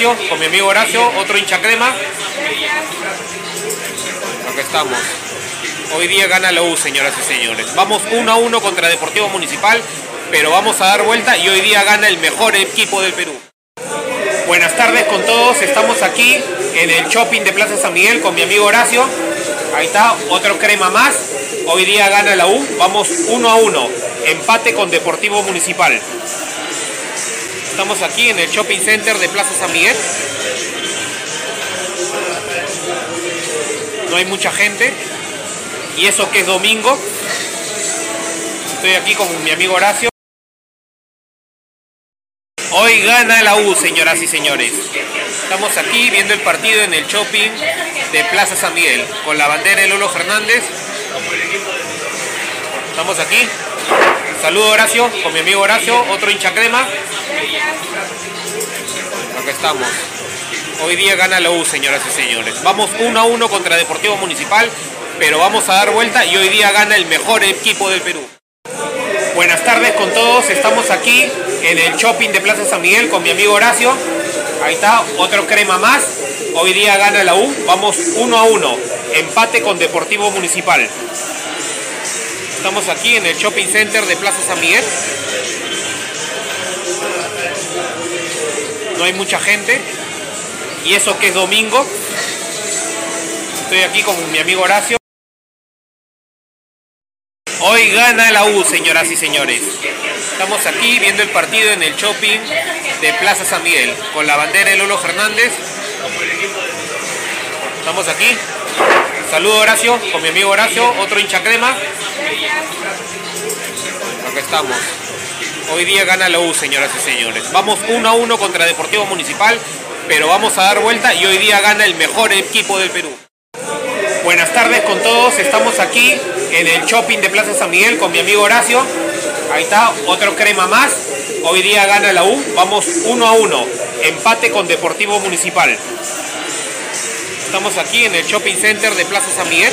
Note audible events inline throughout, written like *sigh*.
Con mi amigo Horacio, otro hincha crema. Aquí estamos. Hoy día gana la U, señoras y señores. Vamos 1 a 1 contra Deportivo Municipal, pero vamos a dar vuelta y hoy día gana el mejor equipo del Perú. Buenas tardes con todos, estamos aquí en el shopping de Plaza San Miguel con mi amigo Horacio. Ahí está, otro crema más. Hoy día gana la U, vamos 1 a 1. Empate con Deportivo Municipal. Estamos aquí en el Shopping Center de Plaza San Miguel. No hay mucha gente. Y eso que es domingo. Estoy aquí con mi amigo Horacio. Hoy gana la U, señoras y señores. Estamos aquí viendo el partido en el shopping de Plaza San Miguel con la bandera de Lolo Fernández. Estamos aquí. Saludo Horacio, con mi amigo Horacio, otro hincha crema. Aquí estamos. Hoy día gana la U, señoras y señores. Vamos 1 a 1 contra Deportivo Municipal, pero vamos a dar vuelta y hoy día gana el mejor equipo del Perú. Buenas tardes con todos, estamos aquí en el shopping de Plaza San Miguel con mi amigo Horacio. Ahí está, otro crema más. Hoy día gana la U, vamos 1 a 1. Empate con Deportivo Municipal. Estamos aquí en el shopping center de Plaza San Miguel. No hay mucha gente. Y eso que es domingo. Estoy aquí con mi amigo Horacio. Hoy gana la U, señoras y señores. Estamos aquí viendo el partido en el shopping de Plaza San Miguel con la bandera de Lolo Fernández. Estamos aquí. Saludo Horacio, con mi amigo Horacio, otro hincha crema. Aquí estamos. Hoy día gana la U, señoras y señores. Vamos 1 a 1 contra Deportivo Municipal, pero vamos a dar vuelta y hoy día gana el mejor equipo del Perú. Buenas tardes con todos, estamos aquí en el shopping de Plaza San Miguel con mi amigo Horacio. Ahí está, otro crema más. Hoy día gana la U, vamos 1 a 1. Empate con Deportivo Municipal. Estamos aquí en el shopping center de Plaza San Miguel.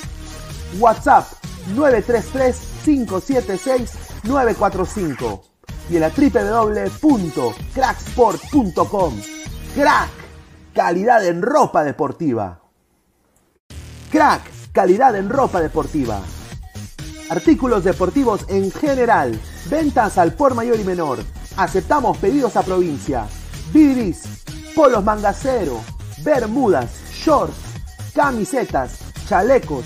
WhatsApp 933-576-945 y en la www.cracksport.com. Crack, calidad en ropa deportiva. Crack, calidad en ropa deportiva. Artículos deportivos en general. Ventas al por mayor y menor. Aceptamos pedidos a provincia. Bidris, polos mangacero, bermudas, shorts, camisetas, chalecos,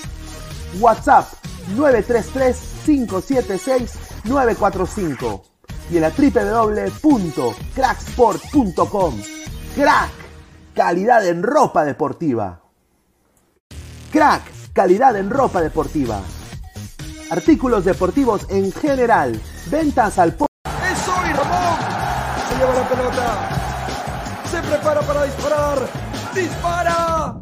WhatsApp 933-576-945 y en la www.cracksport.com. Crack, calidad en ropa deportiva. Crack, calidad en ropa deportiva. Artículos deportivos en general. Ventas al por... ¡Eso y Ramón! Se lleva la pelota. Se prepara para disparar. ¡Dispara!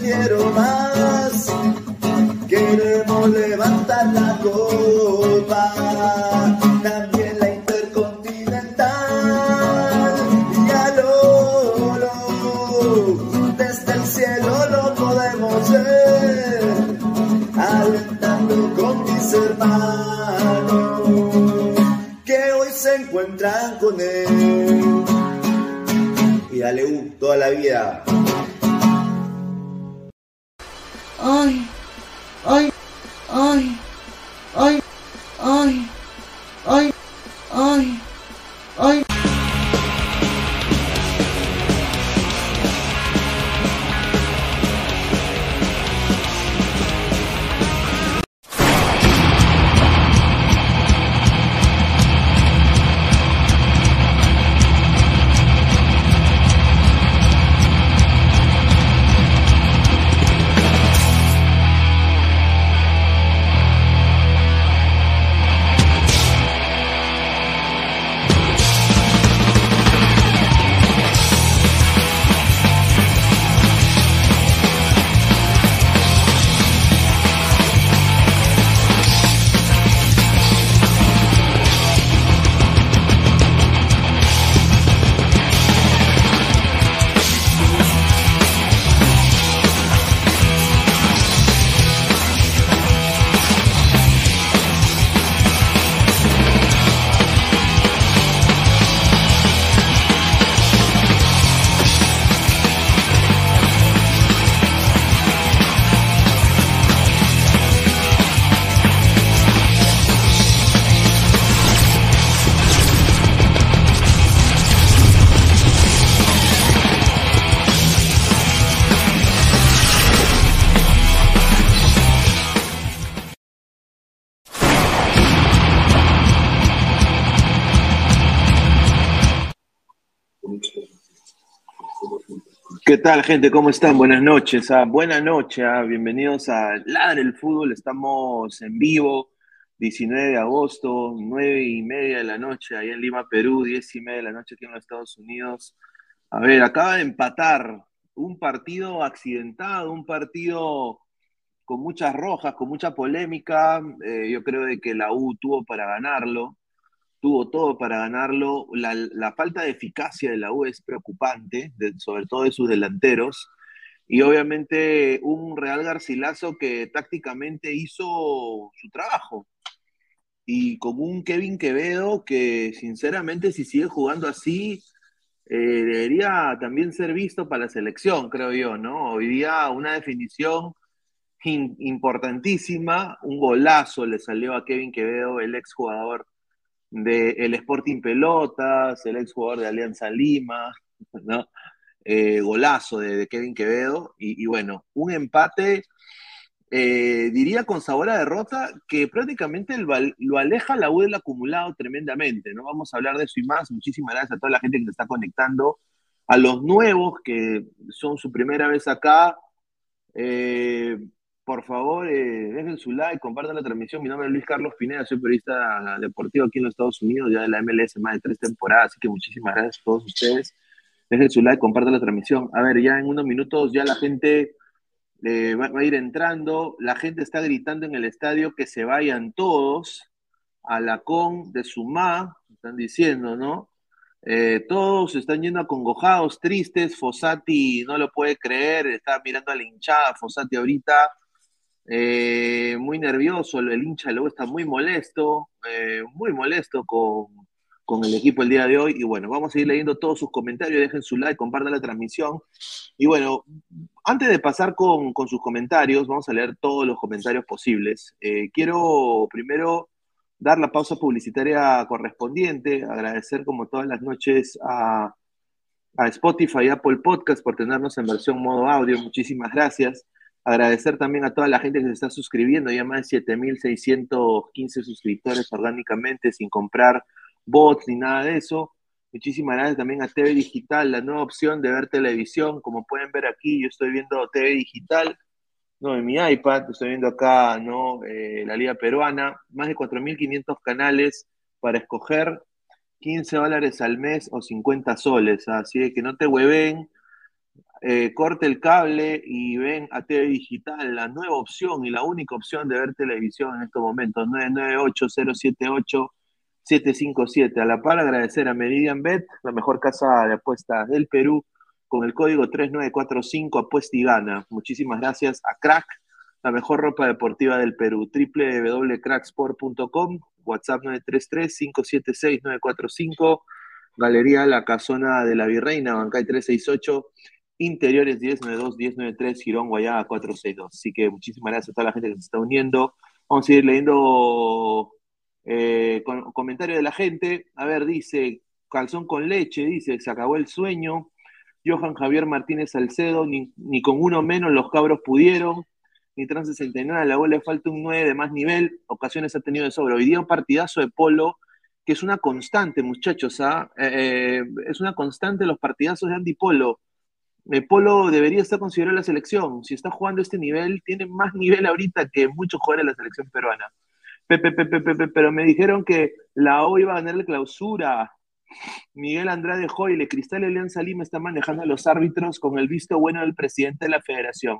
quiero más. Queremos levantar la copa, también la intercontinental. Y a Lolo, desde el cielo lo podemos ver, alentando con mis hermanos que hoy se encuentran con él. Y dale U toda la vida. Ay, ay, ay, ay, tal, gente? ¿Cómo están? Buenas noches. Ah, buenas noches. Ah, bienvenidos a Ladre el Fútbol. Estamos en vivo, 19 de agosto, 9 y media de la noche, ahí en Lima, Perú, 10 y media de la noche aquí en los Estados Unidos. A ver, acaba de empatar un partido accidentado, un partido con muchas rojas, con mucha polémica. Eh, yo creo de que la U tuvo para ganarlo tuvo todo para ganarlo. La, falta de eficacia de la U es preocupante, sobre todo de sus delanteros. Y obviamente un Real Garcilaso que tácticamente hizo su trabajo. Y con un Kevin Quevedo que sinceramente si sigue jugando así, eh, debería también ser visto para la selección, creo yo, ¿no? Hoy día una definición importantísima, un golazo le salió a Kevin Quevedo, el exjugador del Sporting Pelotas, el ex jugador de Alianza Lima, ¿no? Eh, golazo de, Kevin Quevedo, y, bueno, un empate, eh, diría con sabor a derrota, que prácticamente lo aleja la U del acumulado tremendamente, ¿no? Vamos a hablar de eso y más. Muchísimas gracias a toda la gente que se está conectando, a los nuevos que son su primera vez acá. Eh, por favor, eh, dejen su like, compartan la transmisión. Mi nombre es Luis Carlos Pineda, soy periodista deportivo aquí en los Estados Unidos, ya de la MLS más de tres temporadas, así que muchísimas gracias a todos ustedes. Dejen su like, compartan la transmisión. A ver, ya en unos minutos ya la gente eh, va, a ir entrando, la gente está gritando en el estadio que se vayan todos a la con de Sumá, están diciendo, ¿no? Eh, todos están yendo acongojados, tristes. Fossati no lo puede creer, está mirando a la hinchada. Fossati ahorita eh, muy nervioso, el hincha luego está muy molesto, eh, muy molesto con, el equipo el día de hoy. Y bueno, vamos a seguir leyendo todos sus comentarios, dejen su like, compartan la transmisión. Y bueno, antes de pasar con, sus comentarios, vamos a leer todos los comentarios posibles. Eh, quiero primero dar la pausa publicitaria correspondiente, agradecer como todas las noches a, a Spotify y Apple Podcast por tenernos en versión modo audio. Muchísimas gracias. Agradecer también a toda la gente que se está suscribiendo, ya más de 7.615 suscriptores orgánicamente, sin comprar bots ni nada de eso. Muchísimas gracias también a TV Digital, la nueva opción de ver televisión. Como pueden ver aquí, yo estoy viendo TV Digital, no en mi iPad, estoy viendo acá ¿no? Eh, la Liga Peruana, más de 4.500 canales para escoger 15 dólares al mes o 50 soles. Así que no te hueven, eh, corte el cable y ven a TV Digital, la nueva opción y la única opción de ver televisión en estos momentos, 998-078-757. A la par, agradecer a Meridian Bet, la mejor casa de apuestas del Perú, con el código 3945 apuesta y gana. Muchísimas gracias a Crack, la mejor ropa deportiva del Perú, www.cracksport.com, WhatsApp 933-576-945, Galería La Casona de la Virreina, Bancay 368 Interiores 1092, 1093, Girón, Guayaba 462. Así que muchísimas gracias a toda la gente que se está uniendo. Vamos a ir leyendo eh, comentarios de la gente. A ver, dice, calzón con leche, dice, se acabó el sueño. Johan Javier Martínez Salcedo, ni, con uno menos los cabros pudieron. Ni trans 69, a la bola le falta un 9 de más nivel. Ocasiones ha tenido de sobra. Hoy día un partidazo de polo, que es una constante, muchachos. ¿ah? Eh, eh, es una constante los partidazos de Andy Polo eh, Polo debería estar considerado la selección. Si está jugando este nivel, tiene más *laughs* nivel ahorita que muchos jugadores de la selección peruana. Pepe, pepe, pepe, pero me dijeron que la O iba a ganar la clausura. Miguel Andrade Joyle, Cristal Alianza Lima está manejando a los árbitros con el visto bueno del presidente de la federación.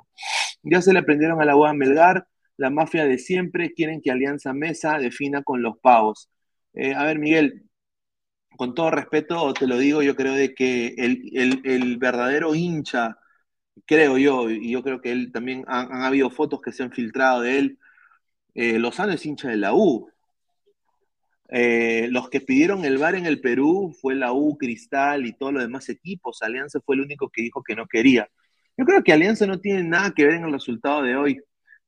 Ya se le aprendieron a la UA Melgar, la mafia de siempre, quieren que Alianza Mesa defina con los pavos. Eh, a ver, Miguel, con todo respeto, te lo digo, yo creo de que el, verdadero hincha, creo yo, y yo creo que él también han, habido fotos que se han filtrado de él, eh, Lozano es hincha de la U. Eh, los que pidieron el VAR en el Perú fue la U, Cristal y todos los demás equipos. Alianza fue el único que dijo que no quería. Yo creo que Alianza no tiene nada que ver en el resultado de hoy.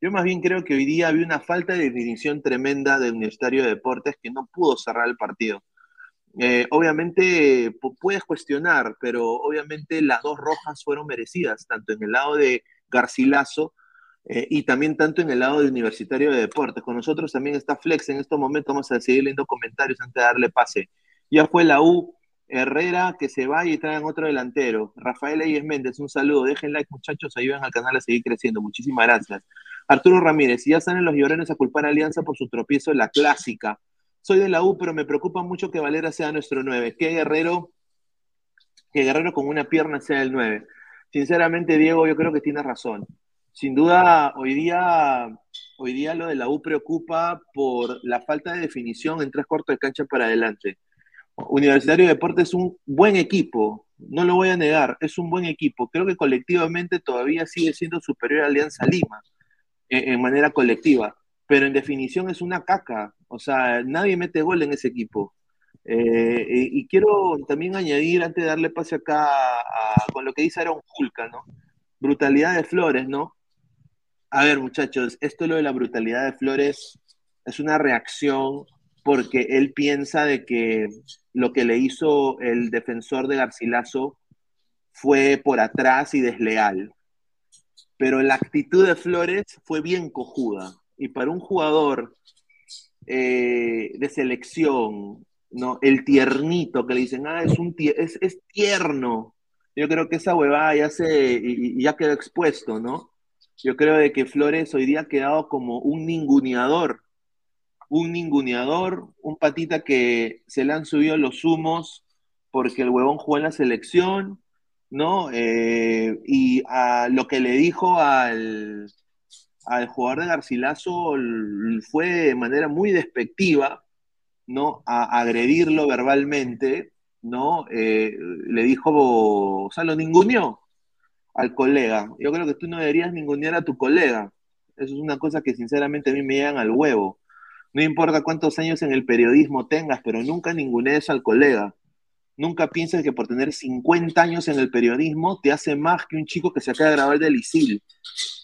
Yo más bien creo que hoy día había una falta de definición tremenda del Universitario de Deportes que no pudo cerrar el partido. Eh, obviamente puedes cuestionar, pero obviamente las dos rojas fueron merecidas, tanto en el lado de Garcilaso eh, y también tanto en el lado de Universitario de Deportes. Con nosotros también está Flex en estos momentos, vamos a seguir leyendo comentarios antes de darle pase. Ya fue la U, Herrera que se vaya y traigan otro delantero. Rafael Eyes Méndez, un saludo. Dejen like, muchachos, ayuden al canal a seguir creciendo. Muchísimas gracias. Arturo Ramírez, ya salen los llorones a culpar a Alianza por su tropiezo en la clásica. Soy de la U, pero me preocupa mucho que Valera sea nuestro 9. Que Guerrero, que Guerrero con una pierna sea el 9. Sinceramente, Diego, yo creo que tiene razón. Sin duda, hoy día, hoy día lo de la U preocupa por la falta de definición en tres cortos de cancha para adelante. Universitario de Deportes es un buen equipo, no lo voy a negar, es un buen equipo. Creo que colectivamente todavía sigue siendo superior a Alianza Lima en, manera colectiva, pero en definición es una caca. O sea, nadie mete gol en ese equipo. Eh, y, quiero también añadir, antes de darle pase acá con lo que dice Aaron Julka, ¿no? Brutalidad de Flores, ¿no? A ver, muchachos, esto lo de la brutalidad de Flores es una reacción porque él piensa de que lo que le hizo el defensor de Garcilaso fue por atrás y desleal. Pero la actitud de Flores fue bien cojuda. Y para un jugador eh, de selección, ¿no? El tiernito que le dicen, ah, es, un es, es, tierno. Yo creo que esa huevada ya, se, ya quedó expuesto, ¿no? Yo creo de que Flores hoy día ha quedado como un ninguneador un ninguneador, un patita que se le han subido los humos porque el huevón jugó en la selección, ¿no? Eh, y a lo que le dijo al, al jugador de Garcilaso fue de manera muy despectiva, ¿no? A agredirlo verbalmente, ¿no? Eh, le dijo, o sea, lo ninguneó al colega. Yo creo que tú no deberías ningunear a tu colega. Eso es una cosa que sinceramente a mí me llegan al huevo. No importa cuántos años en el periodismo tengas, pero nunca ningunees al colega. Nunca pienses que por tener 50 años en el periodismo te hace más que un chico que se acaba de grabar del ISIL.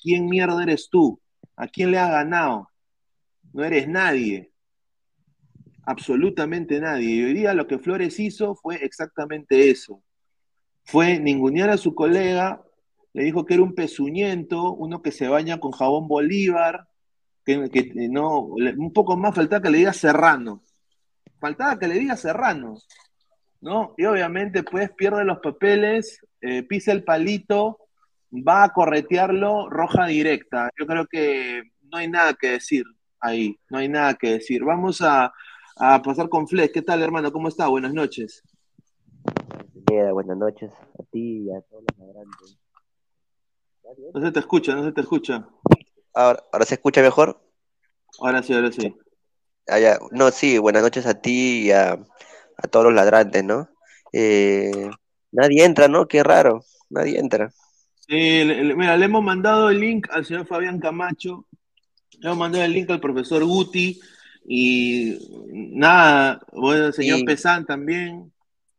¿Quién mierda eres tú? ¿A quién le has ganado? No eres nadie. Absolutamente nadie. Y hoy día lo que Flores hizo fue exactamente eso. Fue ningunear a su colega, le dijo que era un pezuñento, uno que se baña con jabón Bolívar, que, no, un poco más faltaba que le diga Serrano. Faltaba que le diga Serrano. ¿No? Y obviamente, pues pierde los papeles, eh, pisa el palito, va a corretearlo, roja directa. Yo creo que no hay nada que decir ahí, no hay nada que decir. Vamos a, pasar con Flex. ¿Qué tal, hermano? ¿Cómo está? Buenas noches. Buenas noches a ti y a todos los adelante. No se te escucha, no se te escucha. Ahora, ¿Ahora se escucha mejor? Ahora sí, ahora sí. Ah, no, sí, buenas noches a ti y a, todos los ladrantes, ¿no? Eh, nadie entra, ¿no? Qué raro, nadie entra. Sí, mira, le hemos mandado el link al señor Fabián Camacho, le hemos mandado el link al profesor Guti y nada, bueno, el señor Pesán también.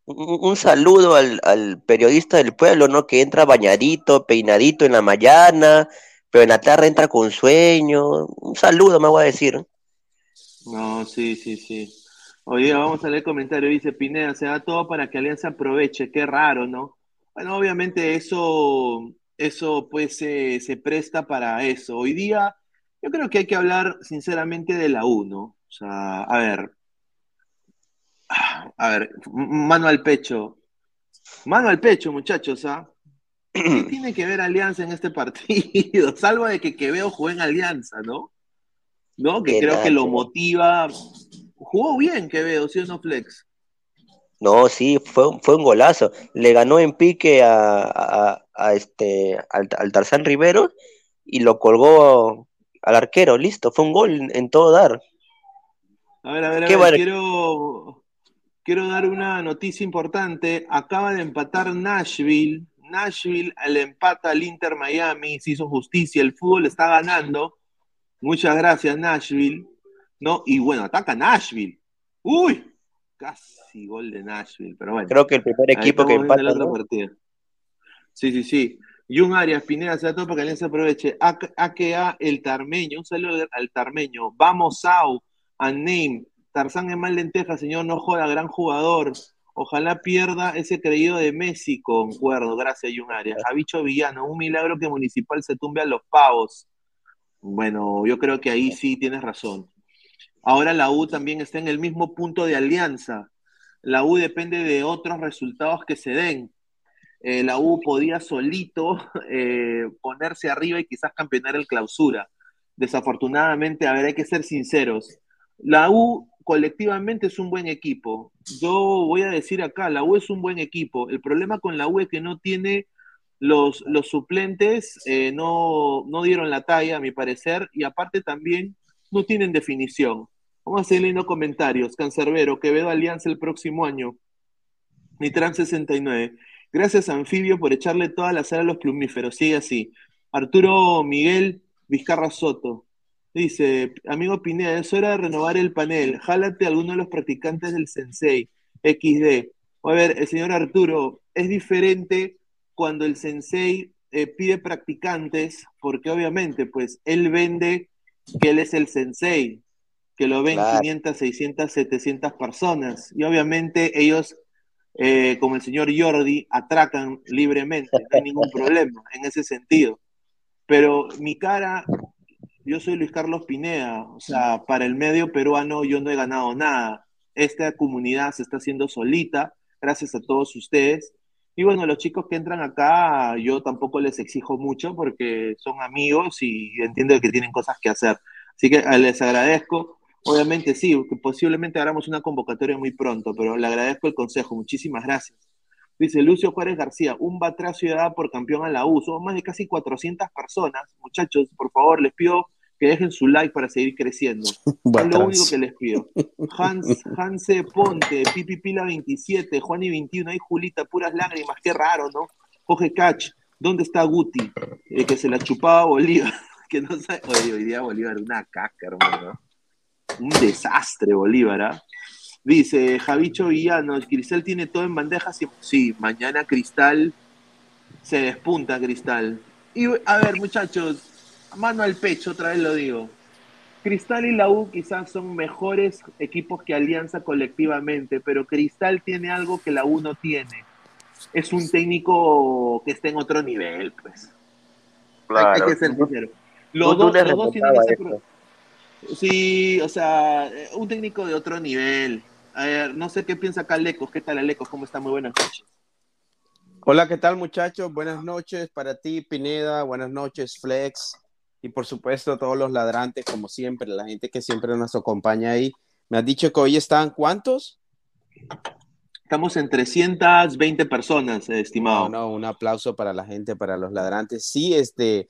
Un, saludo al, al, periodista del pueblo, ¿no? Que entra bañadito, peinadito en la mañana, pero en la tarde entra con sueño. Un saludo, me voy a decir. No, sí, sí, sí. Día vamos a leer el comentario, dice Pineda, se da todo para que Alianza aproveche, qué raro, ¿no? Bueno, obviamente eso, eso pues se, presta para eso. Hoy día yo creo que hay que hablar sinceramente de la U, ¿no? O sea, a ver, a ver, mano al pecho, mano al pecho, muchachos, ¿ah? ¿Qué *clears throat* tiene que ver Alianza en este partido? *laughs* Salvo de que Quevedo juegue en Alianza, ¿no? ¿No? Que creo que lo motiva. Jugó bien Quevedo, ¿sí o no, Flex? No, sí, fue, fue un golazo. Le ganó en pique a, este, al, Tarzán Rivero y lo colgó al arquero. Listo, fue un gol en, todo dar. A ver, a ver, a ver, quiero, quiero dar una noticia importante. Acaba de empatar Nashville Nashville al empata al Inter Miami, se hizo justicia, el fútbol está ganando. Muchas gracias, Nashville. ¿No? Y bueno, ataca Nashville. Uy, casi gol de Nashville, pero bueno. Creo que el primer equipo que empata. Sí, sí, sí. Jun Arias, Pineda, se da todo para que se aproveche. AKA el Tarmeño, un saludo al Tarmeño. Vamos, Sau, a Name. Tarzán es mal lenteja, señor, no joda, gran jugador. Ojalá pierda ese creído de Messi, concuerdo, gracias Yunaria. A Bicho Villano, un milagro que Municipal se tumbe a los pavos. Bueno, yo creo que ahí sí tienes razón. Ahora la U también está en el mismo punto de alianza. la U depende de otros resultados que se den. Eh, la U podía solito eh, ponerse arriba y quizás campeonar el clausura. Desafortunadamente, a ver, hay que ser sinceros. La U colectivamente es un buen equipo. Yo voy a decir acá, la U es un buen equipo. El problema con la U es que no tiene los, los suplentes, eh, no, no dieron la talla, a mi parecer, y aparte también no tienen definición. Vamos a seguir leyendo comentarios. Cancerbero, Quevedo Alianza el próximo año. Nitran 69. Gracias, Anfibio, por echarle toda la sal a los plumíferos. Sigue así. Arturo Miguel Vizcarra Soto. Dice, amigo Pineda, es hora de renovar el panel. Jálate a alguno de los practicantes del Sensei XD. A ver, el señor Arturo, es diferente cuando el Sensei eh, pide practicantes, porque obviamente, pues, él vende que él es el Sensei, que lo ven 500, 600, 700 personas. Y obviamente ellos, eh, como el señor Jordi, atracan libremente, no hay ningún problema en ese sentido. Pero mi cara, yo soy Luis Carlos Pineda, o sea, para el medio peruano yo no he ganado nada. Esta comunidad se está haciendo solita, gracias a todos ustedes. Y bueno, los chicos que entran acá, yo tampoco les exijo mucho porque son amigos y entiendo que tienen cosas que hacer. Así que eh, les agradezco. Obviamente sí, posiblemente hagamos una convocatoria muy pronto, pero le agradezco el consejo. Muchísimas gracias. Dice Lucio Juárez García, un batracio ciudad por campeón a la U. Son más de casi 400 personas. Muchachos, por favor, les pido que dejen su like para seguir creciendo. *laughs* es lo único que les pido. Hans, Hanse Ponte, Pipi Pila 27, Juani 21, ay Julita, puras lágrimas, qué raro, ¿no? Jorge Cach, ¿dónde está Guti? Eh, que se la chupaba Bolívar. *laughs* que no sabe. hoy día Bolívar, una caca, hermano un desastre Bolívar. ¿ah? Dice Javicho Villano, Cristal tiene todo en bandejas. Sí, mañana Cristal se despunta Cristal. Y a ver, muchachos, mano al pecho, otra vez lo digo. Cristal y la U quizás son mejores equipos que Alianza colectivamente, pero Cristal tiene algo que la U no tiene. Es un técnico que está en otro nivel, pues. Hay, que ser sincero. Los, dos, los dos tienen que ser, Sí, o sea, un técnico de otro nivel. A ver, no sé qué piensa acá Lecos. ¿Qué tal, Lecos? ¿Cómo está? Muy buenas noches. Hola, ¿qué tal, muchachos? Buenas noches para ti, Pineda. Buenas noches, Flex. Y por supuesto, todos los ladrantes, como siempre, la gente que siempre nos acompaña ahí. Me has dicho que hoy están cuántos? Estamos en 320 personas, estimado. No, no, un aplauso para la gente, para los ladrantes. Sí, este,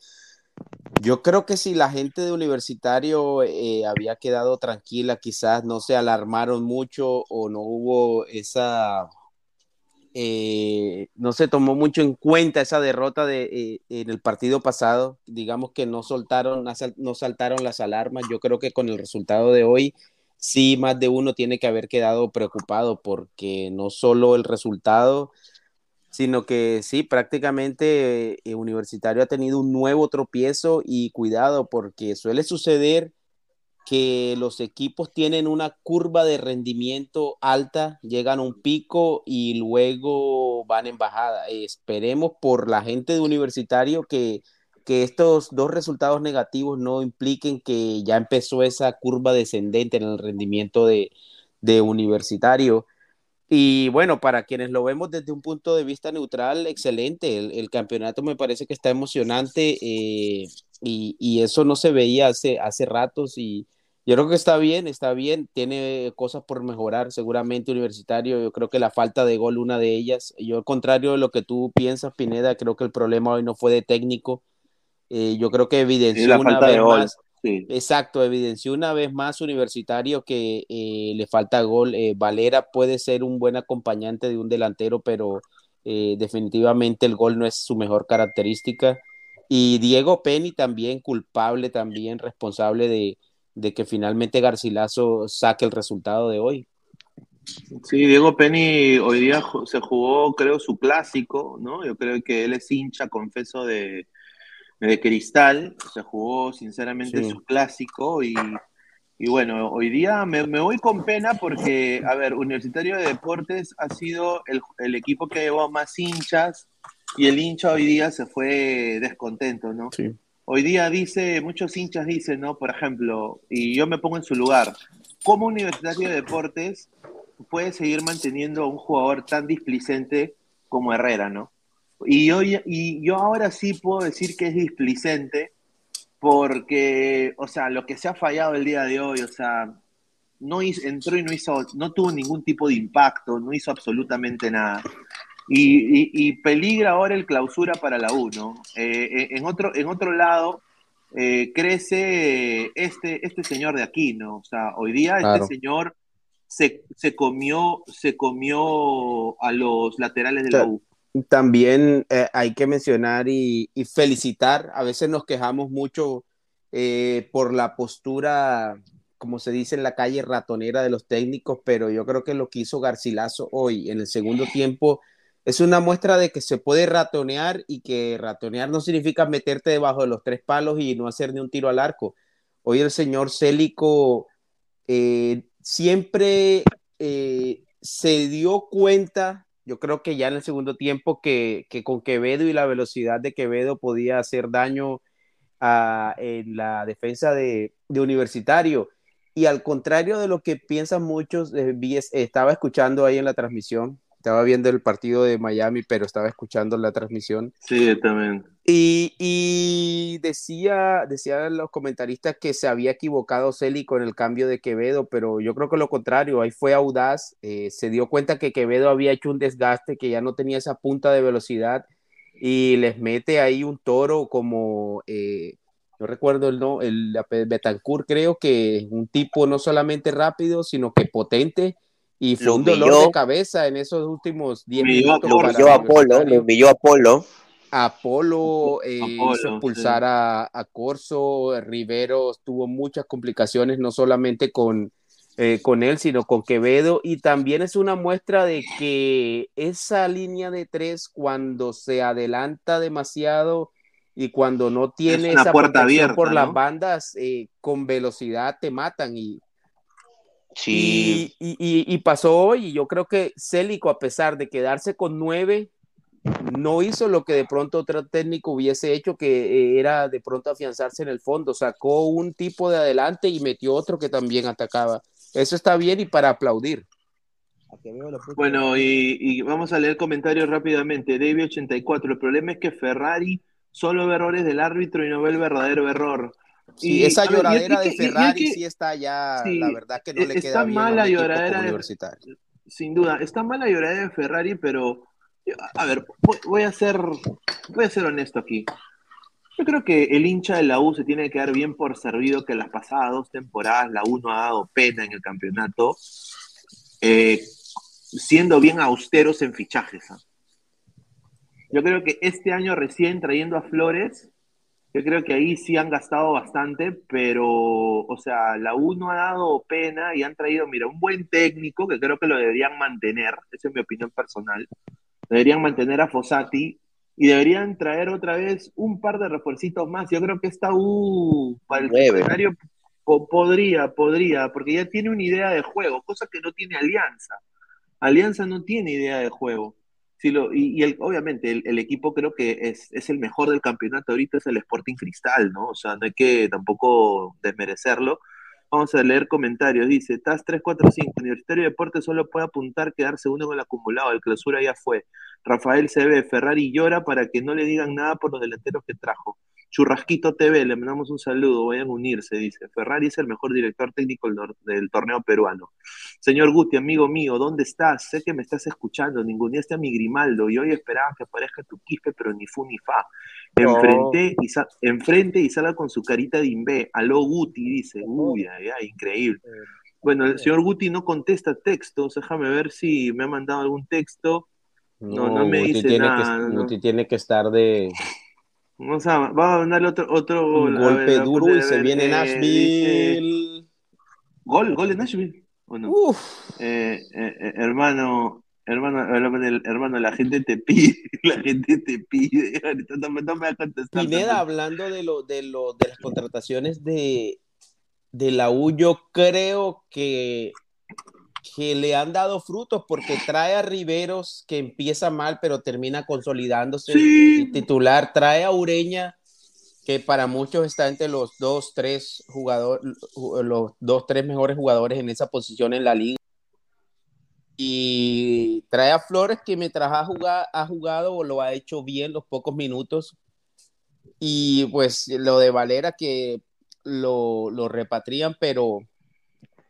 yo creo que si la gente de universitario eh, había quedado tranquila, quizás no se alarmaron mucho o no hubo esa, eh, no se tomó mucho en cuenta esa derrota de, eh, en el partido pasado. Digamos que no soltaron, no saltaron las alarmas. Yo creo que con el resultado de hoy, sí, más de uno tiene que haber quedado preocupado porque no solo el resultado, sino que sí, prácticamente eh, Universitario ha tenido un nuevo tropiezo y cuidado porque suele suceder que los equipos tienen una curva de rendimiento alta, llegan a un pico y luego van en bajada. esperemos por la gente de Universitario que, que estos dos resultados negativos no impliquen que ya empezó esa curva descendente en el rendimiento de, de Universitario. Y bueno, para quienes lo vemos desde un punto de vista neutral, excelente. El, campeonato me parece que está emocionante eh, y, eso no se veía hace, hace ratos y yo creo que está bien, está bien. Tiene cosas por mejorar, seguramente universitario. Yo creo que la falta de gol, una de ellas. Yo, al contrario de lo que tú piensas, Pineda, creo que el problema hoy no fue de técnico. Eh, yo creo que evidenció una vez más Exacto, evidenció una vez más Universitario que eh, le falta gol. Eh, Valera puede ser un buen acompañante de un delantero, pero eh, definitivamente el gol no es su mejor característica. Y Diego Penny también culpable, también responsable de, de que finalmente Garcilaso saque el resultado de hoy. Sí, Diego Penny hoy día se jugó, creo, su clásico, ¿no? Yo creo que él es hincha, confeso, de, de Cristal, se jugó sinceramente su clásico y, bueno, hoy día me, voy con pena porque, a ver, Universitario de Deportes ha sido el, equipo que llevó más hinchas y el hincha hoy día se fue descontento, ¿no? Sí. Hoy día dice, muchos hinchas dicen, ¿no? Por ejemplo, y yo me pongo en su lugar, ¿cómo Universitario de Deportes puede seguir manteniendo a un jugador tan displicente como Herrera, ¿no? Y yo, y yo ahora sí puedo decir que es displicente porque, o sea, lo que se ha fallado el día de hoy, o sea, no hizo, entró y no hizo, no tuvo ningún tipo de impacto, no hizo absolutamente nada. Y, peligra ahora el clausura para la U, ¿no? Eh, eh, en, otro, en otro lado, eh, crece este, este señor de aquí, ¿no? O sea, hoy día este señor se, se, comió, se comió a los laterales de la U. También eh, hay que mencionar y, felicitar, a veces nos quejamos mucho eh, por la postura, como se dice en la calle, ratonera de los técnicos, pero yo creo que lo que hizo Garcilaso hoy en el segundo tiempo es una muestra de que se puede ratonear y que ratonear no significa meterte debajo de los tres palos y no hacer ni un tiro al arco. Hoy el señor Célico eh, siempre se dio cuenta yo creo que ya en el segundo tiempo que, con Quevedo y la velocidad de Quevedo podía hacer daño a, en la defensa de, Universitario. Y al contrario de lo que piensan muchos, eh, estaba escuchando ahí en la transmisión estaba viendo el partido de Miami, pero estaba escuchando la transmisión. Sí, también. Y, y decía, decían los comentaristas que se había equivocado Celi con el cambio de Quevedo, pero yo creo que lo contrario, ahí fue audaz, eh, se dio cuenta que Quevedo había hecho un desgaste, que ya no tenía esa punta de velocidad y les mete ahí un toro como... Eh, no recuerdo el no, el Betancourt creo que un tipo no solamente rápido, sino que potente y fue un dolor de cabeza en esos últimos 10 minutos. Lo humilló a Apolo, lo humilló Apolo. Apolo eh, hizo expulsar a, a, Corso, Rivero tuvo muchas complicaciones, no solamente con, eh, con él, sino con Quevedo, y también es una muestra de que esa línea de tres, cuando se adelanta demasiado y cuando no tiene esa puerta abierta por las bandas, eh, con velocidad te matan, y Sí. Y, y, pasó hoy, y yo creo que Célico, a pesar de quedarse con nueve, no hizo lo que de pronto otro técnico hubiese hecho, que eh, era de pronto afianzarse en el fondo. Sacó un tipo de adelante y metió otro que también atacaba. Eso está bien y para aplaudir. Bueno, y, vamos a leer comentarios rápidamente. David84, el problema es que Ferrari solo ve errores del árbitro y no ve el verdadero error. Sí, esa lloradera de Ferrari sí está ya, la verdad que no le queda bien mal la lloradera universitario. Sin duda, está mal la lloradera de Ferrari, pero a ver, voy, a ser voy a ser honesto aquí. Yo creo que el hincha de la U se tiene que quedar bien por servido que las pasadas dos temporadas la U no ha dado pena en el campeonato, eh, siendo bien austeros en fichajes. ¿ah? Yo creo que este año recién trayendo a Flores, yo creo que ahí sí han gastado bastante, pero, o sea, la U no ha dado pena y han traído, mira, un buen técnico que creo que lo deberían mantener, esa es mi opinión personal. Deberían mantener a Fossati y deberían traer otra vez un par de refuercitos más. Yo creo que esta U para el escenario podría, podría, porque ya tiene una idea de juego, cosa que no tiene Alianza. Alianza no tiene idea de juego y, el, obviamente el, equipo creo que es, es, el mejor del campeonato ahorita, es el Sporting Cristal, ¿no? O sea, no hay que tampoco desmerecerlo. Vamos a leer comentarios. Dice, TAS 345, Universitario de Deportes solo puede apuntar quedar segundo en el acumulado, el clausura ya fue. Rafael CB, Ferrari llora para que no le digan nada por los delanteros que trajo. Churrasquito TV, le mandamos un saludo, vayan a unirse, dice. Ferrari es el mejor director técnico del, torneo peruano. Señor Guti, amigo mío, ¿dónde estás? Sé que me estás escuchando, ningún día a mi Grimaldo y hoy esperaba que aparezca tu quispe, pero ni fu ni fa. Enfrente, y enfrente y salga con su carita de imbe. Aló Guti, dice. Uy, ay, ay, increíble. Bueno, el señor Guti no contesta textos, déjame ver si me ha mandado algún texto. No, no, me dice nada. Guti tiene que estar de Vamos a, vamos a darle otro, otro Un golpe duro y se viene Nashville. ¿Gol? ¿Gol de Nashville? ¿O no? Uf. Eh, eh, eh, hermano, hermano, hermano, la gente te pide, *laughs* la gente te pide. *laughs* No, me va a contestar. Pineda, hablando de, lo, de, lo, de las contrataciones de, de la U, yo creo que que le han dado frutos porque trae a Riveros que empieza mal pero termina consolidándose titular, trae a Ureña que para muchos está entre los dos, tres jugadores, los dos, tres mejores jugadores en esa posición en la liga. y trae a Flores que mientras ha jugado, ha jugado o lo ha hecho bien los pocos minutos. Y pues lo de Valera que lo, lo repatrian, pero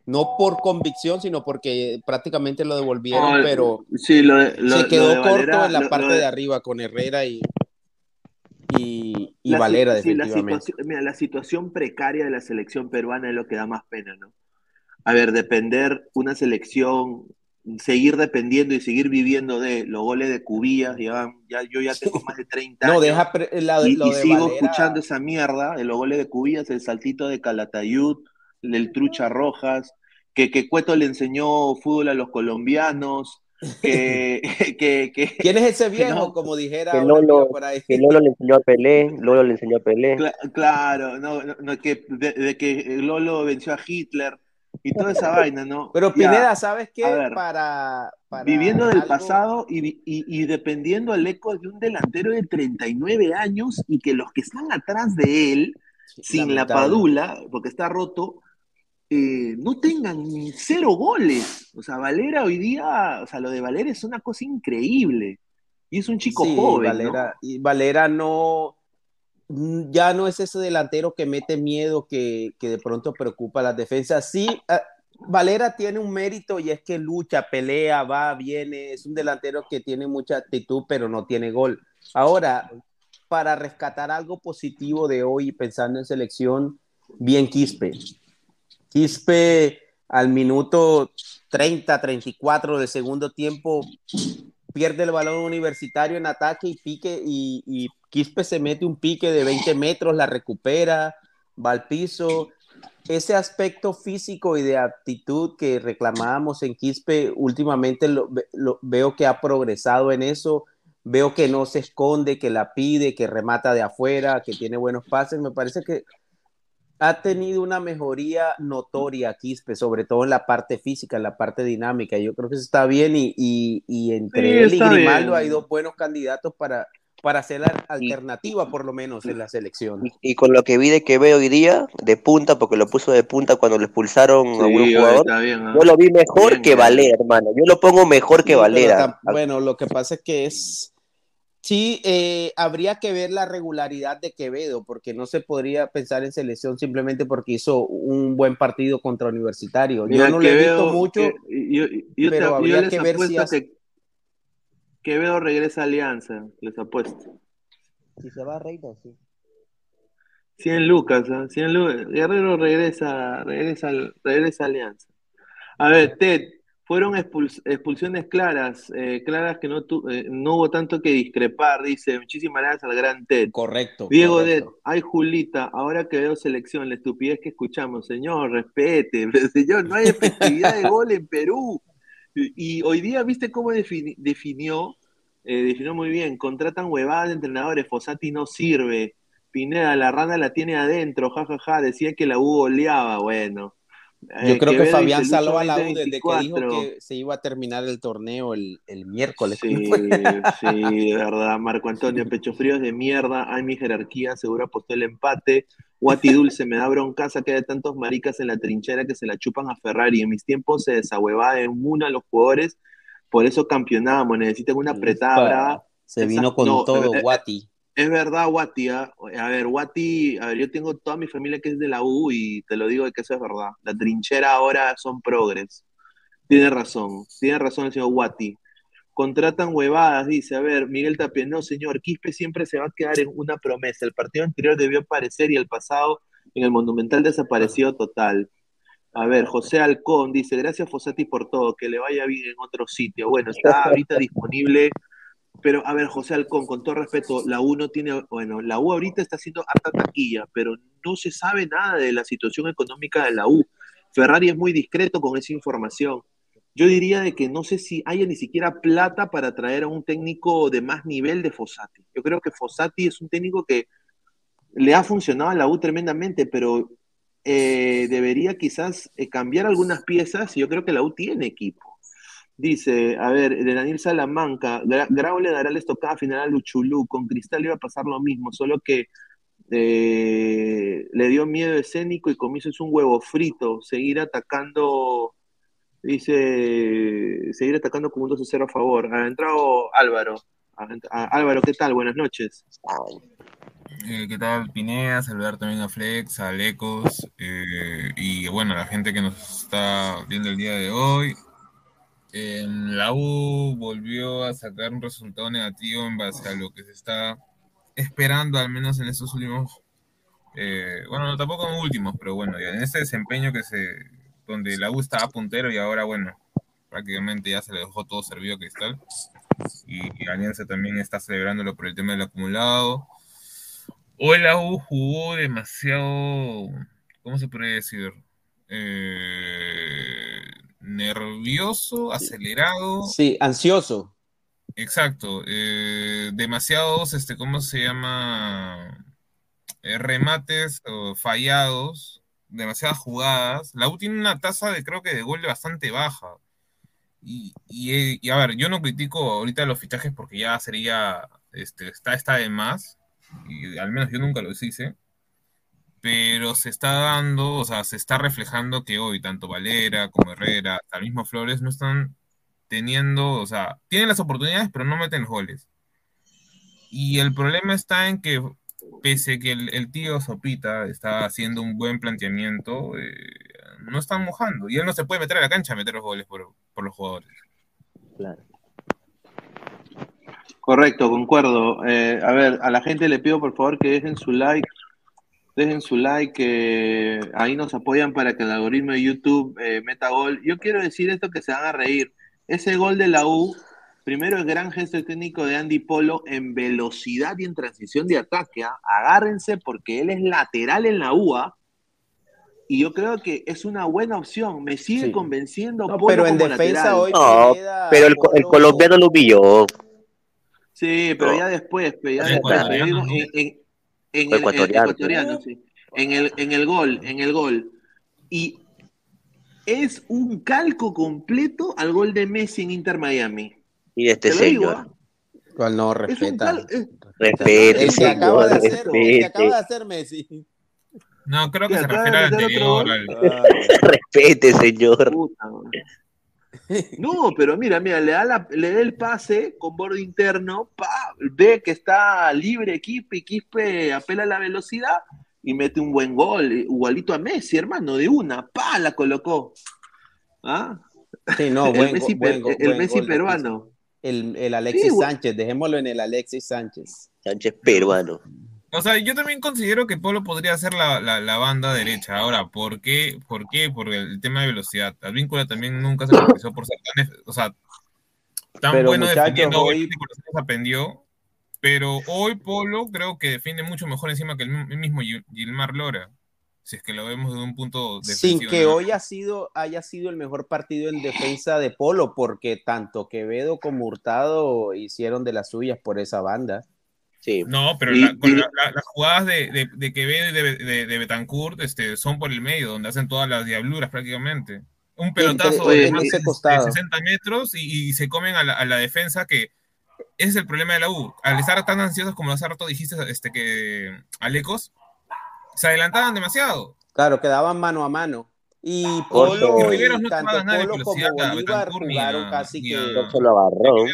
no por convicción, sino porque prácticamente lo devolvieron, No, pero Sí, lo de- lo- se lo quedó corto en la parte de- de arriba con Herrera y, y, y La Valera, sí, la definitivamente. situación, mira, la situación precaria de la selección peruana es lo que da más pena, ¿no? A ver, depender una selección, seguir dependiendo y seguir viviendo de los goles de Cubillas, ya, ya, yo ya tengo más de 30 No, años. deja pre- la- y, y de sigo Valera- escuchando esa mierda de los goles de Cubillas, el saltito de Calatayud, del Trucha Rojas, que, que Cueto le enseñó fútbol a los colombianos, que, *laughs* que, que- ¿Quién es ese que viejo? no- Como dijera Que Lolo, amigo por ahí. que Lolo le enseñó a Pelé, Lolo le enseñó a Pelé. Cla- claro, no, no, no, que, de, de que Lolo venció a Hitler y toda esa *laughs* vaina, ¿no? Pero Ya, Pineda, ¿sabes qué? ver, para, para viviendo del algo- pasado y, y, y dependiendo al eco de un delantero de 39 años y que los que están atrás de él, sin la padula, porque está roto, eh, no tengan ni cero goles. O sea, Valera hoy día, o sea, lo de Valera es una cosa increíble. Y es un chico Sí, joven, Valera, y Valera no, mm, ya no es ese delantero que mete miedo que, que de pronto preocupa a las defensas. Sí, ah, Valera tiene un mérito y es que lucha, pelea, va, viene, es un delantero que tiene mucha actitud, pero no tiene gol. Ahora, para rescatar algo positivo de hoy, pensando en selección, bien Quispe. Quispe al minuto 30, 34 del segundo tiempo pierde el balón universitario en ataque y pique y, y Quispe se mete un pique de 20 metros, la recupera, va al piso. Ese aspecto físico y de aptitud que reclamábamos en Quispe, últimamente lo, veo que ha progresado en eso. Veo que no se esconde, que la pide, que remata de afuera, que tiene buenos pases. Me parece que ha tenido una mejoría notoria Quispe, sobre todo en la parte física, en la parte dinámica. Yo creo que eso está bien y, y- y entre Sí, él y Grimaldo bien. hay dos buenos candidatos para, para ser la alternativa, por lo menos, en la selección. Y, y con lo que vi de Quevedo hoy día, de punta, porque lo puso de punta cuando lo expulsaron a Sí, un oye, jugador, está bien, ¿ah? yo lo vi mejor Bien, que. Valera, hermano. Yo lo pongo mejor que Valera. bueno, lo que pasa es que es. Sí, eh, habría que ver la regularidad de Quevedo, porque no se podría pensar en selección simplemente porque hizo un buen partido contra Universitario. Mira, Yo no le he visto mucho, que- yo, yo te- pero yo habría les que ver si apuesto hace- que Quevedo regresa a Alianza, les apuesto. Si se va Reina, sí. 100 lucas, ¿ah? 100 lucas. Guerrero regresa, regresa, regresa a Alianza. A ver, Ted, fueron expuls- expulsiones claras, eh, claras que no, tu- eh, no hubo tanto que discrepar, dice. Muchísimas gracias al gran Ted. correcto. Diego correcto. Det, ay Julita, ahora que veo selección, la estupidez que escuchamos, señor, respete, *laughs* señor, no hay efectividad de gol en Perú. Y, y hoy día, ¿viste cómo defini- definió? Eh, definió muy bien, contratan huevadas de entrenadores, Fossati no sirve, Pineda, la rana la tiene adentro, jajaja, decía que la U goleaba, bueno. Yo creo que Quevedo Fabián dice, Lucho saló a la U desde que 2024. dijo que se iba a terminar el torneo el, el miércoles. Sí, sí, de verdad. Marco Antonio, pecho fríos de mierda. Hay mi jerarquía, seguro apostó el empate. Guati Dulce, me da broncaza que haya tantos maricas en la trinchera que se la chupan a Ferrari. En mis tiempos se desahuevaba en una a los jugadores, por eso campeonábamos. Necesitan una apretada. Se vino con no, todo, eh, eh, Guati. Es verdad, Guati. ¿ah? A ver, Guati, a ver, yo tengo toda mi familia que es de la U y te lo digo de que eso es verdad. La trinchera ahora son progres. Tiene razón, tiene razón el señor Guati. Contratan huevadas, dice. A ver, Miguel Tapia, no, señor, Quispe siempre se va a quedar en una promesa. El partido anterior debió aparecer y el pasado en el Monumental desapareció total. A ver, José Alcón dice, gracias Fosati por todo, que le vaya bien en otro sitio. Bueno, está ahorita disponible, pero a ver, José Alcón, con todo respeto, la U no tiene, bueno, la U ahorita está haciendo harta taquilla, pero no se sabe nada de la situación económica de la U. Ferrari es muy discreto con esa información. Yo diría de que no sé si haya ni siquiera plata para traer a un técnico de más nivel de Fossati. Yo creo que Fossati es un técnico que le ha funcionado a la U tremendamente, pero eh, debería quizás eh, cambiar algunas piezas. y Yo creo que la U tiene equipo. Dice, a ver, de Daniel Salamanca, Gra- Grau le dará la estocada final a Luchulú, con Cristal iba a pasar lo mismo, solo que eh, le dio miedo escénico y comienzo es un huevo frito, seguir atacando Dice, seguir atacando con un 2 a 0 a favor. Ha entrado Álvaro. Álvaro, ¿qué tal? Buenas noches. Eh, ¿Qué tal, Pineda? Saludar también a Flex, a Lecos eh, y bueno, a la gente que nos está viendo el día de hoy. Eh, la U volvió a sacar un resultado negativo en base a lo que se está esperando, al menos en estos últimos, eh, bueno, no, tampoco en últimos, pero bueno, en este desempeño que se, donde la U estaba puntero y ahora, bueno, prácticamente ya se le dejó todo servido a Cristal. Y, y Alianza también está celebrándolo por el tema del acumulado. Hoy la U jugó demasiado, ¿cómo se puede decir? Eh, nervioso, acelerado. Sí, ansioso. Exacto. eh, demasiados, este, ¿cómo se llama? Eh, remates fallados, demasiadas jugadas. La U tiene una tasa de, creo que, de gol bastante baja. Y, y, y, a ver, yo no critico ahorita los fichajes porque ya sería, este, está, está de más. Y al menos yo nunca los hice. Pero se está dando, o sea, se está reflejando que hoy tanto Valera como Herrera, hasta mismo Flores, no están teniendo, o sea, tienen las oportunidades, pero no meten goles. Y el problema está en que, pese que el, el tío Sopita está haciendo un buen planteamiento, eh, no están mojando. Y él no se puede meter a la cancha a meter los goles por, por los jugadores. Claro. Correcto, concuerdo. Eh, a ver, a la gente le pido por favor que dejen su like. Dejen su like, que ahí nos apoyan para que el algoritmo de YouTube eh, meta gol. Yo quiero decir esto que se van a reír. Ese gol de la U, primero el gran gesto técnico de Andy Polo en velocidad y en transición de ataque. ¿ah? Agárrense porque él es lateral en la UA. Y yo creo que es una buena opción. Me sigue Sí. convenciendo. No, Polo pero en defensa lateral. hoy No, pero el, el colombiano lo humilló. Sí, pero No. ya después, pero ya después, en Fue el, ecuatoriano. sí. En el, en el gol, en el gol. Y es un calco completo al gol de Messi en Inter Miami. Y este Te lo digo, señor. ¿ah? ¿Cuál no Es respeta? cal- Respete, El que acaba señor, de hacer, el que acaba de respete. hacer Messi. No, creo que se refiere al anterior. al- *laughs* Respete, señor. puta. No, pero mira, mira, le da, la- le da el pase con borde interno, pa, ve que está libre Quispe, Quispe apela a la velocidad y mete un buen gol, igualito a Messi, hermano, de una, pa, la colocó. ¿Ah? Sí, no, *laughs* el buen, Messi, go- buen per- go- el buen Messi gol de peruano. El, el Alexis Sí. Sánchez, dejémoslo en el Alexis Sánchez. Sánchez peruano. O sea, yo también considero que Polo podría ser la, la, la banda derecha. Ahora, ¿por qué? ¿Por qué? Por el tema de velocidad. Advíncula también nunca se caracterizó por ser tan, o sea, tan Pero, bueno defendiendo. hoy- aprendió, pero hoy Polo creo que defiende mucho mejor encima que el mi- mismo Gil- Gilmar Lora. Si es que lo vemos desde un punto defensivo. Sin que hoy ha sido, haya sido el mejor partido en defensa de Polo, porque tanto Quevedo como Hurtado hicieron de las suyas por esa banda. Sí. No, pero Y- la- con y- la- la- las jugadas de, de, de Quevedo y de, de, de Betancourt este, son por el medio, donde hacen todas las diabluras prácticamente. Un pelotazo de más ese de costado. 60 metros y, y se comen a la, a la defensa que ese es el problema de la U. Al estar tan ansiosos como hace rato dijiste este, que Alecos, se adelantaban demasiado. Claro, quedaban mano a mano. Y. Polo, Y no tanto Polo como Bolívar jugaron casi que... No se lo agarró.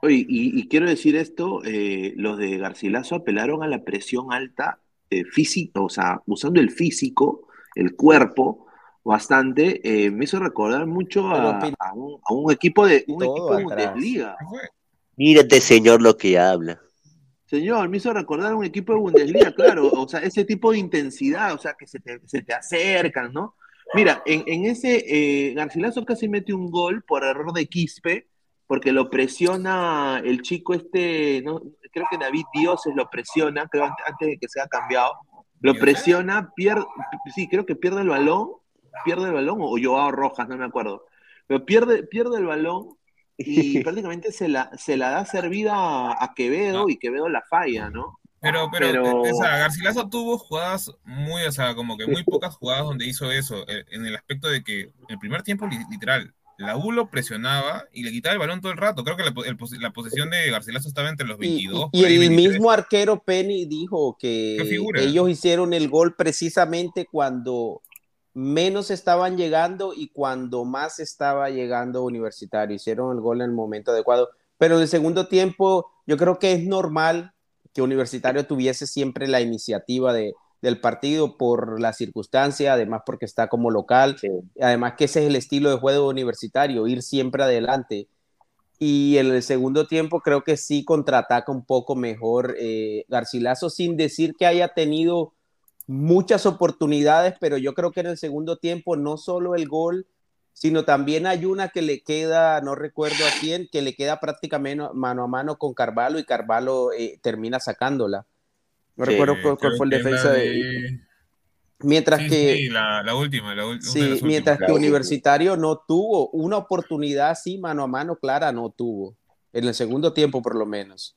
Oye, y, y quiero decir esto, eh, los de Garcilaso apelaron a la presión alta eh, física, o sea, usando el físico, el cuerpo, bastante, eh, me hizo recordar mucho a, un, a un equipo de un Todo equipo de. Bundesliga. Mírate, señor, lo que habla. Señor, me hizo recordar a un equipo de Bundesliga, claro, o sea, ese tipo de intensidad, o sea, que se te, se te acercan, ¿no? Mira, en, en ese, eh, Garcilaso casi mete un gol por error de Quispe, porque lo presiona el chico este, ¿no? creo que David Dioses lo presiona, creo antes, de que sea cambiado, lo presiona, pierde, sí, creo que pierde el balón, pierde el balón, o Joao Rojas, no me acuerdo, pero pierde, pierde el balón y *laughs* prácticamente se la, se la da servida a, a Quevedo No. y Quevedo la falla, ¿no? Pero, pero, Pero- o sea, Garcilaso tuvo jugadas muy, o sea, como que muy pocas jugadas donde hizo eso, eh, en el aspecto de que el primer tiempo, li- literal, la U lo presionaba y le quitaba el balón todo el rato. Creo que la, el la posesión de Garcilaso estaba entre los Y, 22. y el 23. mismo arquero Penny dijo que ellos hicieron el gol precisamente cuando menos estaban llegando y cuando más estaba llegando Universitario. Hicieron el gol en el momento adecuado. Pero en el segundo tiempo, yo creo que es normal que Universitario tuviese siempre la iniciativa de, del partido por la circunstancia, además porque está como local, además que ese es el estilo de juego universitario, ir siempre adelante. Y en el segundo tiempo creo que sí contraataca un poco mejor eh, Garcilaso, sin decir que haya tenido muchas oportunidades, pero yo creo que en el segundo tiempo no solo el gol, sino también hay una que le queda, no recuerdo a quién, que le queda prácticamente mano a mano con Carvalho y Carvalho eh, termina sacándola. No Sí, recuerdo cuál, fue el defensa de... de- Mientras Sí, que... sí, la, la última, la una de Sí, últimas. mientras que Universitario no tuvo una oportunidad así mano a mano clara, no tuvo. En el segundo tiempo, por lo menos.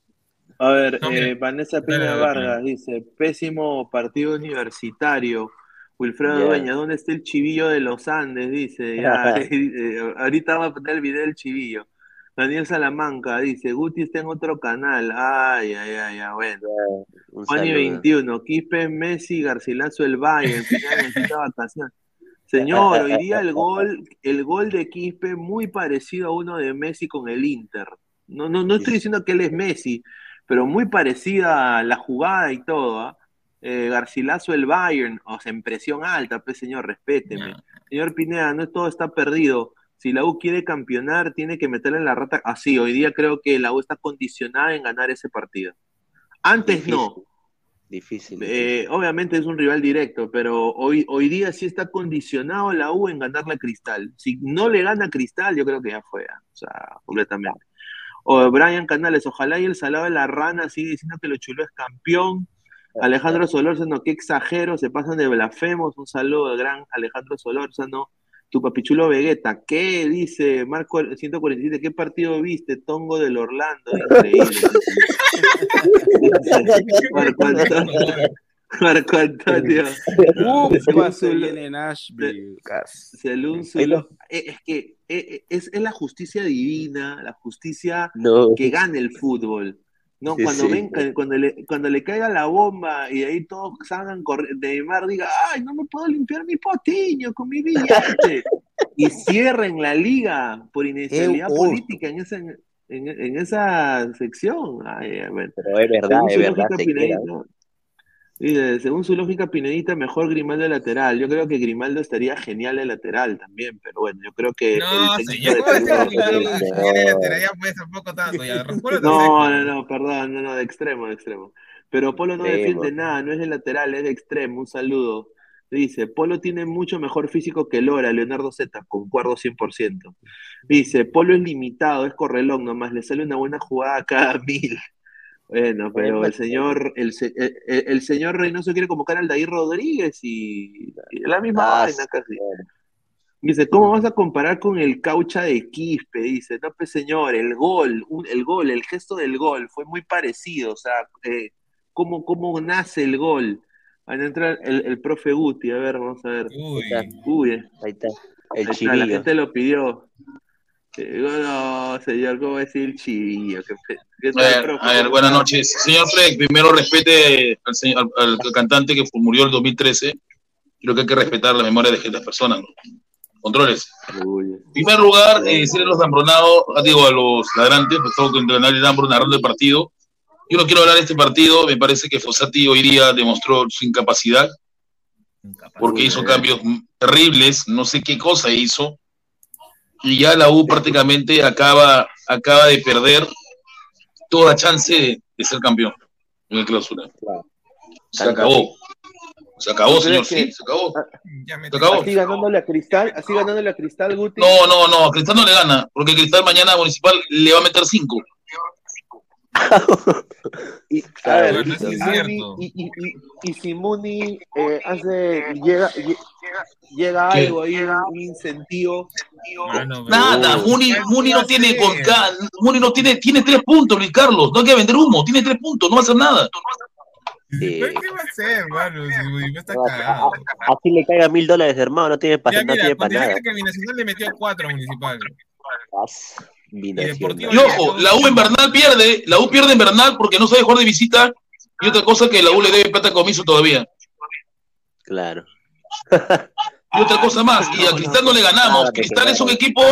A ver, No, eh, Vanessa dale, Vargas dice, pésimo partido universitario. Wilfredo. Dueña, ¿dónde está el chivillo de los Andes? Dice, ya, *laughs* *laughs* eh, ahorita va a poner el video del chivillo. Daniel Salamanca dice, Guti está en otro canal. Ay, ay, ay, ay, bueno. Un Juani saludo. 21, Quispe, Messi, Garcilaso, el Bayern, *laughs* Pineda necesita vacaciones. Señor, hoy día el gol, el gol de Quispe muy parecido a uno de Messi con el Inter. No, no, no estoy diciendo que él es Messi, pero muy parecida a la jugada y todo. ¿ah? Eh, Garcilaso el Bayern, o sea, en presión alta, pues señor, respéteme. Señor Pineda, no todo está perdido. Si la U quiere campeonar, tiene que meterle en la rata. Así, hoy día creo que la U está condicionada en ganar ese partido. Antes no. Difícil. Eh, obviamente es un rival directo, pero hoy, hoy día sí está condicionado la U en ganarle a Cristal. Si no le gana a Cristal, yo creo que ya fue, ah, o sea, completamente. O Brian Canales, ojalá y el salado de la rana sigue diciendo que lo chulo es campeón. Alejandro Solórzano, qué exagero, se pasan de blasfemos. Un saludo al gran Alejandro Solórzano. Tu papichulo Vegeta, ¿qué dice Marco 147? ¿Qué partido viste? Tongo del Orlando, increíble. *laughs* Marco Antonio. Marco Antonio. Según su- eh, es que eh, es, es la justicia divina, la justicia No. que gane el fútbol. No, Sí, cuando sí. ven, cuando le, cuando le caiga la bomba y ahí todos salgan corriendo, Neymar diga, ay, no me puedo limpiar mi potiño con mi billete. *laughs* y cierren la liga por inestabilidad política en esa, en, en esa sección. Ay, bueno. Pero es verdad, es verdad. Dice, según su lógica, Pinedita, mejor Grimaldo de lateral. Yo creo que Grimaldo estaría genial de lateral también, pero bueno, yo creo que No, señor, de ¿cómo Perú- Grimaldo? no. Lateral, ya pues tampoco tanto, ya. No No, no, perdón, no, no, de extremo, de extremo. Pero Polo no defiende nada, no es de lateral, es de extremo. Un saludo. Dice, Polo tiene mucho mejor físico que Lora, Leonardo Z, concuerdo 100%. Dice, Polo es limitado, es correlón nomás, le sale una buena jugada cada *laughs* mil. Bueno, pero el señor, el, se- el, el- el señor Reynoso quiere convocar al Dair Rodríguez y, y la misma Ah, vaina casi. Dice, ¿cómo vas a comparar con el caucha de Quispe? Dice, no, pues señor, el gol, un- el gol, el gesto del gol fue muy parecido, o sea, eh, ¿cómo, cómo nace el gol? Van a entrar el, el profe Guti, a ver, vamos a ver. Uy, Uy, eh, Ahí está. ahí El está, la gente lo pidió. Eh, No, señor, ¿cómo va a decir chivillo? ¿Qué, qué A ver, profe? a ver, buenas noches. Señor Fred, primero respete al, señor- al- al cantante que murió en el 2013. Creo que hay que respetar la memoria de las personas. ¿no? Controles. Uy, En primer lugar, eh, decirle a los dambronados, ah, digo, a los ladrantes, pues tengo que entrenar el Dambro narrando el partido. Yo no quiero hablar de este partido, me parece que Fossati hoy día demostró su incapacidad, porque hizo cambios terribles, no sé qué cosa hizo, y ya la U prácticamente acaba, acaba de perder toda chance de, de ser campeón en el clausura. Se acabó. Se acabó, señor, sí, se acabó. ya me Se acabó. Así ganándole a Cristal, así ganándole a Cristal, Guti. No, no, no, Cristal no le gana, porque Cristal mañana Municipal le va a meter cinco. Y, *laughs* a Claro, ver, y eso si es Muni, cierto. y, y, y, y si Muni eh, hace, llega, lle- llega ¿Qué? algo ahí, un, incentivo. Mano, pero- Nada, No. Muni, Muni no tiene con Muni no tiene, tiene tres puntos, Luis Carlos, no hay que vender humo, tiene tres puntos, no va a hacer nada. ¿Pero ¿Qué va a hacer, mano? Si Municipal está Ah, cagado. Así le caiga mil dólares, hermano, no tiene para Ya, no mira, tiene para nada. que Binacional le metió cuatro a Y ojo, la U en Bernal pierde, la U pierde en Bernal porque no sabe jugar de visita, y otra cosa que la U le debe plata a comiso todavía. Claro. Y otra cosa más, y a Cristal no le ganamos. Cristal es un equipo.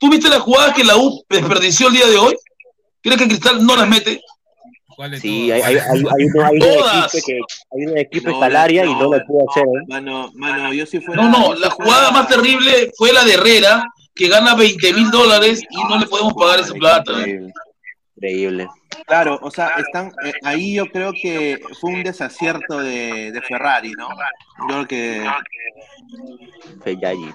¿Tú viste la jugada que la U desperdició el día de hoy? ¿Crees que Cristal no las mete? Sí, hay, hay, hay, hay, Todas. equipe que, equipe está al área y no lo pudo hacer. ¿eh? Mano, mano, yo si fuera. No, no, la jugada más terrible fue la de Herrera, que gana 20 mil dólares y no le podemos pagar esa plata. Increíble. Claro, o sea, están eh, ahí yo creo que fue un desacierto de, de Ferrari, ¿no? Yo creo que Fellaini.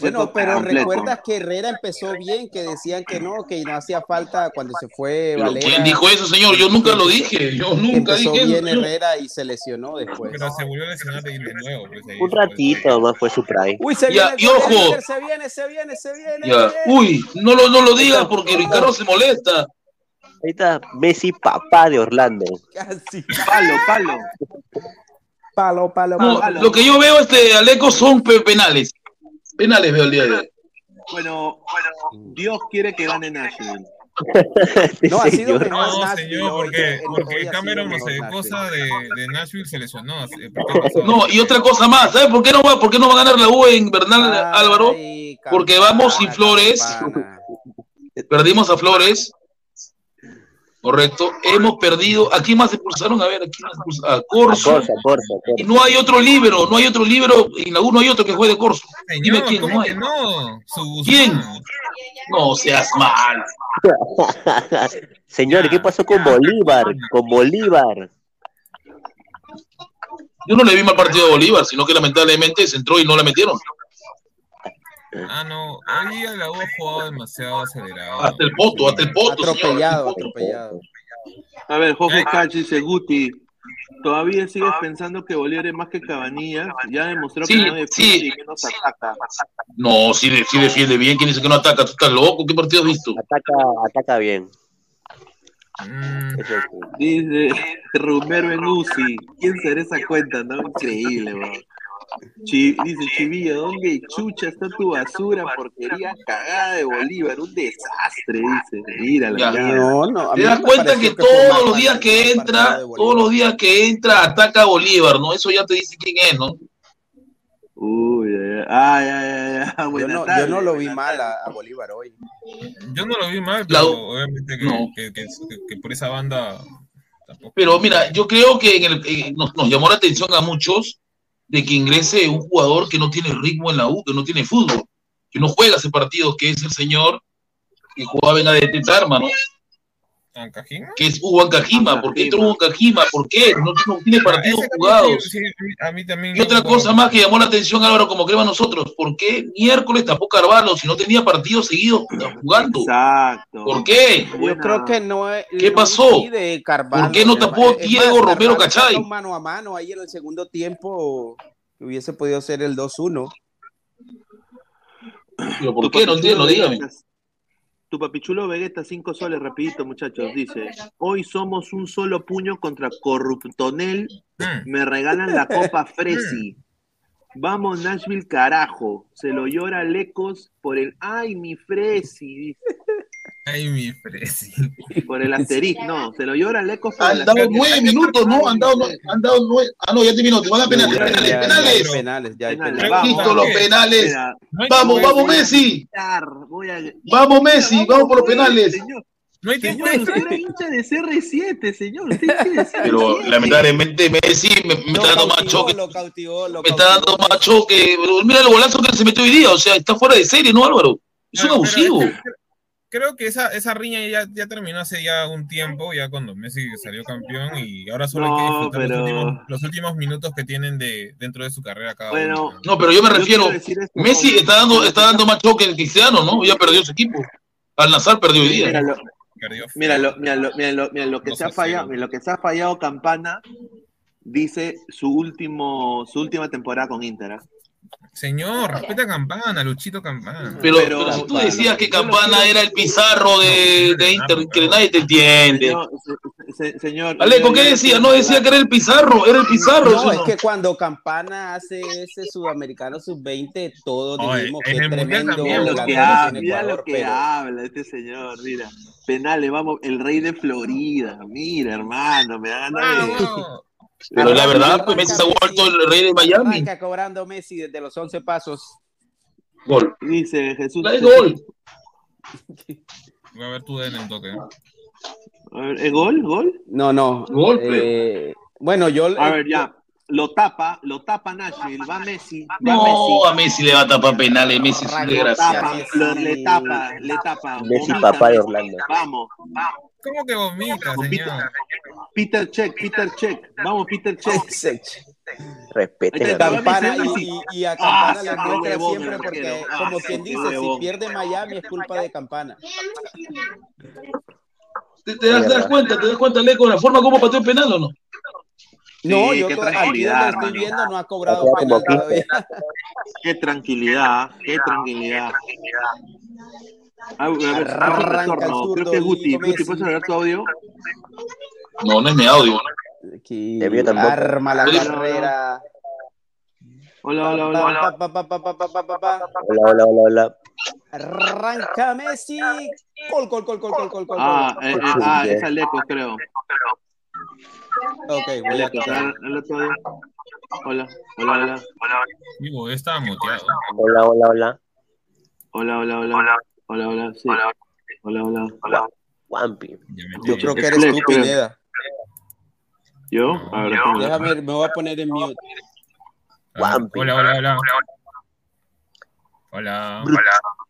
Bueno, pero completo. recuerdas que Herrera empezó bien, que decían que no, que no hacía falta cuando se fue Valera. ¿Quién dijo eso, señor? Yo nunca lo dije. Yo nunca empezó dije bien eso. Herrera y se lesionó después. Pero se volvió a lesionar de nuevo. Pues, ahí, Un ratito más fue su prime. Uy, se Ya, viene, y ojo. Se viene, se viene, se viene. Ya. Uy, no lo, no lo digas porque Ricardo se molesta. Ahí está Messi, papá de Orlando. Casi. Palo, palo. Palo, palo, No, palo. lo que yo veo, este, Aleco, son pe- penales. Penales veo el día de hoy. Bueno, bueno, Dios quiere que gane Nashville. *laughs* No, ha sido No, señor, porque, eh, porque Cameron no sé mejor cosa de, Nashville. de Nashville se lesionó. No, *laughs* y otra cosa más, ¿sabes por qué no va, por qué no va a ganar la U en Bernal Álvaro? Porque vamos sin Flores. Perdimos a Flores. Correcto. Hemos perdido. ¿A quién más expulsaron? A ver, ¿a quién más expulsaron? A Corso. Corsa, Corsa, Y no hay otro libero, no hay otro la U no hay otro que juegue de Corso. Dime Señor, quién, ¿cómo no hay. no? Su. ¿Quién? No seas mal. *laughs* Señor, ¿qué pasó con Bolívar? Con Bolívar. Yo no le vi mal partido a Bolívar, sino que lamentablemente se entró y no la metieron. Ah, no. Hoy día la U ha jugado demasiado acelerado. Hasta el poto, hasta el poto. Atropellado, atropellado. A ver, Jorge Ay. Cachi dice Guti. ¿Todavía sigues pensando que Bolívar es más que Cabanillas? Ya demostró Sí, que no defiende sí. y menos ataca. No, sí, de- sí defiende bien. ¿Quién dice que no ataca? ¿Tú estás loco? ¿Qué partido has visto? Ataca, ataca bien. Mm. Dice Romero en UCI. ¿Quién será esa cuenta? No, increíble, bro. Dice Chivillo, ¿dónde chucha está tu basura? Porquería cagada de Bolívar, un desastre, dice. Míralo, Ya. ya. No, Te das cuenta que todos los días que entra, todos los días que entra, ataca a Bolívar, ¿no? Eso ya te dice quién es, ¿no? Uy, ay, ay, ay, ay, Yo buenas no, yo no lo vi mal a, a Bolívar hoy. yo no lo vi mal, La pero obviamente que, No. que, que- que por esa banda tampoco. Pero mira, yo creo que en el- eh, nos, nos llamó la atención a muchos de que ingrese un jugador que no tiene ritmo en la U, que no tiene fútbol, que no juega ese partido, que es el señor que jugaba en la de Tetarma, ¿no? ¿Ancajima? Que es Hugo Ancajima. ¿Por qué entró Hugo Ancajima? ¿Por qué? No, no tiene partidos Ah, jugados. sí, sí, a mí también. Y otra cosa más que llamó la atención, Álvaro, como crema nosotros, ¿por qué miércoles tapó Carvalho si no tenía partidos seguidos jugando? Exacto. ¿Por qué? Yo creo que no es. ¿Qué no pasó? Carvalho, ¿Por qué no tapó es más, Diego Romero Cachay? mano a mano ahí en el segundo tiempo hubiese podido ser el 2-1. ¿Pero por qué? No entiendo, dígame. Tu papichulo Vegeta, cinco soles, rapidito, muchachos. Dice, hoy somos un solo puño contra Corruptonel. Mm. Me regalan la copa *laughs* Fresi. Vamos, Nashville, carajo. Se lo llora Lecos por el, ay, mi Fresi. Ay, mi Fresi. *laughs* Por el asterisco, no. Se lo llora el Han dado nueve minutos, ¿no? Han dado, han dado nueve. Ah, no, ya terminó. Te van a penales, penales, ya, penales. ya, penales, ya Penales. Listo, los penales. Vamos, vamos, Messi. gritar, voy a- Vamos, Messi. Vamos por los penales. Señor, No hay tiempo. señor, usted era hincha de CR7, señor. Usted es hincha de CR7. Pero lamentablemente Messi me, está dando más choque. lo cautivó, lo Me está dando más choque. Mira el golazo que se metió hoy día. O sea, está fuera de serie, ¿no, Álvaro? Es un abusivo. pero Creo que esa, esa riña ya, ya terminó hace ya un tiempo, ya cuando Messi salió campeón y ahora solo hay que No, disfrutar los, pero- últimos, los últimos minutos que tienen de, dentro de su carrera cada Bueno, uno. No, pero yo me refiero. Messi está dando, está dando más choque que Cristiano, ¿no? Ya perdió su equipo. Al Nazar perdió hoy día. Mira lo, mira lo, mira lo, mira lo, mira lo que Dos se ha a fallado, mira lo que se ha fallado Campana dice su último, su última temporada con Inter. ¿ah? Señor, respeta a Campana, Luchito Campana. Pero, Pero- pero si tú decías que Campana era el Pizarro de, de Inter, que nadie te entiende. Señor, se- se- señor Aleco, ¿qué decía? No decía que era el Pizarro, era el Pizarro. No, ¿sí o es no? que cuando Campana hace ese sudamericano sub-20, todos dijimos que el Mundial tremendo también, Mira lo que, jugador habla, tiene mira Ecuador, lo que pero- habla este señor, mira. Penales, vamos, el rey de Florida. Mira, hermano, me da ganas de. Pero la verdad, pues Messi se ha vuelto el rey de Miami. Arranca cobrando Messi desde los 11 pasos. Gol. Dice Jesús. De gol. Voy a ver tú en el toque. A ver, ¿es gol? ¿Gol? No, no. Gol, eh, bueno, yo. A ver, ya. Lo tapa, lo tapa Nashville, va Messi, va No, Messi. a Messi le va a tapar penales. Messi es un desgraciado. le tapa, le tapa. Messi, papá de. Orlando. Vamos, vamos. ¿Cómo que vomita, señor? Peter Check, Peter Check. Vamos, Peter Check. La- Campana Messi, y, y- a Ah, Campana qué muestra huevón, siempre porque. Ah, como quien qué dice, si pierde Miami es culpa de Campana. ¿Te, te das, te das cuenta? ¿Te das cuenta, Leco, la forma como pateó el penal o no? No, Sí, yo qué tranquilidad, donde estoy viendo no ha cobrado penal todavía. Qué tranquilidad, qué tranquilidad. Ah, a Ah, retorno. Creo que Guti. Guti, ¿puedes hablar tu audio? No, no es mi audio. Aquí, arma la carrera. Hola, hola, hola. Hola, hola, hola. Arranca Messi. Gol, gol, gol, gol, gol, gol. Ah, eh, eh, ah es Aleco, creo. Ok, voy a quitar. Hola, hola, hola. Digo. Hola, hola, hola. Hola, hola, hola. hola hola, sí. Hola, hola, hola. Wampi. Me Yo creo que Es eres Flex, tú. Pineda. ¿Yo? A ver, déjame ver. Déjame, me voy a poner en mute. Wampi. Hola, hola, hola. Hola.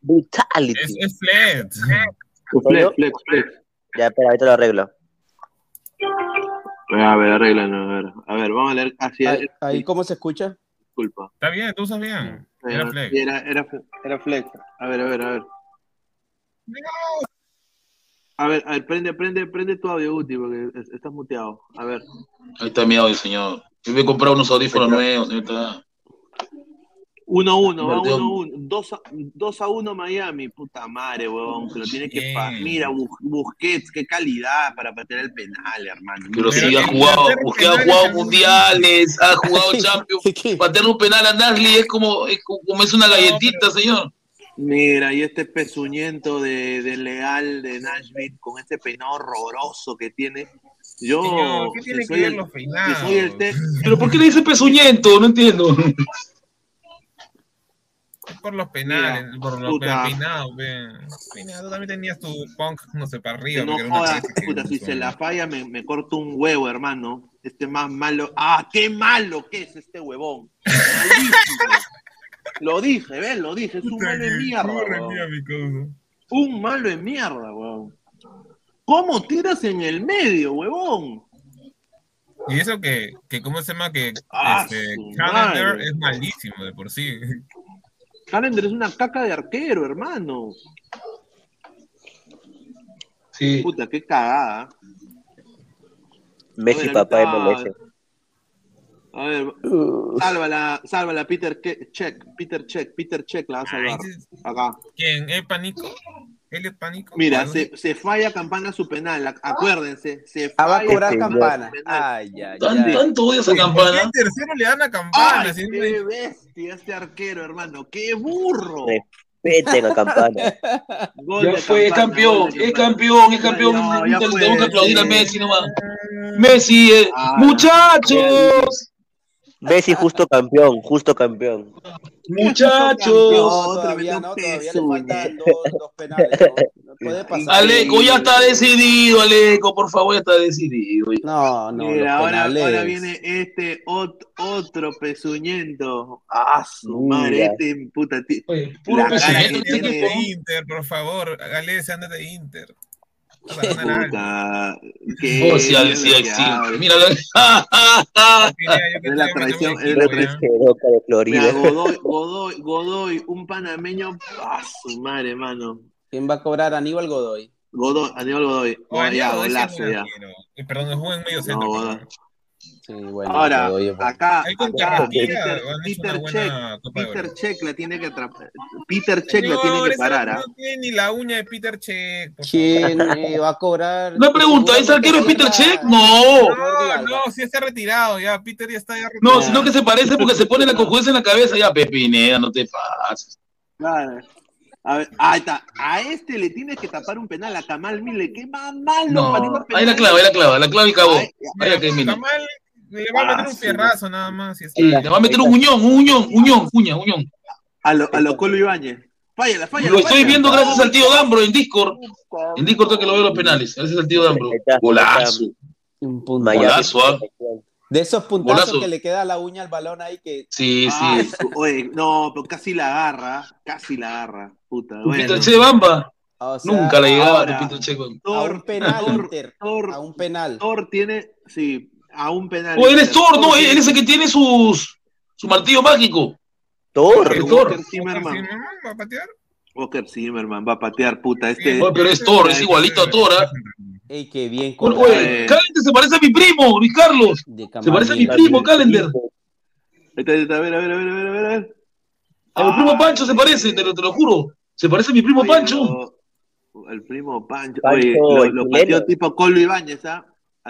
Brutality. Es, es Flet. Flex, flex, flex. Ya, espera, ahorita lo arreglo. A ver, arreglan, a ver. A ver, vamos a leer así. Ahí, ahí, ¿cómo se escucha? Disculpa. Está bien, tú estás bien. Era Flex. Era, era, era flex. A ver, a ver, a ver. A ver, a ver, prende, prende, prende tu audio, Guti, porque es- estás muteado. A ver. Ahí está mi audio, señor. Yo voy a comprar unos audífonos nuevos. ahí está. 1-1, va Invertido. 1-1. 2 a 2 a 1 Miami. Puta madre, weón. Que lo tiene que. Mira, Bus- Busquets, qué calidad para patear el penal, hermano. Pero Pero sí, ha jugado, porque ha jugado mundiales, ha jugado *laughs* Champions. Patear un penal a Nasli es como, es como es una galletita, señor. Mira, y este pezuñento de, de Leal de Nashville con este peinado horroroso que tiene. Yo, Señor, ¿qué tiene que soy ver el- los peinados? soy el Pero ¿por qué le dice pezuñento? No entiendo. Por los penales, por los puta. peinados. Peinado, tú también tenías tu punk, no sé, para arriba. no jodas, puta, si se la falla me, me corto un huevo, hermano. Este más malo. ¡Ah, qué malo que es este huevón! *laughs* Lo dije, ¿ves? Lo dije. Es un malo de mierda. Un malo de mierda, huevón. ¿Cómo tiras en el medio, huevón? Y eso que, que ¿cómo se llama? Que Ah, este, Calendar madre. es malísimo de por sí. Calendar es una caca de arquero, hermano. Sí. Puta, qué cagada. Messi, papá de MLS. A ver, sálvala, sálvala, Peter Ke- Check, Peter Check, Peter Check la va a salvar. ese- Acá. ¿Quién? ¿El pánico? ¿Él es pánico? Mira, se, se falla Campana su penal, ac- acuérdense. Se Ah, va a falla cobrar campana. Ay, ay, Tan- ay. tanto odio a esa así. ¿Por qué campana. el tercero le dan a campana? ¡Ay, Si qué bestia este arquero, hermano! ¡Qué burro! Respeten a Campana. *laughs* Gol Ya de fue, es Campana, campeón, es campeón, es campeón. Tengo que aplaudir a. Messi nomás. Messi, eh, Ah, muchachos, Messi justo campeón, justo campeón. muchachos. Todavía no, todavía le faltan dos, dos penales. No, No puede pasar. Aleco, ya está decidido, Aleco, por favor, ya está decidido. No, no, Mira, los ahora, penales. ahora viene este ot- otro pezuñento. ¡Ah, su Mira. madre! Este puta. Oye, puro pezuñento, que ¿qué tiene- Inter, por favor. Galés, anda de Inter. Puta. *laughs* Mira, la es la traición. de Godoy, Godoy, Godoy, un panameño, su madre, hermano. ¿Quién va a cobrar Aníbal Godoy? Godoy, Aníbal Godoy. Perdón, el joven medio centro. No, Sí, bueno, Ahora, acá, Ahí Peter, Check, Peter. Check la tiene que atrapar. Peter Check la tiene Señor, que parar, ¿ah? no tiene ni la uña de Peter Check. ¿Quién *laughs* eh, va a cobrar? Una pregunta, ¿es arquero Peter Check? No. No, no, sí está retirado ya. Peter ya está ya No, retirado. sino que se parece porque se pone la cojueza en la cabeza. Ya, Pepineda, no te pases. Claro. A ver, ahí está. A este le tienes que tapar un penal a Kamal Mille. Qué más malo No, ahí la clava, ahí la clava, la clava y acabó. Ahí- Ahí. Kamal, Le va a meter Ah, un sí. fierrazo nada más. está. Le va a meter un uñón, un uñón, uñón, cuña, uñón. A lo, a lo Colo Ibáñez. Fállala, fállala. Lo estoy fállala. viendo gracias al tío Dambro en Discord. En Discord tengo que lo veo los penales. Gracias al tío Dambro. Golazo. Un punto. Golazo, ¿ah? De esos puntazos que le queda la uña al balón ahí que Sí, Ah, sí. su- oye, no, pero casi la agarra. Casi la agarra. Puta. Bueno. Che Bamba. o sea, Nunca la llegaba ahora- tu Peter Che Bamba. a Thor, un penal Inter, Thor, a un penal. Thor tiene, sí, a un penal. O él es. Thor, no, él es el que tiene sus, su martillo mágico. Thor. Thor. Walker Zimmerman. Sí, ¿no? ¿Va a patear? Walker Zimmerman va a patear, puta. Este, Oye, pero es Thor, es igualito a Thor. ¿ah? Ey, qué bien. Oye, colgado Oye, Calender se parece a mi primo, Luis Carlos. de Se parece a mi primo, Calender. A ver, a ver, a ver, a ver, a ver, a ver. A mi primo Pancho se parece, te lo, te lo juro. Se parece a mi primo Oye, Pancho. El primo Pancho. Pancho, Oye, lo, pateó tipo Colo Ibáñez, ¿ah?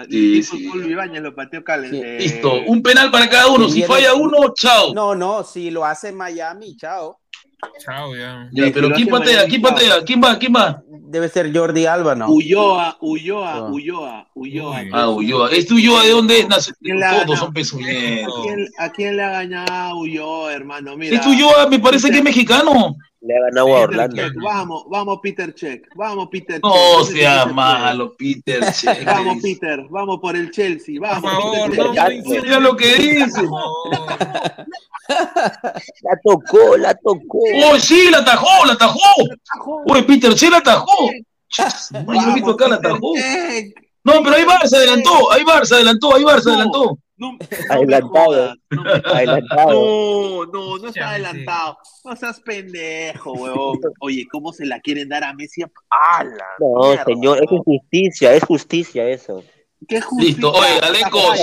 Sí, tipo sí. Colo Ibáñez lo pateó Calen. Sí. eh, Listo, un penal para cada uno. Si falla uno, chao. No, no, si lo hace Miami, chao. Chao, ya. Pero ¿quién patea? Miami, ¿Quién patea? ¿Quién va? ¿Quién va? Debe ser Jordi Alba, ¿no? Ulloa, Ulloa, Ah. Ulloa, Ulloa. Uy. Ah, Ulloa. ¿Este Ulloa de dónde es? Nace- ¿Quién la Todos son pezuñeros. ¿A quién, a quién le ha ganado Ulloa, hermano? Mira. Este Ulloa me parece que es mexicano. Le ha ganado a Peter Orlando. Check, Vamos, vamos, Peter Check. Vamos, Peter No Check. ¿Dónde sea Peter malo, Peter. *laughs* Check? Che, Vamos. Peter. Vamos por el Chelsea. Por Vamos, favor, Peter no, Check. no lo que dice. *laughs* La tocó, la tocó. ¡Oh, sí! ¡La atajó! ¡La atajó! ¡Oye, Peter Che la atajó! He visto acá la Peter atajó. Check. No, pero ahí Bar se adelantó, ahí Bar se adelantó, ahí Bar se adelantó. No, no me Adelantado. jodas, no me- Adelantado. No, no, no está adelantado. No seas pendejo, huevón. *laughs* Oye, ¿cómo se la quieren dar a Messi? ¡Hala! No, mierda, señor, es justicia, es justicia eso. ¿Qué justicia? Listo, oye, Alecos,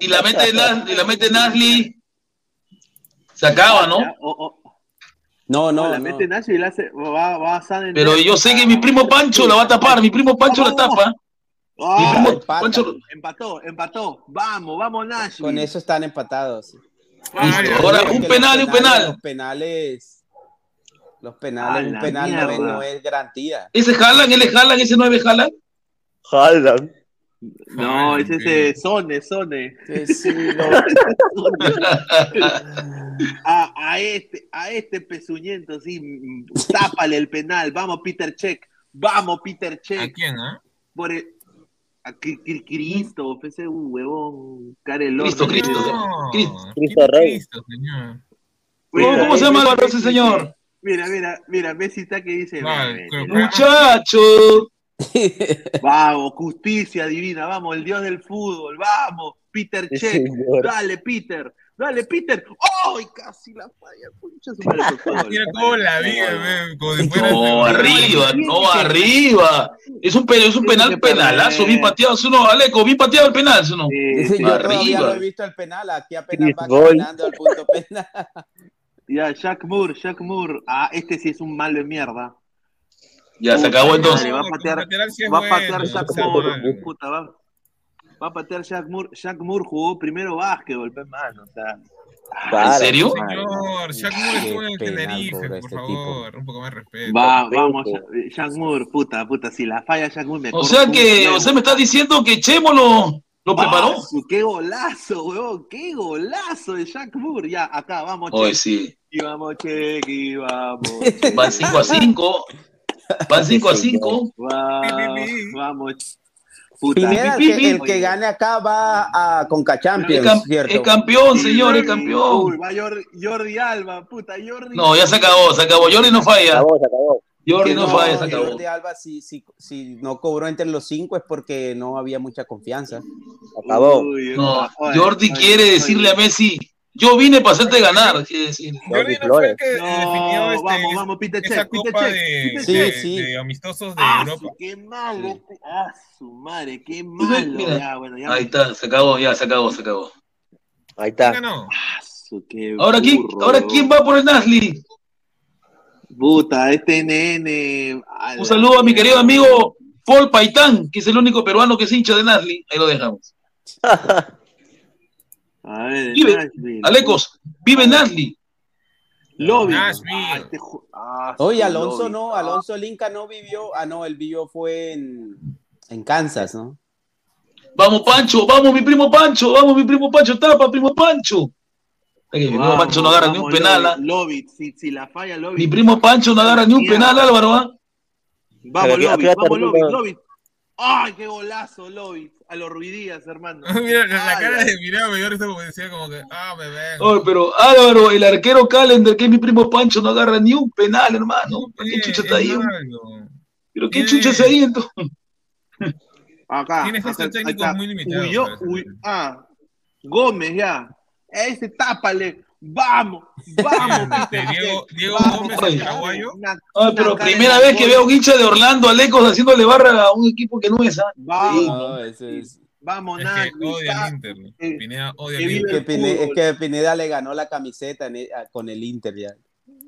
y la mete, y la mete Nasli, se acaba, ¿no? Ya, o- o- No, no, no, la no. mete Nacho y la hace, va, va a San Pero yo sé que mi primo Pancho la va a tapar, mi primo Pancho la tapa. Empata. Pancho. empató, empató. Vamos, vamos, Nacho. Con eso están empatados. Ahora un penal un penal. Los penales. Los A penales, un penal no es, no es garantía. Ese jalan, él es jalan, ese nueve jalan. Jalan. No, es ese Sone, Sone. Sí, sí, lo- *laughs* A, a este, a este pezuñento, sí, tápale el penal. Vamos, Peter Check. Vamos, Peter ¿A Check. quién, ah? Por el, a Cristo, ese huevón, Carelón. Cristo, Cristo. No, Cristo ¿quién es Rey. Cristo, señor? ¿Cómo, cómo se llama ese señor? Mira, mira, mira, Messi está que dice. Vale, "Ven, creo ven, que- Muchacho. *laughs* Vamos, justicia divina, vamos, el dios del fútbol, vamos, Peter Check, dale, Peter, dale, Peter. ¡Ay, casi la falla! Concha su madre, por *laughs* favor. Mira cómo la vi, ve, como si fuera. No, arriba, no, arriba. Es un, es un penal penalazo, bien pateado. ¿sí o no, Aleco, bien pateado el penal, ¿sí o no? Sí, sí, Yo arriba. no he visto el penal, aquí apenas va caminando al punto penal. *laughs* Ya, Jack Moore, Jack Moore. Ah, este sí es un malo de mierda. Ya se acabó entonces. va a patear- Va a patear Jack Moore. Puta, va, va a patear Jack Moore. Jack Moore jugó primero básquetbol, mano. O sea. ¿En serio? Señor, Jack Moore estuvo en el Tenerife, por este favor, un poco más de respeto. va, vamos, Jack- Moore, puta, puta. Si la falla Jack Moore me O sea que, o sea, me estás diciendo que Chemo lo, lo preparó. ¡Qué golazo, huevón! ¡Qué golazo de Jack Moore! Ya, acá, vamos, Hoy sí. Y vamos, Check, y vamos. *laughs* Van 5 a 5. Van 5 a 5. Va- Pi, pi, pi. vamos. Puta. Pineda, el que, el que gane acá va a Conca Es, Champions, cam- ¿cierto? es campeón, señor, es campeón. va Jordi, Jordi Alba, puta, Jordi. No, ya se acabó, se acabó. Jordi no Se falla. acabó, se acabó. Jordi Que no falla, se acabó. Jordi Alba, si, si, si no cobró entre los cinco es porque no había mucha confianza. Se acabó. Uy, No, oye, Jordi oye, quiere oye. decirle a Messi, yo vine para hacerte ganar, quiere decir. Jordi no fue el que definió No, este, vamos, vamos, Peter esa Check, copa Check, de, de- Check. sí. de amistosos de Ah, Europa. su- qué malo, Sí. este- ah, su madre, qué malo. Mira, ya, bueno, ya. Ahí está, se acabó, ya se acabó, se acabó. Ahí ¿Quién está. ganó? Ah, su- qué Ahora quién, ahora quién va por el Nasli. Puta, este nene. a Un saludo a mi querido amigo Paul Paitán, que es el único peruano que es hincha de Nasli. Ahí lo dejamos. *laughs* A ver, Vive, Nashville. Alecos, vive Nasli. Lobby. Nashville. Ah, este ju- ah, su Oye, Alonso Lobby. no, Alonso el Inca no vivió, ah no, él vivió fue en, en Kansas, ¿no? Vamos, Pancho, vamos, mi primo Pancho, vamos, mi primo Pancho, tapa, primo Pancho. Mi primo Pancho no agarra ni un penal. ¿ah? Lobby, Lobby, si, si la falla Lobby. Mi primo Pancho no agarra ni un penal, Álvaro. ¿ah? Vamos, Lobby, vamos, Lobby. Lobby. ¡Ay, qué golazo, Lobby! A los ruidías, hermano. *laughs* Mira, la, la Ay, cara de Mirá me dio como decía como que, ah, me ven. Ay, pero Álvaro, el arquero Calender, que es mi primo Pancho, no agarra ni un penal, hermano. ¿Qué chucha está ahí? ¿Pero qué chucha está ahí entonces? Acá. Tiene gestos acá, técnicos acá. muy limitados, ah, Gómez, ya. Ese tápale. Vamos, vamos. *laughs* Este, Diego, Diego Vamos, Gómez, Ay. el paraguayo. Una- Ay, pero primera vez que veo un hincha de Orlando Alecos haciéndole barra a un equipo que no es. ¿ah? Vamos, eso es. vamos, Es Nagui, que odia al Inter. eh, Pineda odia al Inter. Que el Pine- es que Pineda le ganó la camiseta en e- a- con el Inter ya.